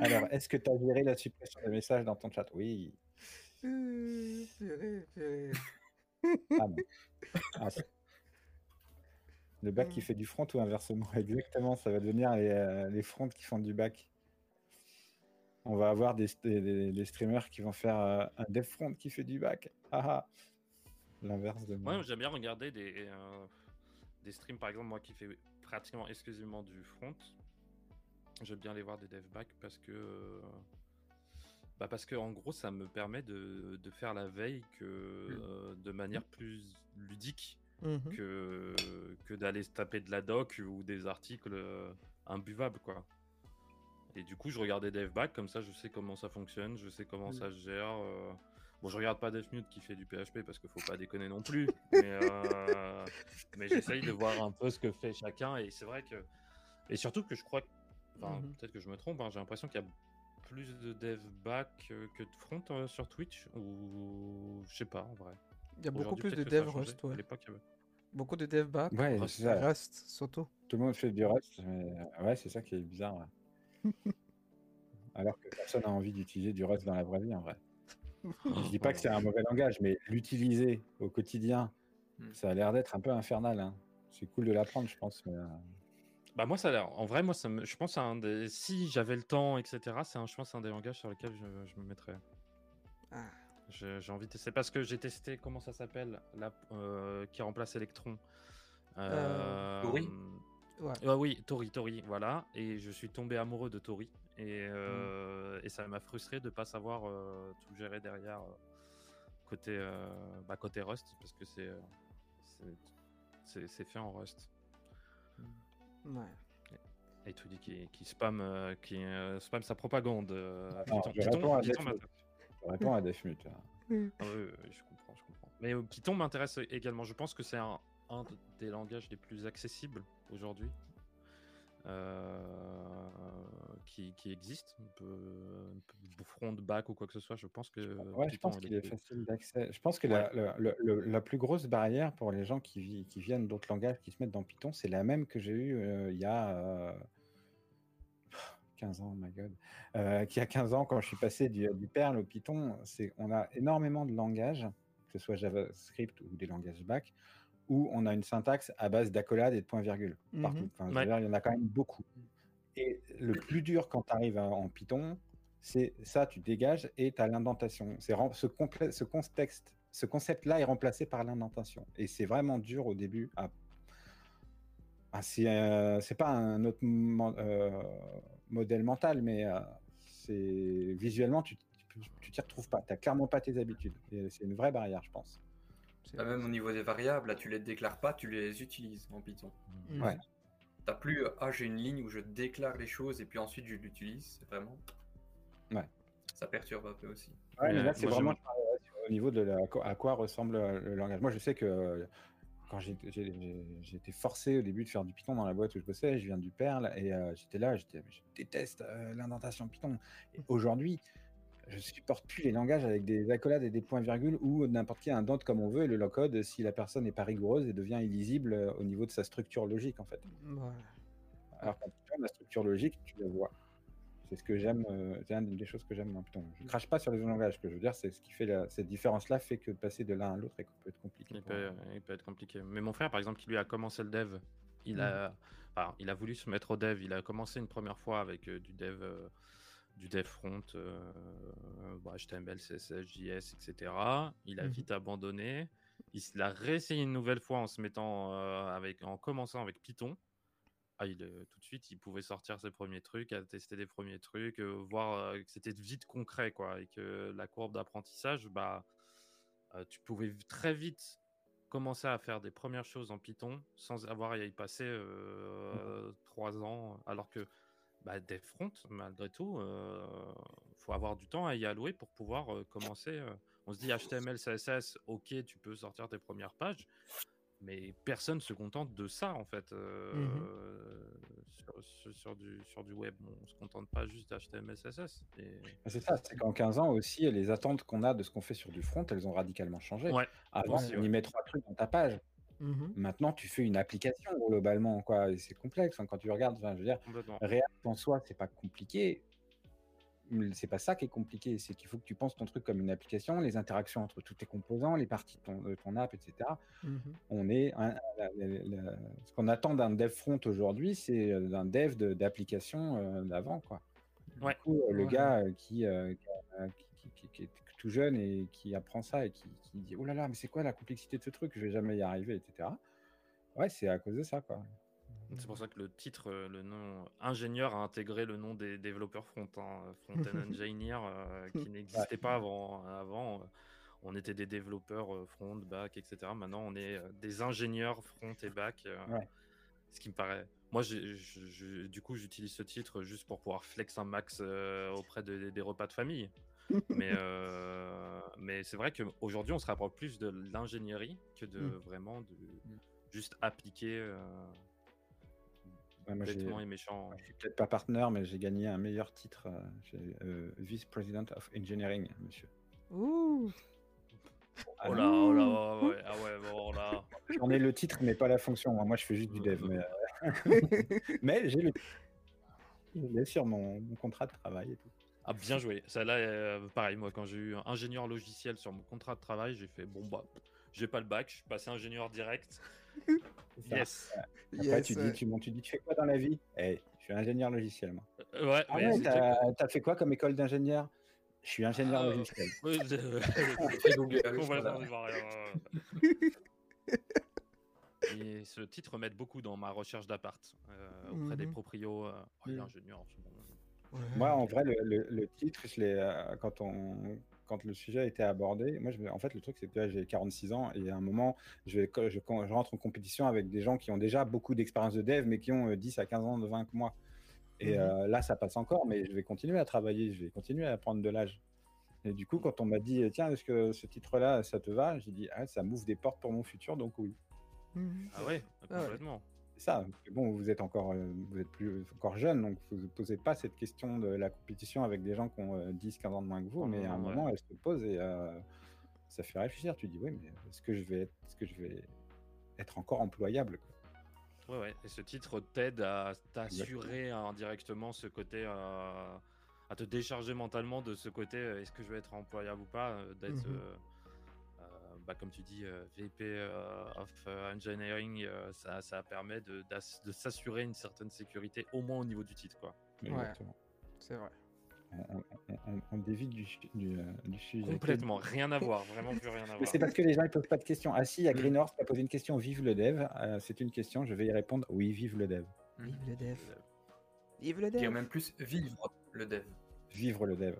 S1: Alors, est-ce que tu as géré la suppression des messages dans ton chat? Oui.
S2: Euh.
S1: Ah non. Ah, le bac qui fait du front ou inversement? [LAUGHS] Exactement, ça va devenir les, euh, les fronts qui font du bac. On va avoir des, des- des- des streamers qui vont faire euh, un dev front qui fait du bac. Ah ah. L'inverse de moi.
S3: Moi, j'aime bien regarder des, euh, des streams, par exemple, moi qui fais pratiquement exclusivement du front. J'aime bien aller voir des dev back parce que. euh, Bah parce que en gros, ça me permet de, de faire la veille que, euh, de manière plus ludique
S2: Mhm.
S3: que, que d'aller se taper de la doc ou des articles euh, imbuvables, quoi. Et du coup, je regardais DevBack, comme ça, je sais comment ça fonctionne, je sais comment
S2: Mm.
S3: ça se gère. euh. Bon, je regarde pas DevMute qui fait du PHP parce qu'il faut pas déconner non plus, mais, euh, [LAUGHS] mais j'essaye de voir un peu ce que fait chacun, et c'est vrai que. Et surtout que je crois que. Enfin,
S2: Mhm.
S3: peut-être que je me trompe, hein, j'ai l'impression qu'il y a plus de DevBack euh, que de front euh, sur Twitch, ou. Je sais pas, en vrai.
S2: Il y a beaucoup plus de dev. Rust, ouais.
S3: À l'époque, avait-
S2: Beaucoup de dev back.
S1: Ouais,
S3: Rust,
S1: c'est ça.
S2: Rust, surtout.
S1: Tout le monde fait du Rust, mais euh, ouais, c'est ça qui est bizarre. ouais. [LAUGHS] Alors que personne n'a envie d'utiliser du Rust dans la vraie vie, en vrai. Je dis pas que c'est un mauvais langage, mais l'utiliser au quotidien,
S4: Hmm.
S1: ça a l'air d'être un peu infernal. hein. C'est cool de l'apprendre, je pense. Mais, euh,
S3: Bah moi ça a l'air. En vrai moi ça me... je pense à un des. Si j'avais le temps etc. C'est un je pense un des langages sur lesquels je, je me mettrais.
S2: Ah.
S3: J'ai envie de tester parce que j'ai testé comment ça s'appelle là euh, qui remplace Electron.
S2: Euh,
S4: Tori
S2: Ouais.
S3: Ah oui Tori Tori voilà et je suis tombé amoureux de Tori et, euh, et ça m'a frustré de pas savoir euh, tout gérer derrière euh, côté euh, bah, côté Rust parce que c'est c'est- c'est c'est fait en Rust.
S2: Ouais.
S3: Et tout dit qui, qui spam, euh, qui euh, spam sa propagande. à
S1: Non,
S3: Python.
S1: je
S3: Python-
S1: réponds à
S3: Python
S1: je réponds à Defmute. hein.
S3: Ah oui, oui, oui, je comprends, je comprends. Mais Python m'intéresse également. Je pense que c'est un, un des langages les plus accessibles aujourd'hui. Euh, qui, qui existe, un peu, un peu front, back ou quoi que ce soit. Je pense que
S1: Ouais, je pense qu'il est facile d'accès. Je pense que la, plus grosse barrière pour les gens qui, vi- qui viennent d'autres langages, qui se mettent dans Python, c'est la même que j'ai eue euh, il y a euh, 15 ans, my god. Euh, qu'il y a 15 ans, quand je suis passé du, du Perl au Python, c'est, on a énormément de langages, que ce soit JavaScript ou des langages back, où on a une syntaxe à base d'accolades et de points-virgules partout.
S2: Mhm.
S1: Enfin,
S3: Ouais.
S1: dire, il y en a quand même beaucoup. Et le plus dur quand tu arrives en Python, c'est ça, tu dégages et tu as l'indentation. Ce, ce contexte, ce concept-là est remplacé par l'indentation. Et c'est vraiment dur au début à. Ah, c'est euh, pas un autre euh, modèle mental, mais euh, c'est visuellement, tu tu t'y retrouves pas. Tu clairement pas tes habitudes. C'est une vraie barrière, je pense.
S2: C'est-
S4: Bah, même au niveau des variables, là, tu les déclares pas, tu les utilises en Python.
S2: Mhm.
S1: Ouais.
S4: T'as plus, euh, ah, j'ai une ligne où je déclare les choses et puis ensuite je l'utilise. C'est vraiment.
S1: Ouais.
S4: Ça perturbe un peu aussi.
S1: Ouais, mais là, c'est vraiment au niveau de la- à quoi ressemble euh, le langage. Moi, je sais que euh, quand j'étais forcé au début de faire du Python dans la boîte où je bossais, je viens du Perl et euh, j'étais là, je déteste euh, l'indentation Python. Et aujourd'hui, je supporte plus les langages avec des accolades et des points-virgules ou n'importe qui indente comme on veut et le low-code si la personne n'est pas rigoureuse et devient illisible euh, au niveau de sa structure logique en fait. Alors quand tu la structure logique, tu la vois. C'est ce que j'aime, euh, c'est une des choses que j'aime dans Python. Je crache pas sur les langages, ce que je veux dire, c'est ce qui fait cette différence-là fait que passer de l'un à l'autre peut être compliqué.
S3: Il peut, être compliqué. Mais mon frère, par exemple, qui lui a commencé le dev, il, a, mmh. il a voulu se mettre au dev. Il a commencé une première fois avec euh, du dev. Du dev front, HTML, CSS, JS, etc. Il a mmh vite abandonné. Il l'a réessayé une nouvelle fois en se mettant avec, en commençant avec Python. Ah, il, tout de suite, il pouvait sortir ses premiers trucs, tester des premiers trucs, voir que c'était vite concret, quoi, et que la courbe d'apprentissage, bah, tu pouvais très vite commencer à faire des premières choses en Python sans avoir à y passer mmh. trois ans, alors que bah, des fronts, malgré tout, il faut avoir du temps à y allouer pour pouvoir commencer. on se dit HTML, CSS, ok, tu peux sortir tes premières pages, mais personne se contente de ça en fait mmh sur, du, sur du web. On se contente pas juste d'HTML, CSS.
S1: Ah, c'est ça, c'est qu'en 15 ans aussi, les attentes qu'on a de ce qu'on fait sur du front, elles ont radicalement changé. Avant, on y met trois trucs dans ta page. Mmh Maintenant, tu fais une application globalement, quoi. Et c'est complexe hein, quand tu regardes. je veux dire, React en soi, c'est pas compliqué c'est pas ça qui est compliqué, c'est qu'il faut que tu penses ton truc comme une application, les interactions entre tous tes composants, les parties de ton, app, etc. Mmh On est ce qu'on attend d'un dev front aujourd'hui, c'est euh, d'un dev d'application euh, d'avant, quoi. Du coup, euh, le gars qui, qui, est tout jeune et qui apprend ça et qui, dit oh là là, mais c'est quoi la complexité de ce truc, je vais jamais y arriver, etc. Ouais, c'est à cause de ça, quoi.
S3: C'est pour ça que le titre, euh, le nom ingénieur a intégré le nom des développeurs front, hein, front-end [LAUGHS] engineer, euh, qui n'existait pas avant. Avant, euh, on était des développeurs front, back, etc. Maintenant, on est des ingénieurs front et back. Ce qui me paraît. Moi, du coup, j'utilise ce titre juste pour pouvoir flex un max auprès des repas de famille. Mais [LAUGHS] mais c'est vrai qu'aujourd'hui, on se rapproche plus de l'ingénierie que de mmh. vraiment de mmh. juste appliquer
S1: et méchant. Je suis peut-être pas partenaire, mais j'ai gagné un meilleur titre. Euh, euh, Vice President of Engineering, monsieur.
S2: Ouh
S3: ah oh là, oh là, ouais, ah ouais, bon là.
S1: J'en ai le titre, mais pas la fonction. Moi, je fais juste du dev. Mais, euh, [LAUGHS] mais j'ai le [LAUGHS] sur mon, contrat de travail et tout.
S3: Ah, bien joué. Ça là, pareil, moi, quand j'ai eu un ingénieur logiciel sur mon contrat de travail, j'ai fait bon, bah, j'ai pas le bac, je suis passé ingénieur direct. [LAUGHS] yes.
S1: Après, tu, dis, tu, tu dis, tu fais quoi dans la vie? Eh, je suis ingénieur logiciel, moi.
S3: Euh, ouais,
S1: ah ouais, t'as fait quoi comme école d'ingénieur? Je suis ingénieur logiciel.
S3: Et ce titre m'aide beaucoup dans ma recherche d'appart euh, auprès des mhm. proprios. Euh, oh, mm. ingénieur,
S1: Moi, en vrai, le, le, titre, je l'ai quand on quand le sujet a été abordé, moi, je, en fait, le truc, c'est que j'ai 46 ans et à un moment, je, vais, je, je, rentre en compétition avec des gens qui ont déjà beaucoup d'expérience de dev, mais qui ont 10 euh, à 15 ans de 20 que moi. Et mhm. euh, là, ça passe encore, mais je vais continuer à travailler, je vais continuer à prendre de l'âge. Et du coup, quand on m'a dit, tiens, est-ce que ce titre-là, ça te va? J'ai dit, ah, ça m'ouvre des portes pour mon futur, donc oui.
S3: Mhm. Ah ouais, complètement
S1: ça. Bon, vous êtes encore, euh, vous êtes plus encore jeune, donc vous ne posez pas cette question de la compétition avec des gens qui ont 10, euh, 15 ans de moins que vous, mais à un moment, elle se pose et euh, ça fait réfléchir. Tu dis, oui, mais est-ce que je vais être, est-ce que je vais être encore employable
S3: Ouais, ouais. Et ce titre t'aide à t'assurer indirectement ce côté, à te décharger mentalement de ce côté, est-ce que je vais être employable ou pas, d'être. Mmh bah, comme tu dis, euh, VP euh, of euh, Engineering, ça, ça, permet de, de s'assurer une certaine sécurité, au moins au niveau du titre. Quoi.
S2: Exactement. c'est vrai.
S1: On, dévie du, du, sujet.
S3: Complètement, rien à voir, vraiment plus rien à voir.
S1: C'est parce que les gens ne posent pas de questions. Ah si, il y a mm. Greenhorse qui a posé une question, vive le dev. c'est une question, je vais y répondre, oui, vive le dev.
S2: Vive le dev. Vive le dev.
S4: Dire même plus, vivre le dev
S1: vivre le dev.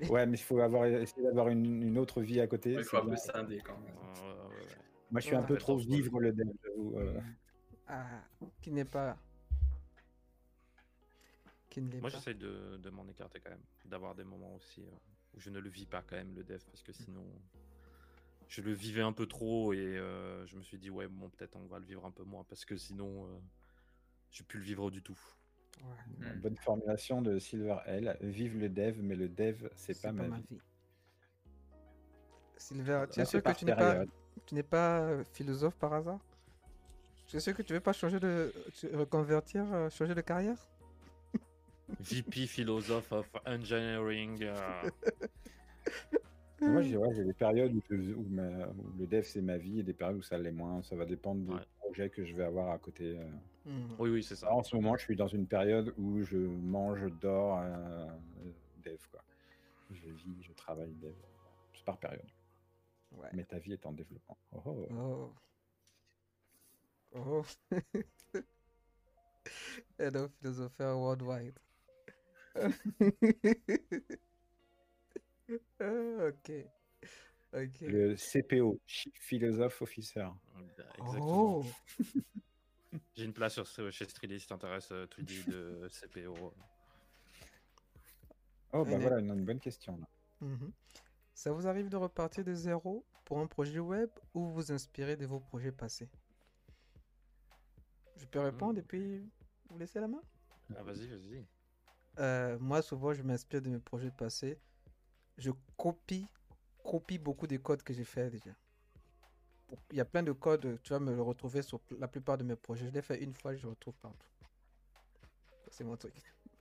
S1: [LAUGHS] Ouais, mais il faut avoir, essayer d'avoir une, autre vie à côté.
S4: il faut un peu scinder quand même.
S1: Moi, je suis un peu trop vivre le dev, j'avoue. Euh.
S2: Ah, qui n'est pas.
S3: Qui ne Moi, j'essaie de, de m'en écarter quand même. D'avoir des moments aussi euh, où je ne le vis pas quand même, le dev, parce que sinon. je le vivais un peu trop et euh, je me suis dit, ouais, bon, peut-être on va le vivre un peu moins parce que sinon, euh, je vais plus le vivre du tout.
S2: Ouais.
S1: Bonne formulation de Silver L. Vive le dev, mais le dev, c'est pas, ma vie.
S2: Silver, tu es sûr que tu n'es pas,
S1: période.
S2: tu n'es pas euh, philosophe par hasard? Tu es sûr que tu veux pas changer de tu- reconvertir, euh, changer de carrière? [LAUGHS]
S3: VP philosophe of engineering. euh,
S1: Moi, j'ai ouais, des périodes où, je- où ma- où le dev, c'est ma vie, et des périodes où ça l'est moins. Ça va dépendre des
S3: Ouais.
S1: projets que je vais avoir à côté. euh.
S2: Hmm.
S3: Oui, oui, c'est ça.
S1: En ce moment, je suis dans une période où je mange, dors, euh, dev. Quoi. Je vis, je travaille, dev. C'est par période.
S2: Ouais.
S1: Mais ta vie est en développement. Oh, oh.
S2: Oh. Oh. [LAUGHS] Head of Philosopher Worldwide. [LAUGHS] Ah, ok. Ok.
S1: Le CPO, Chief Philosophe Officer.
S3: Exactement.
S2: Oh. [LAUGHS]
S3: J'ai une place sur, chez Streely si t'intéresse, euh, Tweedy de [LAUGHS] CPO.
S1: Oh, bah voilà, une, une bonne question. Là.
S2: Mhm. Ça vous arrive de repartir de zéro pour un projet web ou vous inspirez de vos projets passés? Je peux répondre
S3: Hmm.
S2: et puis vous laissez la main?
S3: Ah, vas-y, vas-y.
S2: Euh, moi, souvent, je m'inspire de mes projets passés. Je copie, copie beaucoup des codes que j'ai fait déjà. Pour- Il y a plein de codes, tu vas me le retrouver sur la plupart de mes projets. Je l'ai fait une fois, je le retrouve partout. C'est mon truc.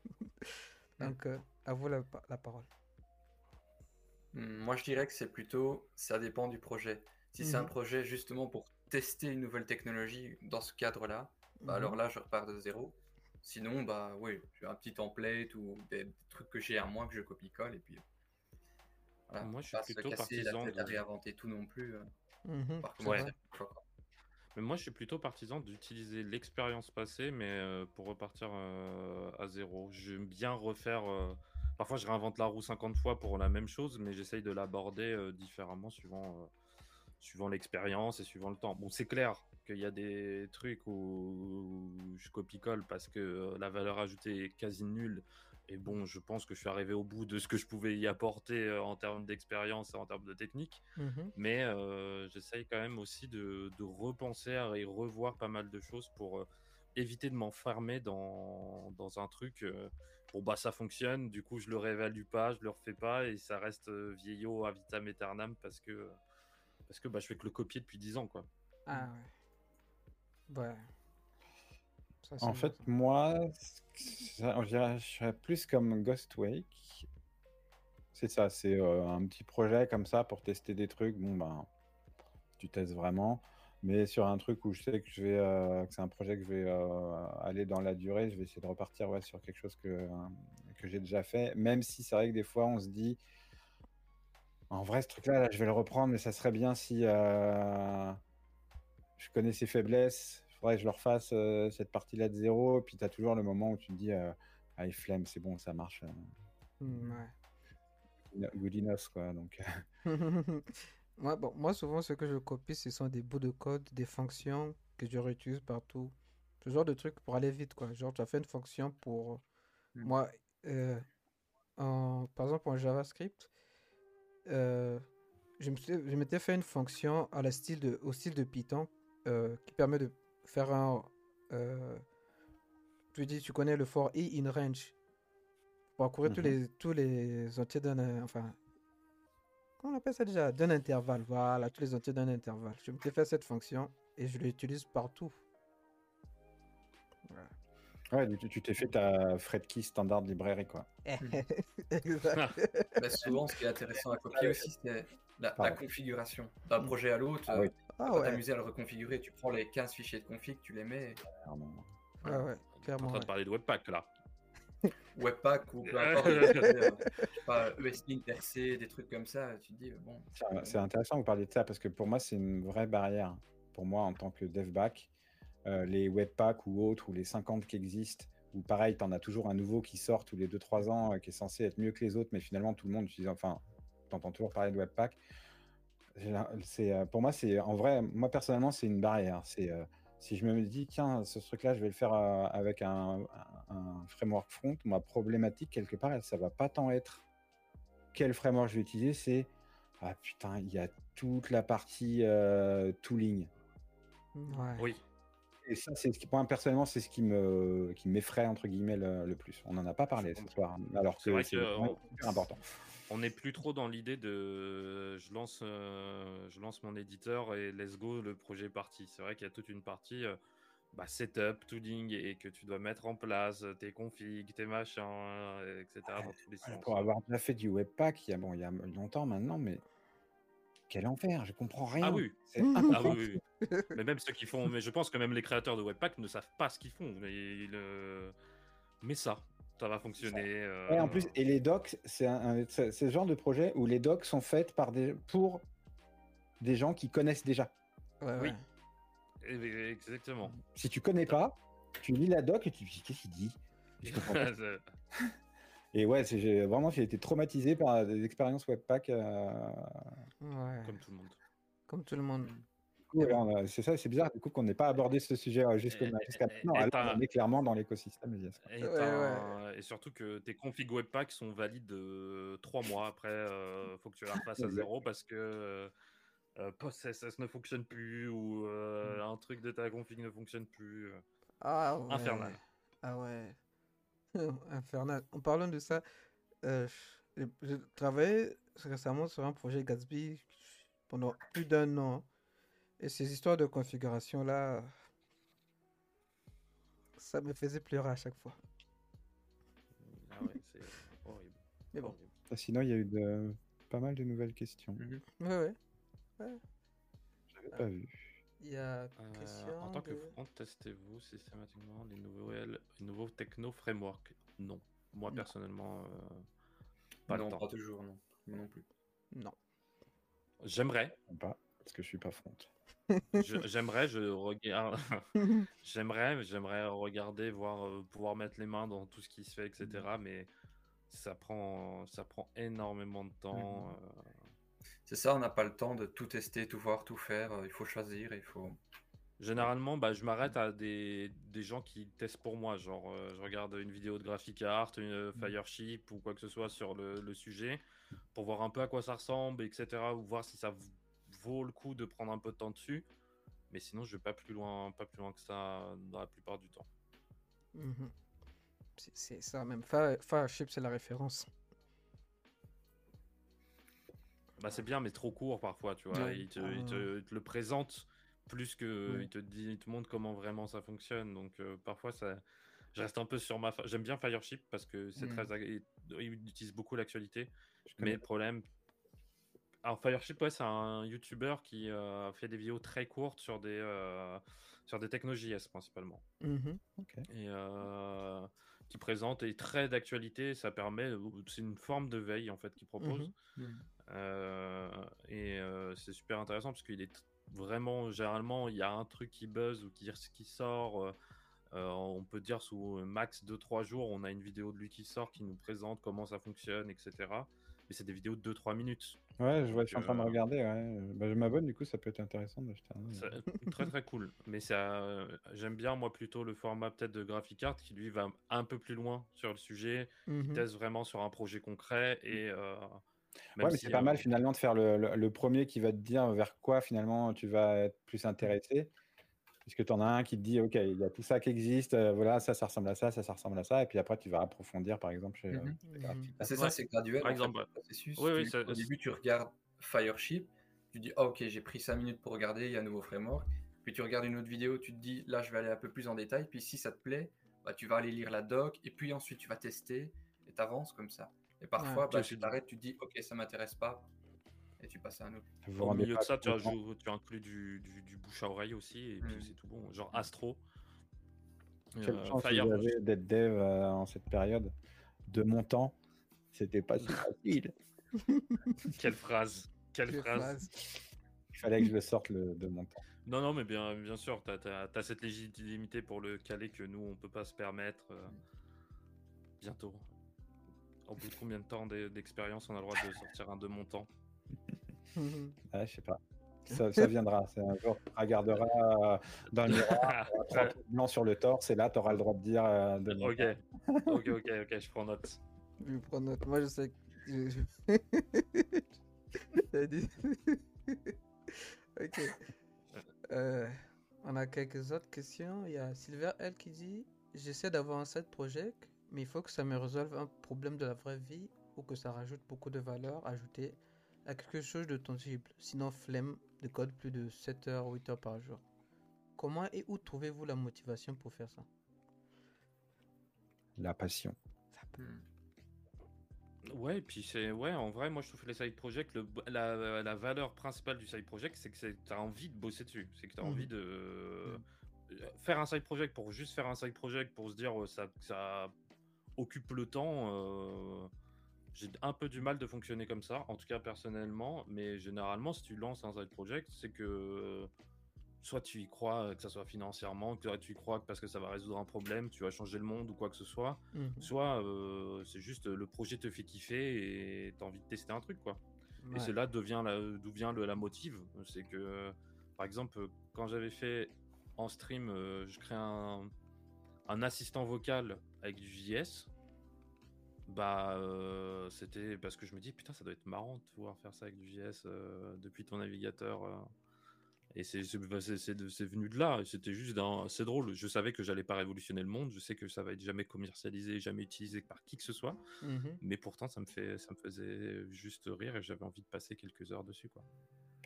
S2: [LAUGHS] Donc, euh, à vous la, pa- la parole.
S4: Hmm, Moi, je dirais que c'est plutôt, ça dépend du projet. Si c'est un
S2: Mhm.
S4: projet justement pour tester une nouvelle technologie dans ce cadre-là, bah
S2: Mhm.
S4: alors là, je repars de zéro. Sinon, bah oui, j'ai un petit template ou des, des trucs que j'ai à moi que je copie-colle et puis voilà,
S3: Moi, je suis
S4: pas se
S3: plutôt partisan de-
S4: réinventer tout non plus.
S2: Mhm,
S4: par contre, quoi.
S3: Mais moi, je suis plutôt partisan d'utiliser l'expérience passée, mais euh, pour repartir euh, à zéro. J'aime bien refaire. euh, Parfois, je réinvente la roue 50 fois pour la même chose, mais j'essaye de l'aborder euh, différemment suivant, euh, suivant l'expérience et suivant le temps. Bon, c'est clair qu'il y a des trucs où je copie-colle parce que euh, la valeur ajoutée est quasi nulle. Et bon, je pense que je suis arrivé au bout de ce que je pouvais y apporter euh, en termes d'expérience et en termes de technique.
S2: Mhm.
S3: Mais euh, j'essaye quand même aussi de, de repenser et revoir pas mal de choses pour euh, éviter de m'enfermer dans, dans un truc. euh, bon, bah ça fonctionne, du coup je le réévalue pas, je le refais pas et ça reste vieillot à vitam aeternam parce que, parce que bah, je fais que le copier depuis 10 ans. quoi.
S2: Ah ouais. Ouais.
S1: En fait, moi, ça, je serais plus comme Ghost Wake. C'est ça, c'est euh, un petit projet comme ça pour tester des trucs. Bon, ben, tu testes vraiment. Mais sur un truc où je sais que je vais, euh, que c'est un projet que je vais euh, aller dans la durée, je vais essayer de repartir ouais, sur quelque chose que, que j'ai déjà fait. Même si c'est vrai que des fois, on se dit, en vrai, ce truc-là, là, je vais le reprendre, mais ça serait bien si je connais ses faiblesses. Faudrait que je le refasse euh, cette partie-là de zéro. Et puis, tu as toujours le moment où tu te dis, euh, ah, il flemme, c'est bon, ça marche. euh,
S2: Hmm, ouais.
S1: good enough, quoi. Donc, [LAUGHS]
S2: Moi, bon, moi, souvent, ce que je copie, ce sont des bouts de code, des fonctions que je réutilise partout. Ce genre de truc pour aller vite, quoi. Genre, tu as fait une fonction pour...
S4: Mm.
S2: Moi, euh, en, par exemple, en JavaScript, euh, je me suis- je m'étais fait une fonction à la style de, au style de Python euh, qui permet de faire un... euh, tu dis, tu connais le for i in range. Pour parcourir tous
S1: Mhm.
S2: les, tous les entiers d'un... Enfin, Comment on appelle ça déjà? D'un intervalle. Voilà, tous les entiers d'un intervalle. Je m'étais fait cette fonction et je l'utilise partout. Voilà.
S1: ouais, tu t'es fait ta Fredkey standard librairie, quoi. [LAUGHS]
S2: exact.
S4: Bah, souvent, ce qui est intéressant à copier aussi, c'est la, la configuration. D'un projet à l'autre,
S1: Ah oui.
S2: Ah
S4: pas
S2: ouais,
S4: t'amuser à le reconfigurer. Tu prends les 15 fichiers de config, tu les mets.
S1: Clairement.
S2: ouais, ouais,
S3: On est en
S2: clairement.
S3: train de parler de Webpack là. [LAUGHS]
S4: Webpack ou peu importe, [LAUGHS] je sais pas, ESLint, RC, des trucs comme ça, tu te dis, bon.
S1: C'est- intéressant que vous parliez de ça parce que pour moi, c'est une vraie barrière. Pour moi, en tant que dev back, euh, les webpacks ou autres, ou les 50 qui existent, ou pareil, tu en as toujours un nouveau qui sort tous les 2-3 ans, euh, qui est censé être mieux que les autres, mais finalement, tout le monde utilise. Enfin, tu entends toujours parler de webpack. C'est, euh, pour moi, c'est en vrai, moi personnellement, c'est une barrière. C'est euh, si je me dis, tiens, ce truc-là, je vais le faire euh, avec un, framework front, ma problématique, quelque part, elle, ça va pas tant être quel framework je vais utiliser, c'est Ah putain, il y a toute la partie euh, tooling.
S2: Ouais.
S3: Oui.
S1: Et ça, c'est ce qui, moi, personnellement, c'est ce qui me qui m'effraie entre guillemets le, le plus. On n'en a pas parlé cette soir, alors
S3: C'est
S1: que
S3: vrai
S1: c'est important.
S3: On n'est plus trop dans l'idée de je lance, euh, je lance mon éditeur et let's go, le projet est parti. C'est vrai qu'il y a toute une partie euh, bah, setup, tooling et que tu dois mettre en place euh, tes configs, tes machins, euh, etc. dans tous les sens.
S1: Pour avoir déjà fait du webpack, il y a bon, il y a longtemps maintenant, mais quel enfer, je comprends rien.
S3: Ah oui.
S1: C'est
S2: Ah
S3: Ah oui, oui, oui. mais même ceux qui font, mais je pense que même les créateurs de Webpack ne savent pas ce qu'ils font. Mais, ils, euh, mais ça, ça va fonctionner. euh,
S1: Ouais, en plus, et les docs, c'est ce genre de projet où les docs sont faites par des, pour des gens qui connaissent déjà.
S2: Ouais,
S3: Oui.
S2: ouais.
S3: et- et- exactement.
S1: Si tu connais pas, tu lis la doc et tu te dis qu'est-ce qu'il dit? Je [LAUGHS] comprends pas.
S3: C'est- [LAUGHS]
S1: Et ouais, c'est j'ai- vraiment j'ai été traumatisé par des expériences webpack. euh,
S2: Ouais.
S3: Comme tout le monde.
S2: Comme tout le monde.
S1: Coup, C'est ça, c'est bizarre du coup qu'on n'ait pas abordé ce sujet euh, jusqu'à maintenant. Alors on est clairement dans l'écosystème.
S3: Et,
S2: Ouais,
S3: t'as- et surtout que tes configs Webpack sont valides de 3 mois après. euh, faut que tu la refasses à zéro parce que euh, euh, PostCSS ne fonctionne plus ou euh, un truc de ta config ne fonctionne plus. euh.
S2: Ah ouais.
S3: Infernal.
S2: Ah ouais. [LAUGHS] Infernal. En parlant de ça, euh, je, je travaillais récemment sur un projet Gatsby pendant plus d'un an. Et ces histoires de configuration là, ça me faisait pleurer à chaque fois.
S3: Ah ouais, c'est horrible.
S2: Mais bon.
S3: horrible.
S1: Sinon, il y a eu de, pas mal de nouvelles questions.
S2: Ouais, ouais.
S1: J'avais pas vu.
S2: Il y a
S3: Euh, en tant que front, testez-vous systématiquement les nouveaux, les nouveaux techno frameworks Non. Moi,
S2: Non.
S3: personnellement, euh, pas
S4: non,
S3: le temps.
S4: pas toujours, non. Moi non plus.
S2: Non.
S3: J'aimerais,
S1: Pas, parce que je suis pas front. [LAUGHS]
S3: j'aimerais, je regarde, [LAUGHS] j'aimerais, j'aimerais regarder, voir, euh, pouvoir mettre les mains dans tout ce qui se fait, etc. Mais ça prend, ça prend énormément de temps.
S4: Mhm.
S3: euh,
S4: C'est ça, on n'a pas le temps de tout tester, tout voir, tout faire. euh, Il faut choisir, il faut.
S3: Généralement, bah, je m'arrête à des, des gens qui testent pour moi. Genre, euh, je regarde une vidéo de Graphic Art, une Fireship ou quoi que ce soit sur le, le sujet pour voir un peu à quoi ça ressemble, etc. Ou voir si ça vaut le coup de prendre un peu de temps dessus. Mais sinon, je vais pas plus loin, pas plus loin que ça dans la plupart du temps.
S2: Mhm. C'est- ça même. Fireship, c'est la référence.
S3: Bah, c'est bien, mais trop court parfois, tu vois.
S2: Ouais.
S3: Il, te, il te- il te le présente plus que
S1: Ouais.
S3: il te dit, il te montre comment vraiment ça fonctionne. Donc euh, parfois, ça, je reste un peu sur ma. J'aime bien Fireship parce que c'est
S2: Mm.
S3: très, ag- il utilise beaucoup l'actualité. Mais le problème. Alors, Fireship, ouais, c'est un YouTuber qui euh, fait des vidéos très courtes sur des, euh, sur des techno-JS principalement.
S1: Ok.
S3: Et euh, qui présente et très d'actualité. Ça permet. C'est une forme de veille en fait qu'il propose.
S2: Mhm.
S3: Euh, et c'est super intéressant parce qu'il est vraiment, généralement, il y a un truc qui buzz ou qui, qui sort. euh, on peut dire sous max 2-3 jours, on a une vidéo de lui qui sort qui nous présente comment ça fonctionne, etc. Mais c'est des vidéos de 2-3 minutes.
S1: Ouais, je vois, je suis en train de
S3: euh,
S1: regarder. Ouais. Bah, je m'abonne, du coup, ça peut être intéressant d'acheter un.
S3: C'est [LAUGHS] très très cool. Mais ça, euh, j'aime bien moi plutôt le format peut-être de Graphic Art qui lui va un peu plus loin sur le sujet,
S2: Mhm.
S3: teste vraiment sur un projet concret et. euh,
S1: Ouais, mais
S3: si,
S1: c'est pas
S3: euh,
S1: mal finalement de faire le, le- le premier qui va te dire vers quoi finalement tu vas être plus intéressé. Puisque tu en as un qui te dit, OK, il y a tout ça qui existe, euh, voilà, ça, ça ressemble à ça, ça, ça ressemble à ça. Et puis après, tu vas approfondir, par exemple, chez, euh.
S4: Ah, c'est
S3: Ouais.
S4: ça, c'est graduel.
S3: Par
S4: en fait,
S3: exemple,
S4: le processus.
S3: Oui, oui,
S4: Tu-
S3: ça-
S4: au début, tu regardes Fireship, tu dis, ah, ok, j'ai pris 5 minutes pour regarder, il y a un nouveau framework. Puis tu regardes une autre vidéo, tu te dis, là, je vais aller un peu plus en détail. Puis si ça te plaît, bah, tu vas aller lire la doc, et puis ensuite, tu vas tester, et tu avances comme ça. Et parfois,
S2: Ouais.
S4: bah,
S3: Tu
S4: t'arrêtes, tu te dis, ok, ça m'intéresse pas, et tu passes à un autre.
S1: Vous
S3: Au milieu de ça, tu, ajoutes- tu inclus du, du, du bouche à oreille aussi, et puis
S4: Mm.
S3: c'est tout bon. Genre Astro.
S1: Quelle
S3: Euh,
S1: chance
S3: Fire,
S1: vous avez d'être dev euh, en cette période. De mon temps, c'était pas si [LAUGHS] facile. [LAUGHS]
S3: quelle phrase Quelle
S2: Quelle
S3: phrase
S2: phrase.
S1: Il fallait que je le sorte le, de mon temps.
S3: Non, non, mais bien, bien sûr, tu as, cette légitimité pour le caler que nous, on peut pas se permettre. euh, bientôt. Au bout de combien de temps d'e- d'expérience on a le droit de sortir un de mon temps?
S2: Mhm.
S1: Je sais pas. [LAUGHS] Ça, ça viendra. C'est un jour, tu regarderas euh, dans le miroir, [LAUGHS] trucs blancs sur le torse, et là, tu auras le droit de dire. euh, de
S3: Ok, ok, ok, ok, je prends note.
S2: Je prendre note. Moi, je sais que. T'as [LAUGHS] dit- ok. Euh, on a quelques autres questions. Il y a Silver L qui dit J'essaie d'avoir un side project, mais il faut que ça me résolve un problème de la vraie vie ou que ça rajoute beaucoup de valeur ajoutée à quelque chose de tangible. Sinon, flemme de code plus de 7 heures, 8 heures par jour. Comment et où trouvez-vous la motivation pour faire ça?
S1: La passion.
S3: Ouais, et puis c'est ouais, en vrai, moi je trouve que les side projects, le, la, la valeur principale du side project, c'est que tu as envie de bosser dessus. C'est que tu as envie de euh, faire un side project pour juste faire un side project pour se dire euh, ça, ça occupe le temps. euh, J'ai un peu du mal de fonctionner comme ça, en tout cas personnellement, mais généralement, si tu lances un side project, c'est que euh, soit tu y crois, euh, que ça soit financièrement, que tu y crois que parce que ça va résoudre un problème, tu vas changer le monde ou quoi que ce soit,
S2: Mhm.
S3: soit euh, c'est juste le projet te fait kiffer et t'as envie de tester un truc quoi.
S2: Ouais.
S3: Et c'est là d'où vient la, motive. C'est que, par exemple, quand j'avais fait en stream, je crée un, un assistant vocal avec du JS. Bah, euh, c'était parce que je me dis, putain, ça doit être marrant de pouvoir faire ça avec du JS euh, depuis ton navigateur. euh. Et c'est c'est- bah, c'est- c'est de- c'est venu de là. et C'était juste d'un- c'est drôle. Je savais que j'allais pas révolutionner le monde. Je sais que ça va être jamais commercialisé, jamais utilisé par qui que ce soit.
S2: Mhm.
S3: Mais pourtant, ça me, fait, ça me faisait juste rire et j'avais envie de passer quelques heures dessus. Quoi.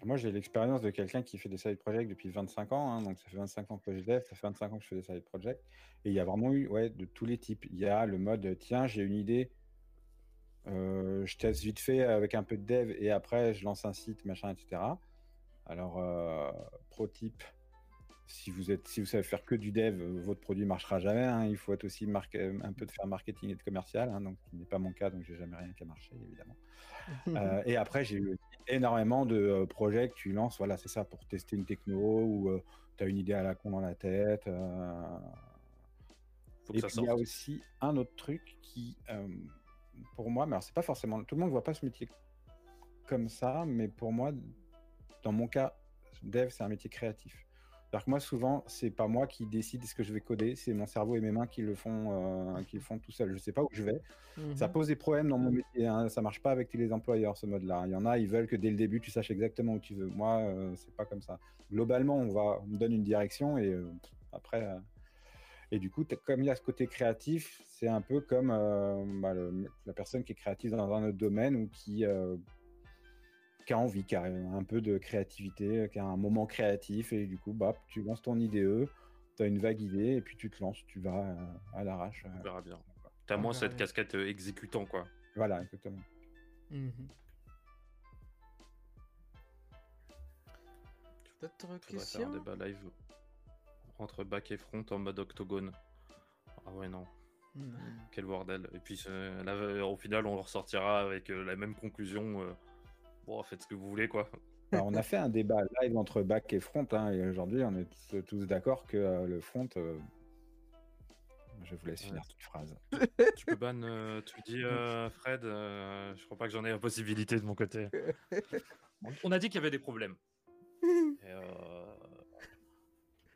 S1: Moi, j'ai l'expérience de quelqu'un qui fait des side projects depuis 25 ans. hein, donc, ça fait 25 ans que je dev, ça fait 25 ans que je fais des side projects. Et il y a vraiment eu ouais, de tous les types. Il y a le mode tiens, j'ai une idée, euh, je teste vite fait avec un peu de dev et après, je lance un site, machin, etc. Alors, euh, pro type, si vous, êtes, si vous savez faire que du dev, votre produit ne marchera jamais. hein. Il faut être aussi marque- un peu de faire marketing et de commercial, hein, donc ce n'est pas mon cas, donc j'ai jamais rien qui a marché, évidemment. [LAUGHS] Euh, et après, j'ai eu énormément de euh, projets que tu lances, voilà, c'est ça, pour tester une techno ou tu as une idée à la con dans la tête. euh.
S3: Faut que
S1: Et
S3: ça
S1: puis, il y a aussi un autre truc qui, euh, pour moi, mais alors c'est pas forcément, tout le monde ne voit pas ce métier comme ça, mais pour moi, dans mon cas, dev, c'est un métier créatif. C'est-à-dire que moi, souvent, c'est pas moi qui décide ce que je vais coder, c'est mon cerveau et mes mains qui le font, euh, qui le font tout seul. Je sais pas où je vais. Ça
S2: Mhm.
S1: pose des problèmes dans mon métier. Hein. Ça marche pas avec tous les employeurs, ce mode-là. Il y en a, ils veulent que dès le début, tu saches exactement où tu veux. Moi, euh, c'est pas comme ça. Globalement, on, va, on me donne une direction et euh, après. euh, Et du coup, comme il y a ce côté créatif, c'est un peu comme bah, le- la personne qui est créative dans un autre domaine ou qui, qui a envie, qui a un peu de créativité, qui a un moment créatif et du coup, bah, tu lances ton IDE, tu as une vague idée et puis tu te lances, tu vas euh, à l'arrache. euh,
S3: On verra bien. T'as
S2: On
S3: moins
S2: verra
S3: cette
S2: bien.
S3: casquette euh, exécutant, quoi.
S1: Voilà, exactement.
S2: Mhm. D'autres
S3: faire un débat live entre back et front en mode octogone. Ah ouais, non.
S2: Non.
S3: Quel bordel. Et puis euh, là, euh, au final, on ressortira avec euh, la même conclusion. euh, Bon, faites ce que vous voulez, quoi.
S1: Bah, on a fait un débat live entre back et front, hein, et aujourd'hui, on est tous, tous d'accord que euh, le front. euh, Je vous laisse finir toute phrase.
S3: tu peux ban euh, Tweedy, euh, Fred. euh, je crois pas que j'en ai la possibilité de mon côté. On, [LAUGHS] on a dit qu'il y avait des problèmes. [LAUGHS] Et, euh,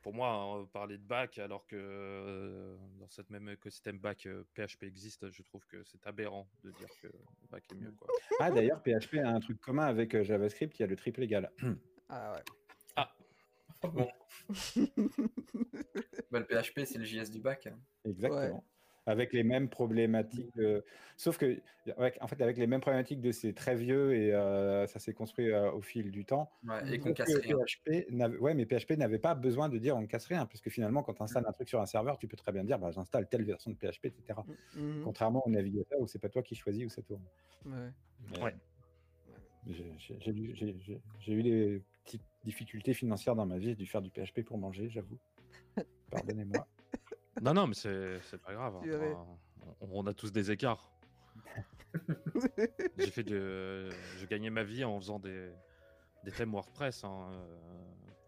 S3: pour moi, hein, parler de back alors que euh, dans cette même écosystème back, euh, PHP existe, je trouve que c'est aberrant de dire que back est mieux. Quoi.
S1: Ah, d'ailleurs, PHP a un truc commun avec euh, JavaScript, il y a le triple égal.
S2: Ah ouais.
S4: Oh, bon. [LAUGHS] Bah, le PHP, c'est le JS du bac. hein.
S1: Exactement. Avec les mêmes problématiques. euh, Sauf que, avec, en fait, avec les mêmes problématiques de c'est très vieux et euh, ça s'est construit euh, au fil du temps.
S4: Ouais, et qu'on casse
S1: que
S4: rien.
S1: PHP ouais, mais PHP n'avait pas besoin de dire on ne casse rien, puisque finalement, quand tu installes un truc sur un serveur, tu peux très bien dire bah, j'installe telle version de PHP, etc.
S2: Mhm.
S1: Contrairement au navigateur où c'est pas toi qui choisis où ça tourne.
S2: Ouais.
S3: Ouais.
S1: J'ai eu des petites difficultés financières dans ma vie, j'ai dû faire du PHP pour manger, j'avoue. [LAUGHS] Pardonnez-moi.
S3: Non, non, mais c'est c'est pas grave. hein. On, on a tous des écarts. [LAUGHS] J'ai fait de, je gagnais ma vie en faisant des, des thèmes WordPress. hein, euh,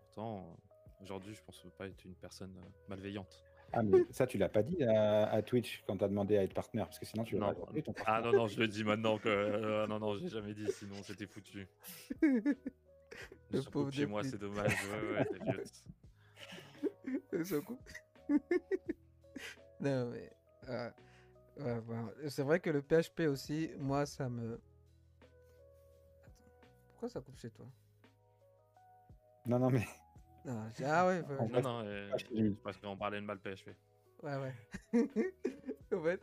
S3: pourtant, aujourd'hui, je pense pas être une personne malveillante.
S1: Ah, mais ça, tu l'as pas dit à, à Twitch quand tu as demandé à être partenaire, parce que sinon tu
S3: Non.
S1: l'aurais ton
S3: Ah non, non, je le dis maintenant que. euh, non, non, j'ai jamais dit, sinon c'était foutu.
S2: Le pauvre
S3: chez moi, c'est dommage. Ouais, ouais, [LAUGHS]
S2: non, mais. euh, ouais, bon, C'est vrai que le PHP aussi, moi, ça me. Attends. Pourquoi ça coupe chez toi?
S1: Non, non, mais.
S2: Non, Ah ouais, ouais.
S3: Non, non, euh,
S1: Ah,
S3: parce qu'on parlait de mal PHP.
S2: Ouais, ouais. [LAUGHS] en fait,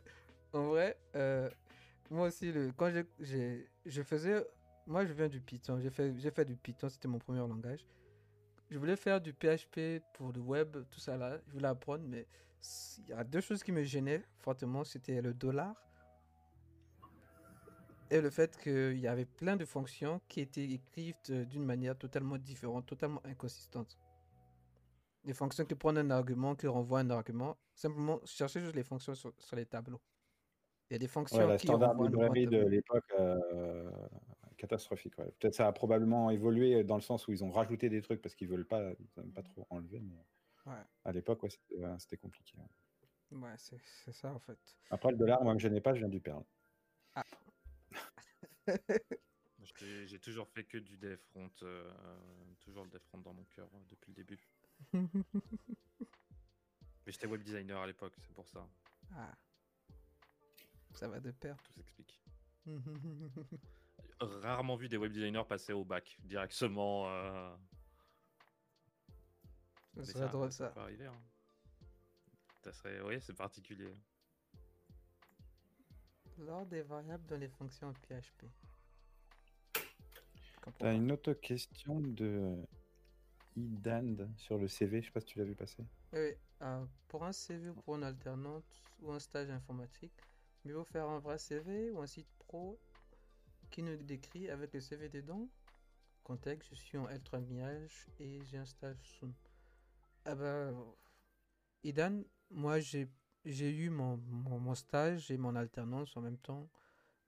S2: en vrai, euh, moi aussi, le, quand j'ai- j'ai, je faisais. Moi, je viens du Python. J'ai fait, j'ai fait du Python, c'était mon premier langage. Je voulais faire du PHP pour le web, tout ça là. Je voulais apprendre, mais il y a deux choses qui me gênaient fortement. C'était le dollar et le fait qu'il y avait plein de fonctions qui étaient écrites euh, d'une manière totalement différente, totalement inconsistante. Des fonctions qui prennent un argument, qui renvoient un argument. Simplement, cherchez juste les fonctions sur, sur les tableaux. Il y a des fonctions
S1: Ouais, la
S2: qui
S1: standard librairie de l'époque, euh, catastrophique. ouais. Peut-être ça a probablement évolué dans le sens où ils ont rajouté des trucs parce qu'ils veulent pas, ils aiment pas trop enlever. Mais
S2: Ouais,
S1: à l'époque, ouais, c'était compliqué. ouais.
S2: ouais c'est c'est ça en fait.
S1: Après, le dollar, moi, je n'ai pas, je viens du Perl. [LAUGHS]
S3: J'ai j'ai toujours fait que du dev front, euh, toujours le dev front dans mon cœur euh, depuis le début. [LAUGHS] Mais j'étais web designer à l'époque, c'est pour ça.
S2: ah. Ça va de pair.
S3: Tout s'explique. [LAUGHS] Rarement vu des web designers passer au bac directement. euh, mais
S2: serait drôle ça.
S3: peut arriver. hein. Ça serait, oui, c'est particulier.
S2: Lors des variables dans les fonctions en PHP.
S1: T'as une autre question de Idand sur le CV, je sais pas si tu l'as vu passer.
S2: Oui, oui. Euh, pour un CV ou pour une alternante ou un stage informatique, mieux vaut faire un vrai CV ou un site pro qui nous décrit avec le CV dedans. Contexte, je suis en L3 Mirage et j'ai un stage soon. Ah bah, Idan, moi j'ai j'ai eu mon, mon, mon stage et mon alternance en même temps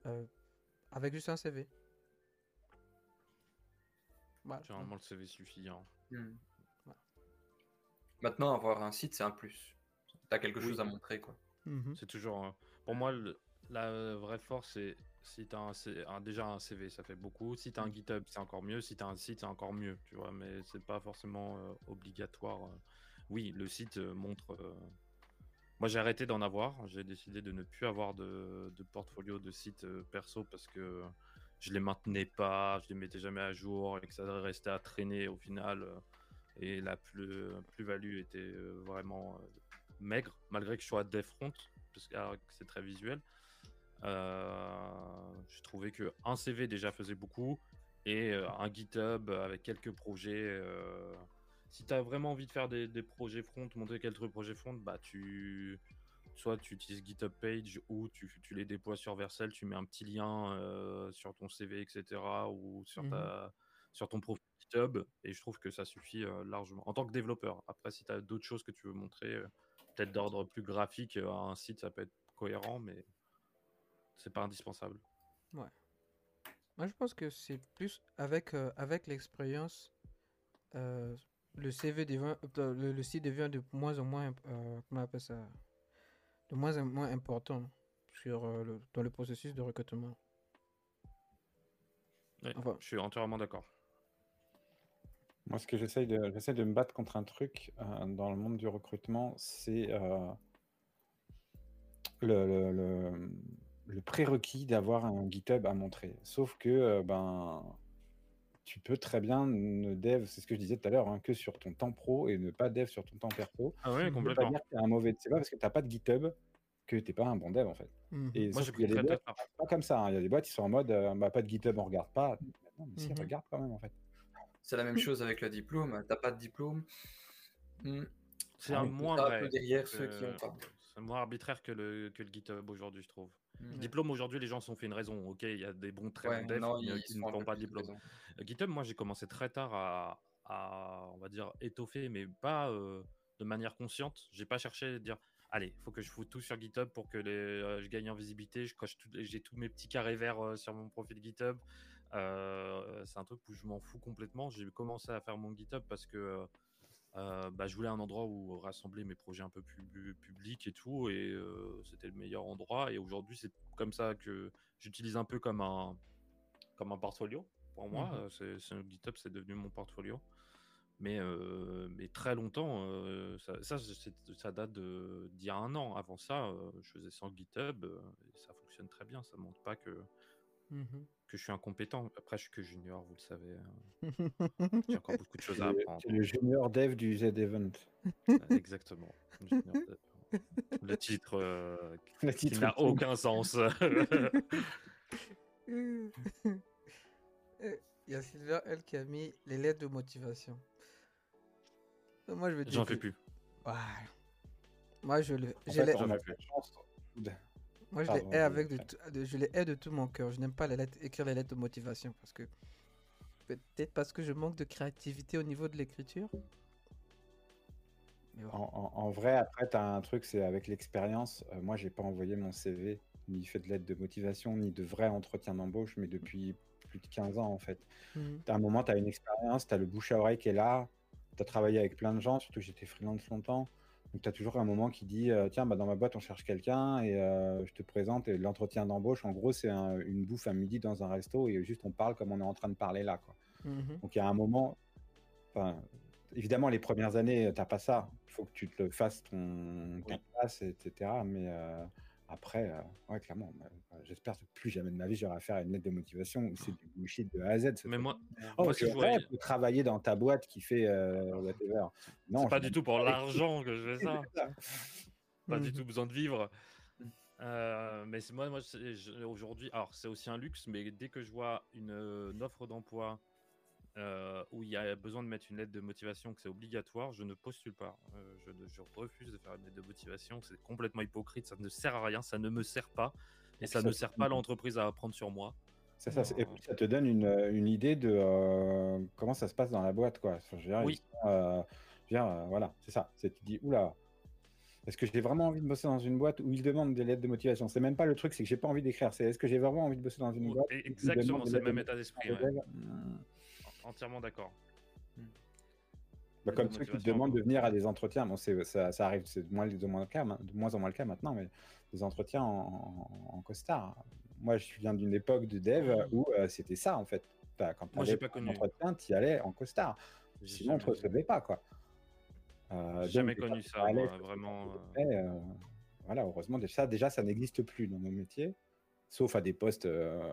S2: euh, avec juste un CV. Voilà.
S3: Généralement, le CV suffit. hein.
S4: Hmm.
S2: Voilà.
S4: Maintenant, avoir un site, c'est un plus. T'as quelque
S3: Oui.
S4: chose à montrer, quoi.
S2: Mhm.
S3: C'est toujours. un- Pour moi, le- la vraie force, c'est si tu as un, déjà un CV, ça fait beaucoup. Si tu as un GitHub, c'est encore mieux. Si tu as un site, c'est encore mieux. Tu vois, mais c'est pas forcément euh, obligatoire. euh. Oui, le site euh, montre. euh, Moi, j'ai arrêté d'en avoir. J'ai décidé de ne plus avoir de, de portfolio de site euh, perso parce que je les maintenais pas, je les mettais jamais à jour et que ça restait à traîner au final. et la plus- plus-value était euh, vraiment maigre, malgré que je sois dev front, parce que c'est très visuel. Euh, je trouvais que un CV déjà faisait beaucoup et euh, un GitHub avec quelques projets. euh, si tu as vraiment envie de faire des, des projets front, monter quelques projets front, bah tu soit tu utilises GitHub Page ou tu, tu les déploies sur Vercel, tu mets un petit lien euh, sur ton CV, etc. ou sur, ta, sur ton profil GitHub et je trouve que ça suffit euh, largement. En tant que développeur, après si tu as d'autres choses que tu veux montrer, euh, peut-être d'ordre plus graphique, euh, un site ça peut être cohérent, mais c'est pas indispensable.
S2: Moi, je pense que c'est plus avec, euh, avec l'expérience, euh, le CV devient, euh, le, le site devient de moins en moins, euh, comment on appelle ça, de moins en moins important sur, euh, le- dans le processus de recrutement.
S3: Ouais,
S2: Enfin.
S3: Je suis entièrement d'accord.
S1: Moi, ce que j'essaye de, j'essaie de me battre contre un truc euh, dans le monde du recrutement, c'est euh, le, le- le- le prérequis d'avoir un GitHub à montrer. Sauf que euh, ben, tu peux très bien ne dev, c'est ce que je disais tout à l'heure, hein, que sur ton temps pro et ne pas dev sur ton temps perso.
S3: Ah ouais,
S1: veut pas
S3: complètement.
S1: dire que t'es un mauvais. C'est pas parce que t'as pas de GitHub que t'es pas un bon dev en fait.
S2: Mhm.
S1: Et
S3: Moi, j'ai pris très
S1: boîtes, pas comme ça. hein. Il y a des boîtes qui sont en mode euh, bah, pas de GitHub, on regarde pas. Non, mais si, regarde quand même en fait.
S4: C'est la même chose avec le diplôme. T'as pas de diplôme. hmm,
S3: C'est
S1: Ah
S3: un
S1: oui,
S3: moins
S4: un peu derrière
S3: que-
S4: ceux qui ont pas.
S3: C'est moins arbitraire que le, que le GitHub aujourd'hui, je trouve.
S4: Hmm.
S3: Diplôme, aujourd'hui, les gens se sont fait une raison. Ok, il y a des bons, très
S4: Ouais,
S3: bons devs
S4: non,
S3: qui, ne- qui
S4: font
S3: pas de diplôme.
S4: raison.
S3: Euh, GitHub, moi, j'ai commencé très tard à, à, on va dire, étoffer, mais pas euh, de manière consciente. J'ai pas cherché à dire, allez, il faut que je foute tout sur GitHub pour que les, euh, je gagne en visibilité. Je coche tout- j'ai tous mes petits carrés verts euh, sur mon profil GitHub. Euh, c'est un truc où je m'en fous complètement. J'ai commencé à faire mon GitHub parce que euh, bah, je voulais un endroit où rassembler mes projets un peu plus publics et tout, et euh, c'était le meilleur endroit. Et aujourd'hui, c'est comme ça que j'utilise un peu comme un, comme un portfolio. Pour moi,
S2: Mhm.
S3: Euh, c'est, GitHub, c'est devenu mon portfolio. Mais, euh, mais très longtemps, ça, ça, c'est- ça date de, d'il y a un an. Avant ça, je faisais sans GitHub et ça fonctionne très bien. Ça montre pas que
S2: Mhm.
S3: Que je suis incompétent. Après, je suis que junior, vous le savez. hein. [LAUGHS] J'ai encore beaucoup de choses à
S1: le-
S3: apprendre.
S1: c'est le junior dev du Z-Event.
S3: Euh, Exactement. Junior dev. Le titre euh, [LAUGHS]
S1: Le
S3: qui
S1: titre
S3: n'a aucun sens. [LAUGHS]
S2: Euh, Il y a Sylvain, elle, qui a mis les lettres de motivation? Euh, Moi, je vais
S3: J'en fais plus.
S2: Ouais. Moi, je, le,
S1: En
S2: je
S1: fait,
S2: les,
S1: on a
S3: fait.
S1: de la chance.
S2: Moi, je
S1: pardon,
S2: les hais avec de, je les hais de tout mon cœur. Je n'aime pas les lettres, écrire les lettres de motivation parce que peut-être parce que je manque de créativité au niveau de l'écriture. Bon.
S1: En, en- en vrai, après, tu as un truc, c'est avec l'expérience. euh, moi, j'ai pas envoyé mon CV, ni fait de lettre de motivation, ni de vrai entretien d'embauche, mais depuis plus de 15 ans, en fait.
S2: Mhm.
S1: À un moment, tu as une expérience, tu as le bouche à oreille qui est là, tu as travaillé avec plein de gens, surtout j'étais freelance longtemps. Donc, tu as toujours un moment qui dit euh, Tiens, bah, dans ma boîte, on cherche quelqu'un et euh, je te présente. Et l'entretien d'embauche, en gros, c'est un- une bouffe à midi dans un resto et juste on parle comme on est en train de parler là. Quoi.
S2: Mhm.
S1: Donc, il y a un moment, évidemment, les premières années, tu pas ça. Il faut que tu te le fasses ton, ta place, etc. Mais euh, après, euh, ouais, clairement, euh, j'espère que plus jamais de ma vie, j'aurai affaire à une lettre de motivation où c'est du bullshit de A à Z.
S3: Mais moi,
S1: Oh,
S3: moi
S1: c'est
S3: si je voyais-
S1: travailler dans ta boîte qui fait euh, whatever. Non,
S3: c'est pas du tout pour l'argent que je fais ça. [LAUGHS] Pas du
S2: Mhm.
S3: tout besoin de vivre. Mais c'est- moi, moi aujourd'hui, alors c'est aussi un luxe, mais dès que je vois une, une offre d'emploi euh, où il y a besoin de mettre une lettre de motivation, que c'est obligatoire, je ne postule pas. Euh, je, refuse de faire une lettre de motivation. C'est complètement hypocrite. Ça ne sert à rien. Ça ne me sert pas. Et ça
S1: Ça,
S3: ne sert pas l'entreprise à apprendre sur moi.
S1: Ça, et puis ça te donne une, une idée de euh, comment ça se passe dans la boîte, quoi. Enfin, je dire,
S3: Oui.
S1: euh, je dire, euh, voilà, c'est ça. C'est tu te dis, oula, est-ce que j'ai vraiment envie de bosser dans une boîte où ils demandent des lettres de motivation? C'est même pas le truc, c'est que j'ai pas envie d'écrire. C'est est-ce que j'ai vraiment envie de bosser dans une boîte
S3: Exactement, c'est le même état d'esprit. ouais. Entièrement d'accord.
S1: Bah,
S3: Lettre
S1: comme ceux qui te demandent de venir à des entretiens, bon, c'est, ça, ça arrive, c'est de moins, de, moins le cas, ma- de moins en moins le cas maintenant, mais des entretiens en, en, en costard. Moi, je viens d'une époque de dev où euh, c'était ça, en fait. Enfin, quand tu
S3: j'ai pas connu.
S1: un entretien, tu y allais en costard. Sinon, on ne te recevait pas, quoi. Euh,
S3: J'ai jamais
S1: donc,
S3: connu ça,
S1: allais,
S3: moi, vraiment, euh.
S1: voilà, heureusement, déjà, déjà ça n'existe plus dans nos métiers, sauf à des postes euh,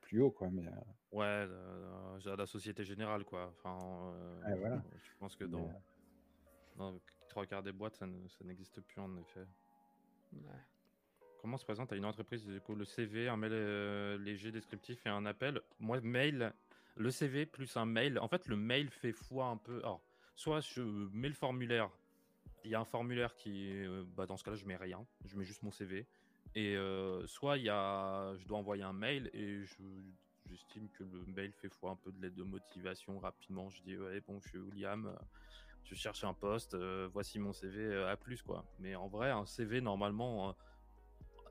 S1: plus hauts, quoi. Mais, euh,
S3: Ouais, euh, à la Société Générale, quoi. Enfin, euh,
S1: Ouais, voilà.
S3: Je pense que dans,
S1: euh,
S3: dans trois quarts des boîtes, ça ne- ça n'existe plus en effet.
S2: Ouais.
S3: Comment se présente à une entreprise du coup, le CV, un mail euh, léger, descriptif et un appel? Moi, mail, le CV plus un mail. En fait, le mail fait foi un peu. Alors, soit je mets le formulaire. Il y a un formulaire qui, euh, bah, dans ce cas-là, je mets rien. Je mets juste mon CV. Et euh, soit il y a, je dois envoyer un mail et je, j'estime que le mail fait foi un peu de l'aide de motivation rapidement. Je dis ouais bon, je suis William. euh, Je cherche un poste. euh, voici mon CV euh, à plus quoi. Mais en vrai, un CV normalement. euh,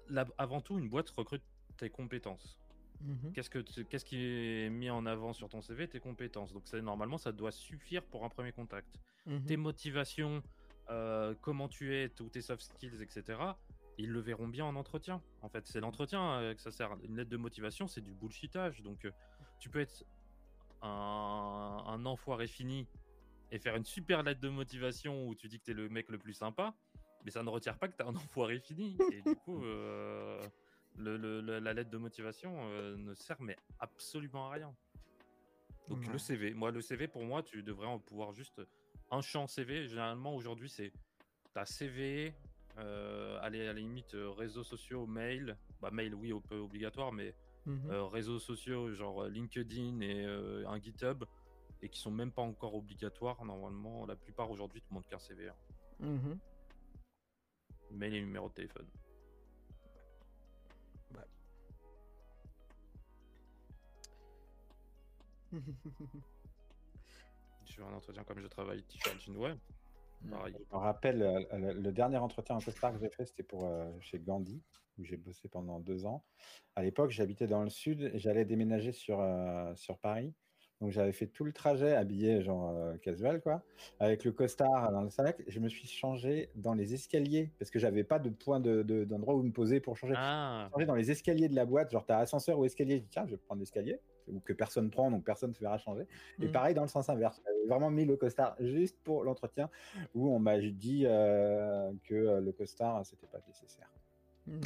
S3: la- avant tout, une boîte recrute tes compétences.
S2: Mhm.
S3: Qu'est-ce, que qu'est-ce qui est mis en avant sur ton CV Tes compétences. Donc, normalement, ça doit suffire pour un premier contact.
S2: Mhm.
S3: Tes motivations, euh, comment tu es, tous tes soft skills, etc., ils le verront bien en entretien. En fait, c'est l'entretien euh, que ça sert. Une lettre de motivation, c'est du bullshitage. Donc, euh, tu peux être un, un enfoiré fini et faire une super lettre de motivation où tu dis que tu es le mec le plus sympa, mais ça ne retire pas que tu es un [LAUGHS] enfoiré fini. Et du coup, euh, le- le- le- la lettre de motivation euh, ne sert mais absolument à rien. Donc le CV, moi le CV pour moi tu devrais en pouvoir juste un champ CV. Généralement aujourd'hui c'est ta CV, euh, allez à la limite euh, réseaux sociaux, mail, bah mail oui un peu obligatoire mais
S2: Mhm.
S3: euh, réseaux sociaux genre euh, LinkedIn et un GitHub et qui sont même pas encore obligatoires normalement. La plupart aujourd'hui te demandent qu'un CV, hein.
S2: Mhm.
S3: mail et numéro de téléphone. [LAUGHS] Je fais un entretien comme je travaille, t-shirt jean, ouais. Pareil.
S1: Je me rappelle, euh, le, le dernier entretien en costard que j'ai fait, c'était pour euh, chez Gandhi, où j'ai bossé pendant deux ans. À l'époque, j'habitais dans le sud et j'allais déménager sur, euh, sur Paris. Donc, j'avais fait tout le trajet habillé, genre euh, casual, quoi, avec le costard dans le sac. Je me suis changé dans les escaliers parce que j'avais pas de point de- de- d'endroit où me poser pour changer.
S3: Ah,
S1: Changer dans les escaliers de la boîte, genre t'as ascenseur ou escalier, je dis tiens, je vais prendre l'escalier, ou que personne prend, donc personne ne se verra changer. Et
S2: Mhm.
S1: pareil dans le sens inverse, j'avais vraiment mis le costard juste pour l'entretien, où on m'a dit euh, que le costard, c'était pas nécessaire.
S2: Mhm.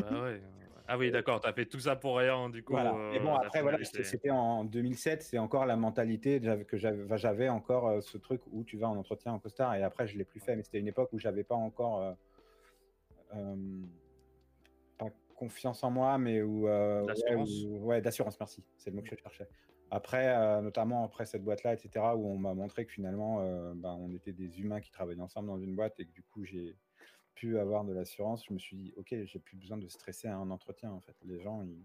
S3: bah ouais. Ah oui, d'accord, t'as fait tout ça pour rien, du coup.
S1: Voilà.
S3: euh,
S1: Et bon, après, voilà, c'était en 2007, c'est encore la mentalité j'avais- que j'avais encore euh, ce truc où tu vas en entretien en costard et après, je l'ai plus fait. Mais c'était une époque où j'avais pas encore. euh, euh, confiance en moi, mais où. euh,
S3: D'assurance.
S1: ouais, d'assurance, merci. C'est le mot que je cherchais. Après, euh, notamment après cette boîte-là, etc., où on m'a montré que finalement, euh, ben, on était des humains qui travaillaient ensemble dans une boîte et que du coup, j'ai pu avoir de l'assurance. Je me suis dit, ok, j'ai plus besoin de stresser à un entretien. En fait, les gens, ils,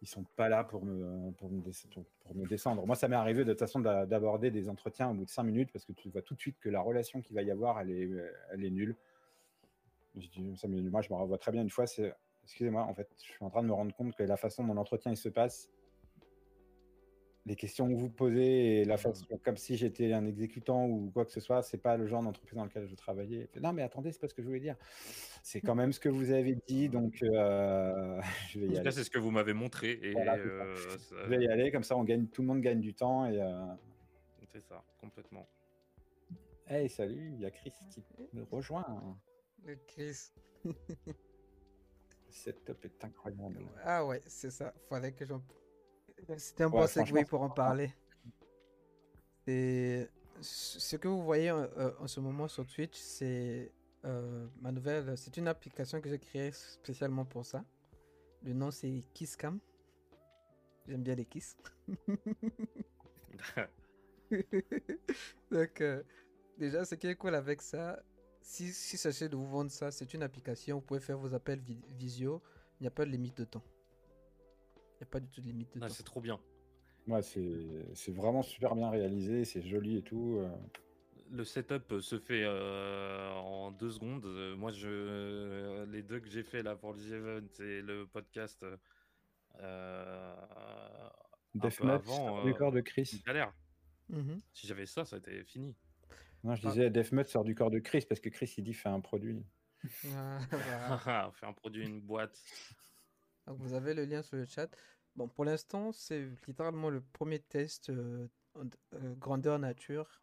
S1: ils sont pas là pour me, pour me, des- pour- pour me descendre. Moi, ça m'est arrivé de toute façon d'a- d'aborder des entretiens au bout de cinq minutes parce que tu vois tout de suite que la relation qu'il va y avoir, elle est, elle est nulle. Je dis, ça moi, je me revois très bien une fois. C'est, excusez-moi, en fait, je suis en train de me rendre compte que la façon dont l'entretien il se passe, les questions que vous posez et la façon, comme si j'étais un exécutant ou quoi que ce soit, c'est pas le genre d'entreprise dans lequel je travaillais. Non, mais attendez, c'est pas ce que je voulais dire. C'est quand même ce que vous avez dit, donc euh, [LAUGHS] je vais
S3: En
S1: y
S3: tout
S1: aller.
S3: cas, c'est ce que vous m'avez montré. Et
S1: Voilà, c'est ça.
S3: euh, ça-
S1: Je vais y aller, comme ça, on gagne, tout le monde gagne du temps et. Euh...
S3: c'est ça, complètement.
S1: Hey, salut, il y a Chris qui me rejoint.
S2: Le Chris. [LAUGHS]
S1: Le setup est incroyable.
S2: Ah ouais, c'est ça. Fallait que j'en. C'était un
S1: Ouais,
S2: bon segue pour en parler. Et ce que vous voyez euh, en ce moment sur Twitch, c'est euh, ma nouvelle. C'est une application que j'ai créée spécialement pour ça. Le nom c'est Kisscam. J'aime bien les kiss. [LAUGHS] [LAUGHS] Donc, euh, déjà, ce qui est cool avec ça, si, si sachez de vous vendre ça, c'est une application, vous pouvez faire vos appels vi- visio, il n'y a pas de limite de temps. Il n'y a pas du tout de limite de
S3: Ah,
S2: temps.
S3: c'est trop bien.
S1: Ouais, c'est c'est vraiment super bien réalisé, c'est joli et tout. euh.
S3: Le setup se fait euh, en deux secondes. Euh, Moi, je, les deux que j'ai fait là pour le event et le podcast, euh,
S1: Deathmatch,
S3: avant,
S1: du
S3: euh,
S1: corps de Chris.
S3: galère.
S2: Mhm.
S3: Si j'avais ça, ça aurait été fini.
S1: Non, je
S2: Ah.
S1: disais Deathmatch sort du corps de Chris parce que Chris il dit fait un produit. [LAUGHS]
S2: Ah, voilà. [LAUGHS]
S3: Faire un produit, une boîte.
S2: Donc, vous avez le lien sur le chat. Bon, pour l'instant, c'est littéralement le premier test euh, euh, grandeur nature.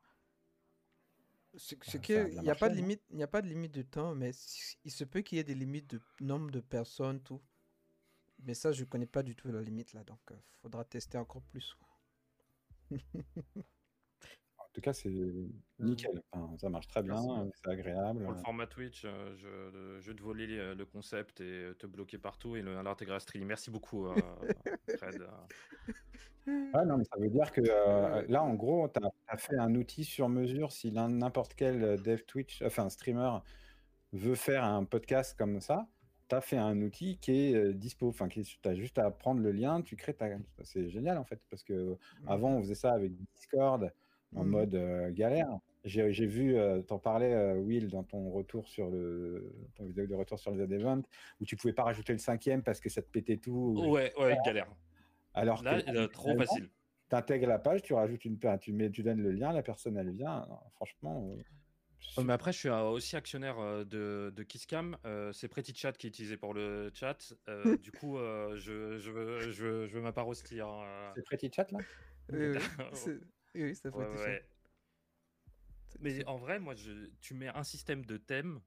S2: Ce, ce
S1: Ah,
S2: qui il n'y a pas de
S1: marché, hein.
S2: limite, il n'y a pas de limite de temps, mais il se peut qu'il y ait des limites de nombre de personnes, tout. Mais ça, je connais pas du tout la limite là, donc il faudra tester encore plus. [LAUGHS]
S1: En tout cas, c'est nickel. Enfin, ça marche très bien,
S3: Merci.
S1: euh, c'est agréable.
S3: Pour le format Twitch, euh, je, je te voler le le concept et euh, te bloquer partout et l'intégrer stream. Merci beaucoup, euh, [LAUGHS] Fred.
S1: Ouais, non, mais ça veut dire que euh, là, en gros, tu as, fait un outil sur mesure. Si n'importe quel dev Twitch, enfin streamer, veut faire un podcast comme ça, tu as fait un outil qui est dispo. Enfin, tu as juste à prendre le lien, tu crées ta. C'est génial en fait, parce que avant, on faisait ça avec Discord en
S2: Mhm.
S1: mode euh, galère. J'ai j'ai vu, euh, t'en parlais, euh, Will, dans ton retour sur le, ton vidéo de retour sur les events, où tu pouvais pas rajouter le cinquième parce que ça te pétait tout.
S3: Ouais, ouais, galère.
S1: Alors
S3: Là,
S1: que
S3: trop facile.
S1: tu intègres la page, tu rajoutes une page, tu mets, tu donnes le lien, la personne elle vient. Non, franchement, euh,
S3: Mais après, je suis euh, aussi actionnaire euh, de, de Kisscam. Euh, c'est Pretty Chat qui est utilisé pour le chat. Euh, [LAUGHS] du coup, euh, je, je veux, je, veux, je veux ma part aussi. hein,
S1: c'est Pretty Chat là? [LAUGHS]
S2: Oui, oui, c'est- oui, oui, ça fait
S3: Ouais, ouais. Mais en vrai, moi, je, tu mets un système de thème,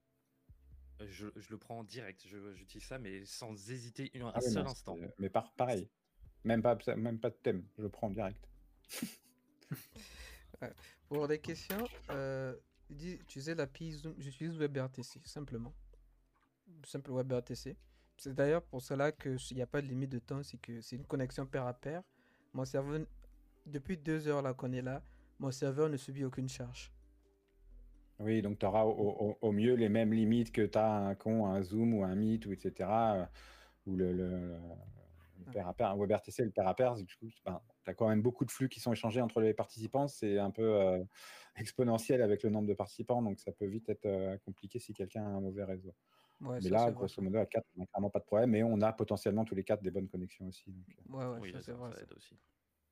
S3: je, je le prends en direct. Je- J'utilise ça, mais sans hésiter un, un
S1: Ah oui,
S3: seul
S1: non,
S3: instant.
S1: Mais par, pareil, même pas, même pas de thème, je le prends en direct. [LAUGHS]
S2: Pour des questions, euh, il dit utiliser l'API Zoom. J'utilise WebRTC, simplement. Simple WebRTC. C'est d'ailleurs pour cela qu'il n'y a pas de limite de temps, c'est que c'est une connexion pair à pair. Mon serveur, depuis deux heures là qu'on est là, mon serveur ne subit aucune charge.
S1: Oui, donc tu auras au, au- au mieux les mêmes limites que tu as un con, un Zoom ou un Meet, ou etc. euh, ou le, le, le pair à pair, un WebRTC, le pair à pair, du coup, tu as quand même beaucoup de flux qui sont échangés entre les participants. C'est un peu euh, [LAUGHS] exponentiel avec le nombre de participants, donc ça peut vite être euh, compliqué si quelqu'un a un mauvais réseau.
S2: Ouais,
S1: mais
S2: ça,
S1: là, grosso modo, à 4, on n'a clairement pas de problème, et on a potentiellement tous les quatre des bonnes connexions aussi. donc.
S2: Ouais, ouais,
S3: oui,
S2: ça,
S3: ça,
S2: c'est vrai.
S3: ça
S2: ça.
S3: aide aussi.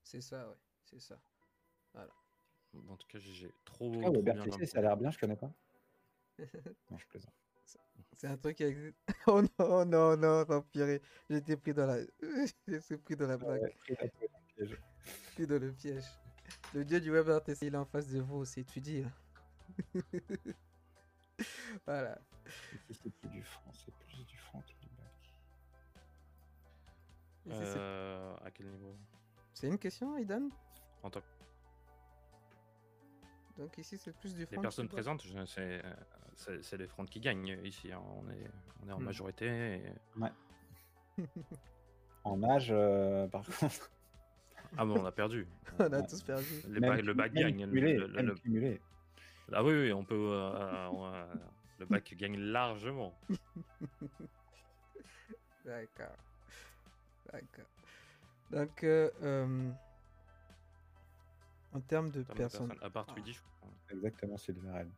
S2: C'est ça, ouais. C'est ça.
S3: En tout cas, j'ai trop,
S1: En tout
S3: trop
S1: cas,
S3: bien
S1: ça a l'air bien, je connais pas. [LAUGHS] non, je plaisante.
S2: C'est un truc qui existe. [LAUGHS] Oh non, non, non, non, purée. J'ai été pris dans la. [LAUGHS] J'ai pris dans la blague.
S1: Ouais, pris dans le piège.
S2: Pris dans le piège. Le dieu du WebRTC, il est en face de vous, c'est étudié. là. voilà.
S1: C'est plus du franc, c'est plus du franc que du bac.
S3: Euh, à quel niveau?
S2: C'est une question, Idan
S3: En tant
S2: Donc ici, c'est plus du
S3: Les
S2: front.
S3: personnes
S2: qui-
S3: présentes, je- c'est c'est- c'est les fronts qui gagnent ici. hein. On, est, on est en
S2: Hmm.
S3: majorité. et- [LAUGHS]
S1: En âge, euh, par contre.
S3: Ah, mais on a perdu. [LAUGHS]
S2: On a tous perdu.
S3: Les
S1: même
S3: ba- le bac gagne. le-
S1: cumulé,
S3: le-. Ah oui, oui, on peut. euh, euh, le bac gagne largement. [LAUGHS]
S2: D'accord. D'accord. Donc, euh, euh, en termes de
S3: en termes de
S2: personnes.
S3: À part
S2: Ah.
S3: Je crois.
S1: Exactement, c'est le VRL.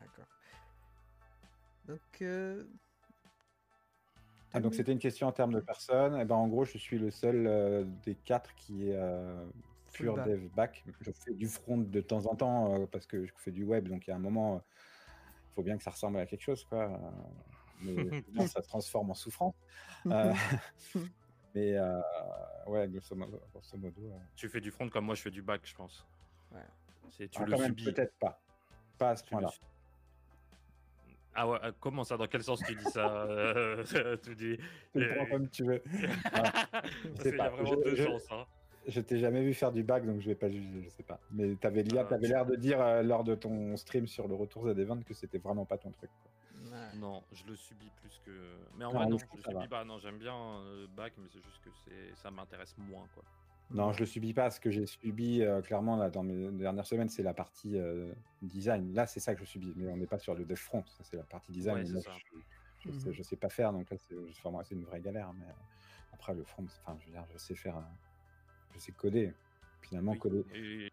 S2: D'accord. Donc, euh,
S1: Ah, donc c'était une question en termes de personnes. Et ben, en gros, je suis le seul euh, des quatre qui est euh, pure
S2: back.
S1: dev back. Je fais du front de temps en temps euh, parce que je fais du web. Donc il y a un moment, il faut bien que ça ressemble à quelque chose. Quoi. Mais [LAUGHS] sinon, ça se transforme en souffrance. [LAUGHS] Mais euh, ouais, grosso modo. grosso modo, euh,
S3: Tu fais du front comme moi, je fais du bac, je pense.
S2: Ouais.
S3: C'est tu
S1: ah,
S3: le
S1: quand
S3: subis.
S1: peut-être pas. Pas à ce
S3: le
S1: point-là.
S3: Ah ouais, euh, comment ça Dans quel sens tu dis ça euh, [LAUGHS] Tu dis.
S1: Tu le prends comme tu veux. [LAUGHS]
S3: Qu'il y a vraiment
S1: je-
S3: deux
S1: je-
S3: chances. Hein.
S1: Je t'ai jamais vu faire du bac, donc je vais pas juger, je sais pas. Mais t'avais l'air,
S3: Ah,
S1: t'avais
S3: tu-
S1: l'air de dire euh, lors de ton stream sur le retour Z20 que c'était vraiment pas ton truc. quoi.
S2: Ouais.
S3: Non, je le subis plus que. Mais en
S1: Non,
S3: vrai, non,
S1: je
S3: le subis pas. Non, j'aime bien euh, bac, mais c'est juste que c'est ça m'intéresse moins, quoi.
S1: Non, je le subis pas. Ce que j'ai subi euh, clairement là dans mes dernières semaines, c'est la partie euh, design. Là, c'est ça que je subis. Mais on n'est pas sur le dev front. Ça, c'est la partie design.
S3: Ouais.
S1: Je, je sais,
S2: Mhm.
S1: je sais pas faire, donc là, c'est, enfin, une vraie galère. Mais euh, après, le front, enfin, je veux dire, je sais faire, euh, je sais coder. Finalement,
S3: Oui.
S1: coder.
S3: Et-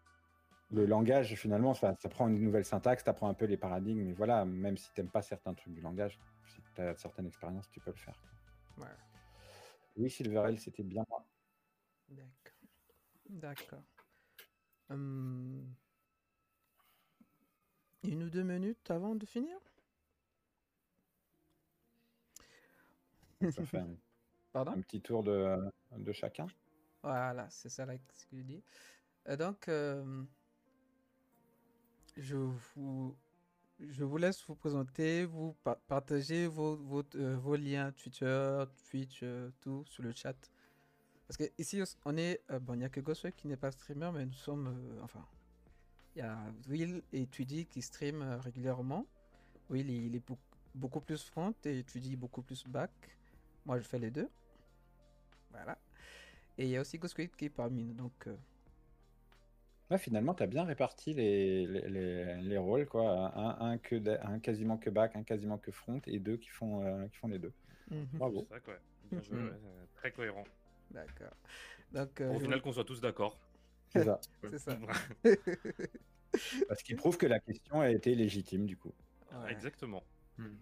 S1: Le langage, finalement, ça prend une nouvelle syntaxe, tu apprends un peu les paradigmes, mais voilà, même si t'aimes pas certains trucs du langage, si tu as certaines expériences, tu peux le faire.
S2: Ouais.
S1: Oui, Silverell, c'était bien moi.
S2: D'accord. D'accord. Hum, Une ou deux minutes avant de finir?
S1: Ça fait [LAUGHS] un,
S2: Pardon?
S1: un petit tour de, de chacun.
S2: Voilà, c'est ça là ce que je dis. Euh, donc, euh, je vous, je vous laisse vous présenter, vous pa- partager vos, vos, euh, vos liens Twitter, Twitch, euh, tout sur le chat. Parce que ici, on est, euh, bon, il n'y a que Ghostwave qui n'est pas streamer, mais nous sommes, enfin, il y a Will et Tweedy qui streament régulièrement. Will, il, est beaucoup, plus front et Tweedy beaucoup plus back. Moi, je fais les deux. Voilà. Et il y a aussi Ghostwave qui est parmi nous. Donc,
S1: Ouais, finalement, tu as bien réparti les, les, les- les rôles, quoi. Un, un, que de- un quasiment que back, un quasiment que front, et deux qui font, euh, qui font les deux.
S2: mhm,
S1: Bravo.
S3: C'est ça, quoi. Bien joué,
S2: Mhm.
S3: ouais, très cohérent.
S2: d'accord. Donc, euh,
S3: Au final, qu'on soit tous d'accord.
S1: C'est ça. [LAUGHS]
S2: c'est ça. [LAUGHS]
S1: Parce qu'il prouve que la question a été légitime, du coup.
S2: Ouais.
S3: Exactement.
S2: Mhm.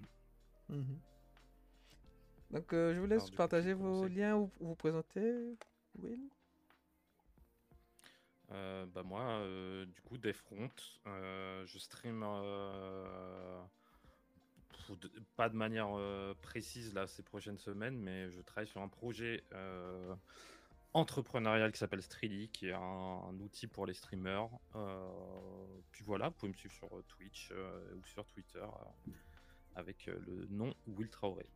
S2: Donc, euh, je vous laisse
S3: Alors, du coup,
S2: partager vos liens ou ou vous présenter, Will.
S3: Euh, bah moi, euh, du coup, des euh, je stream euh, pas de manière précise là ces prochaines semaines, mais je travaille sur un projet entrepreneurial qui s'appelle Streely, qui est un, outil pour les streamers. Puis voilà, vous pouvez me suivre sur Twitch ou sur Twitter avec le nom Will Traoré.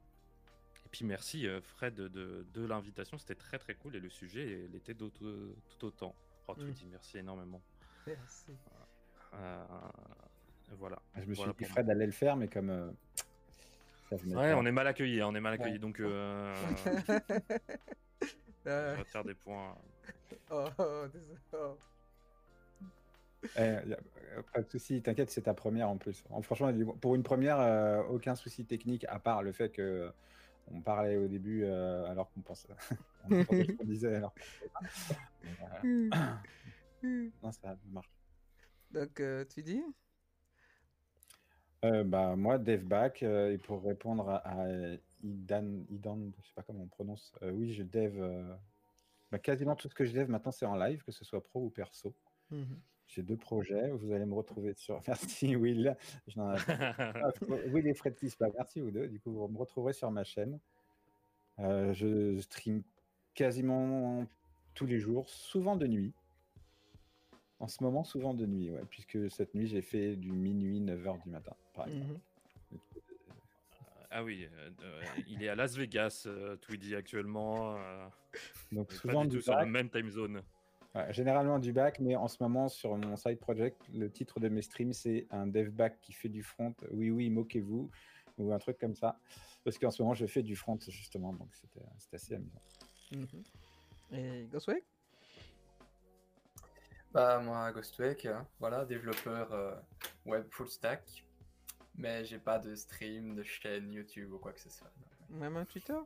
S3: Et puis merci Fred de, de- l'invitation, c'était très très cool et le sujet il était d'autant- tout autant. Oh, tu
S2: Mm.
S3: dis merci énormément.
S2: Merci.
S3: Euh, voilà.
S1: Je me suis
S3: Voilà
S1: dit, Fred allait le faire, mais comme. euh, ça venait
S3: Ouais,
S1: pas.
S3: on est mal accueillis, on est mal accueillis,
S1: Ouais.
S3: donc euh, [LAUGHS]
S2: Euh,
S3: je retire des points. [LAUGHS]
S2: oh, oh, désolé. Oh.
S1: Eh, y a- euh, pas de souci, t'inquiète, c'est ta première en plus. En- franchement, pour une première, euh, aucun souci technique, à part le fait que euh, on parlait au début euh, alors qu'on pensait. [LAUGHS] on entendait ce qu'on disait alors qu'on savait pas. Mais, euh, [COUGHS] [COUGHS] non, ça marche.
S2: Donc, euh, tu dis?
S1: Euh, bah, moi, DevBack, euh, et pour répondre à, à Idan, Idan, je sais pas comment on prononce, euh, oui, je dev. euh, bah, quasiment tout ce que je dev maintenant, c'est en live, que ce soit pro ou perso.
S2: Mhm.
S1: J'ai deux projets, vous allez me retrouver sur. [LAUGHS] Merci Will. Je n'en ai Ah, [LAUGHS] Will et Fred Tispa, merci vous deux. Du coup, vous me retrouverez sur ma chaîne. Euh, je stream quasiment tous les jours, souvent de nuit. En ce moment, souvent de nuit, ouais, puisque cette nuit, j'ai fait du minuit 9h du matin, par exemple.
S2: Mhm.
S3: Ah oui, euh, euh, il est à Las Vegas, euh, Tweedy, actuellement. euh,
S1: Donc
S3: pas
S1: souvent
S3: du
S1: du
S3: tout sur la
S1: bac,
S3: même time zone.
S1: ouais, généralement du bac, mais en ce moment sur mon side project, le titre de mes streams c'est un dev back qui fait du front. Oui oui, moquez-vous ou un truc comme ça. Parce qu'en ce moment je fais du front justement, donc c'était c'était assez amusant.
S2: Mhm. Et Ghostway
S4: Bah, moi, Ghostwake, hein, voilà, développeur euh, web full stack. Mais j'ai pas de stream, de chaîne YouTube ou quoi que ce soit.
S2: Même un Twitter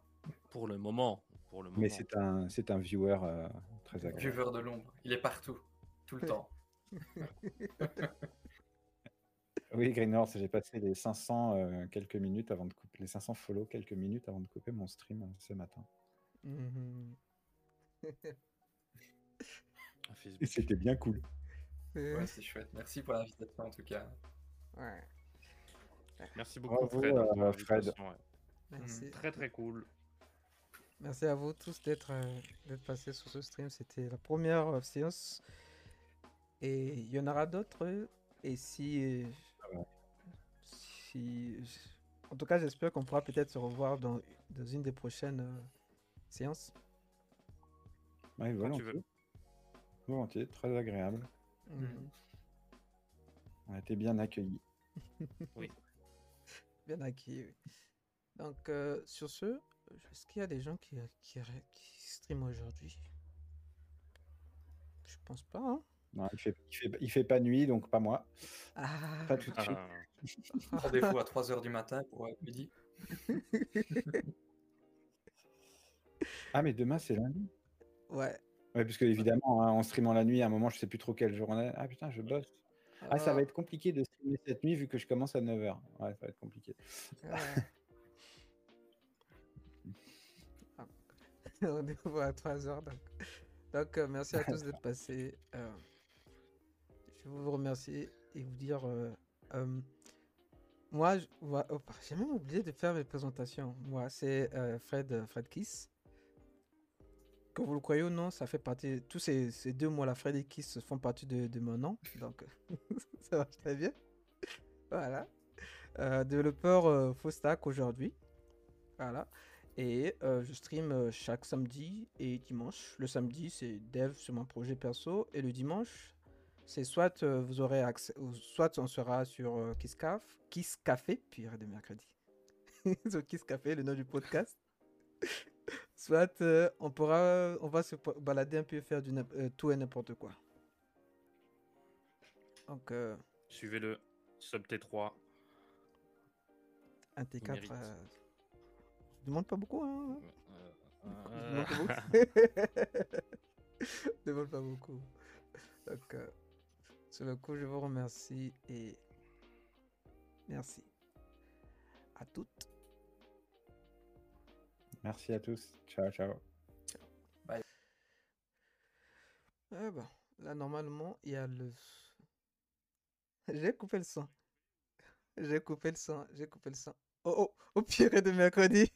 S3: Pour le moment. Pour le moment.
S1: Mais c'est un c'est un viewer euh, très agréable.
S4: Viewer de l'ombre, il est partout, tout le temps. [LAUGHS]
S1: Oui, Green Horse, j'ai passé les 500 euh, quelques minutes avant de couper les 500 follow quelques minutes avant de couper mon stream euh, ce matin. [LAUGHS]
S2: Mhm.
S3: Facebook.
S1: Et c'était bien cool.
S4: Ouais, c'est chouette. Merci pour l'invitation en tout cas.
S2: Ouais,
S3: Merci beaucoup,
S1: Bravo,
S3: Fred.
S1: euh, Fred.
S3: ouais.
S2: merci.
S3: Très très cool.
S2: Merci à vous tous d'être euh, passés sur ce stream. C'était la première euh, séance. Et il y en aura d'autres. Et si, euh,
S1: ouais.
S2: si. En tout cas, j'espère qu'on pourra peut-être se revoir dans, dans une des prochaines séances.
S1: Ouais,
S3: Quand tu
S1: volontiers.
S3: veux.
S1: Volontiers, très agréable.
S2: Mhm.
S1: On a été bien accueillis. [LAUGHS]
S2: Bien acquis. oui. Donc, euh, sur ce, est-ce qu'il y a des gens qui, qui, qui streament aujourd'hui? Je pense pas. hein.
S1: Non, il fait, il fait, il fait pas nuit, donc pas moi.
S2: Ah,
S1: Pas tout de suite.
S3: Ah,
S4: Rendez-vous à 3h du matin pour midi. [LAUGHS]
S1: Ah, mais demain, c'est lundi.
S2: ouais.
S1: Ouais, parce que évidemment, hein, en streamant la nuit, à un moment, je sais plus trop quelle journée. Ah putain, je bosse. Ah, ça va être compliqué de streamer cette nuit vu que je commence à 9h. Ouais, ça va être compliqué.
S2: Ouais. [LAUGHS] Ah. Rendez-vous [LAUGHS] à 3h. Donc, donc euh, merci à tous d'être passés. Euh, je veux vous remercier et vous dire. euh, moi, oh, j'ai même oublié de faire mes présentations. Moi, c'est Fred, Fred Kiss. Vous le croyez ou non, ça fait partie. Tous ces, deux mots-là, Fred et Kiss, font partie de, de mon nom. Donc, [LAUGHS] ça marche très bien. Voilà. Euh, développeur euh, aujourd'hui. Voilà. Et euh, je stream euh, chaque samedi et dimanche. Le samedi, c'est dev sur mon projet perso. Et le dimanche, c'est soit vous aurez accès, soit on sera sur Kiss, Caf- Kiss Café, puis de mercredi. [LAUGHS] sur Kiss Café, le nom du podcast. Soit euh, on pourra, on va se balader un peu et faire du euh, tout et n'importe quoi. Donc, euh,
S3: Suivez-le. Sub T3.
S2: un
S3: Il
S2: T4.
S3: mérite.
S2: euh, je demande pas beaucoup, hein. Demande pas beaucoup. [LAUGHS] Demande pas beaucoup. Donc, sur le coup, je vous remercie et merci à toutes.
S1: Merci à tous. Ciao, ciao.
S2: Ah bah, là, normalement, il y a le. [LAUGHS] J'ai coupé le son. J'ai coupé le son. J'ai coupé le son. Oh oh, au pire de mercredi.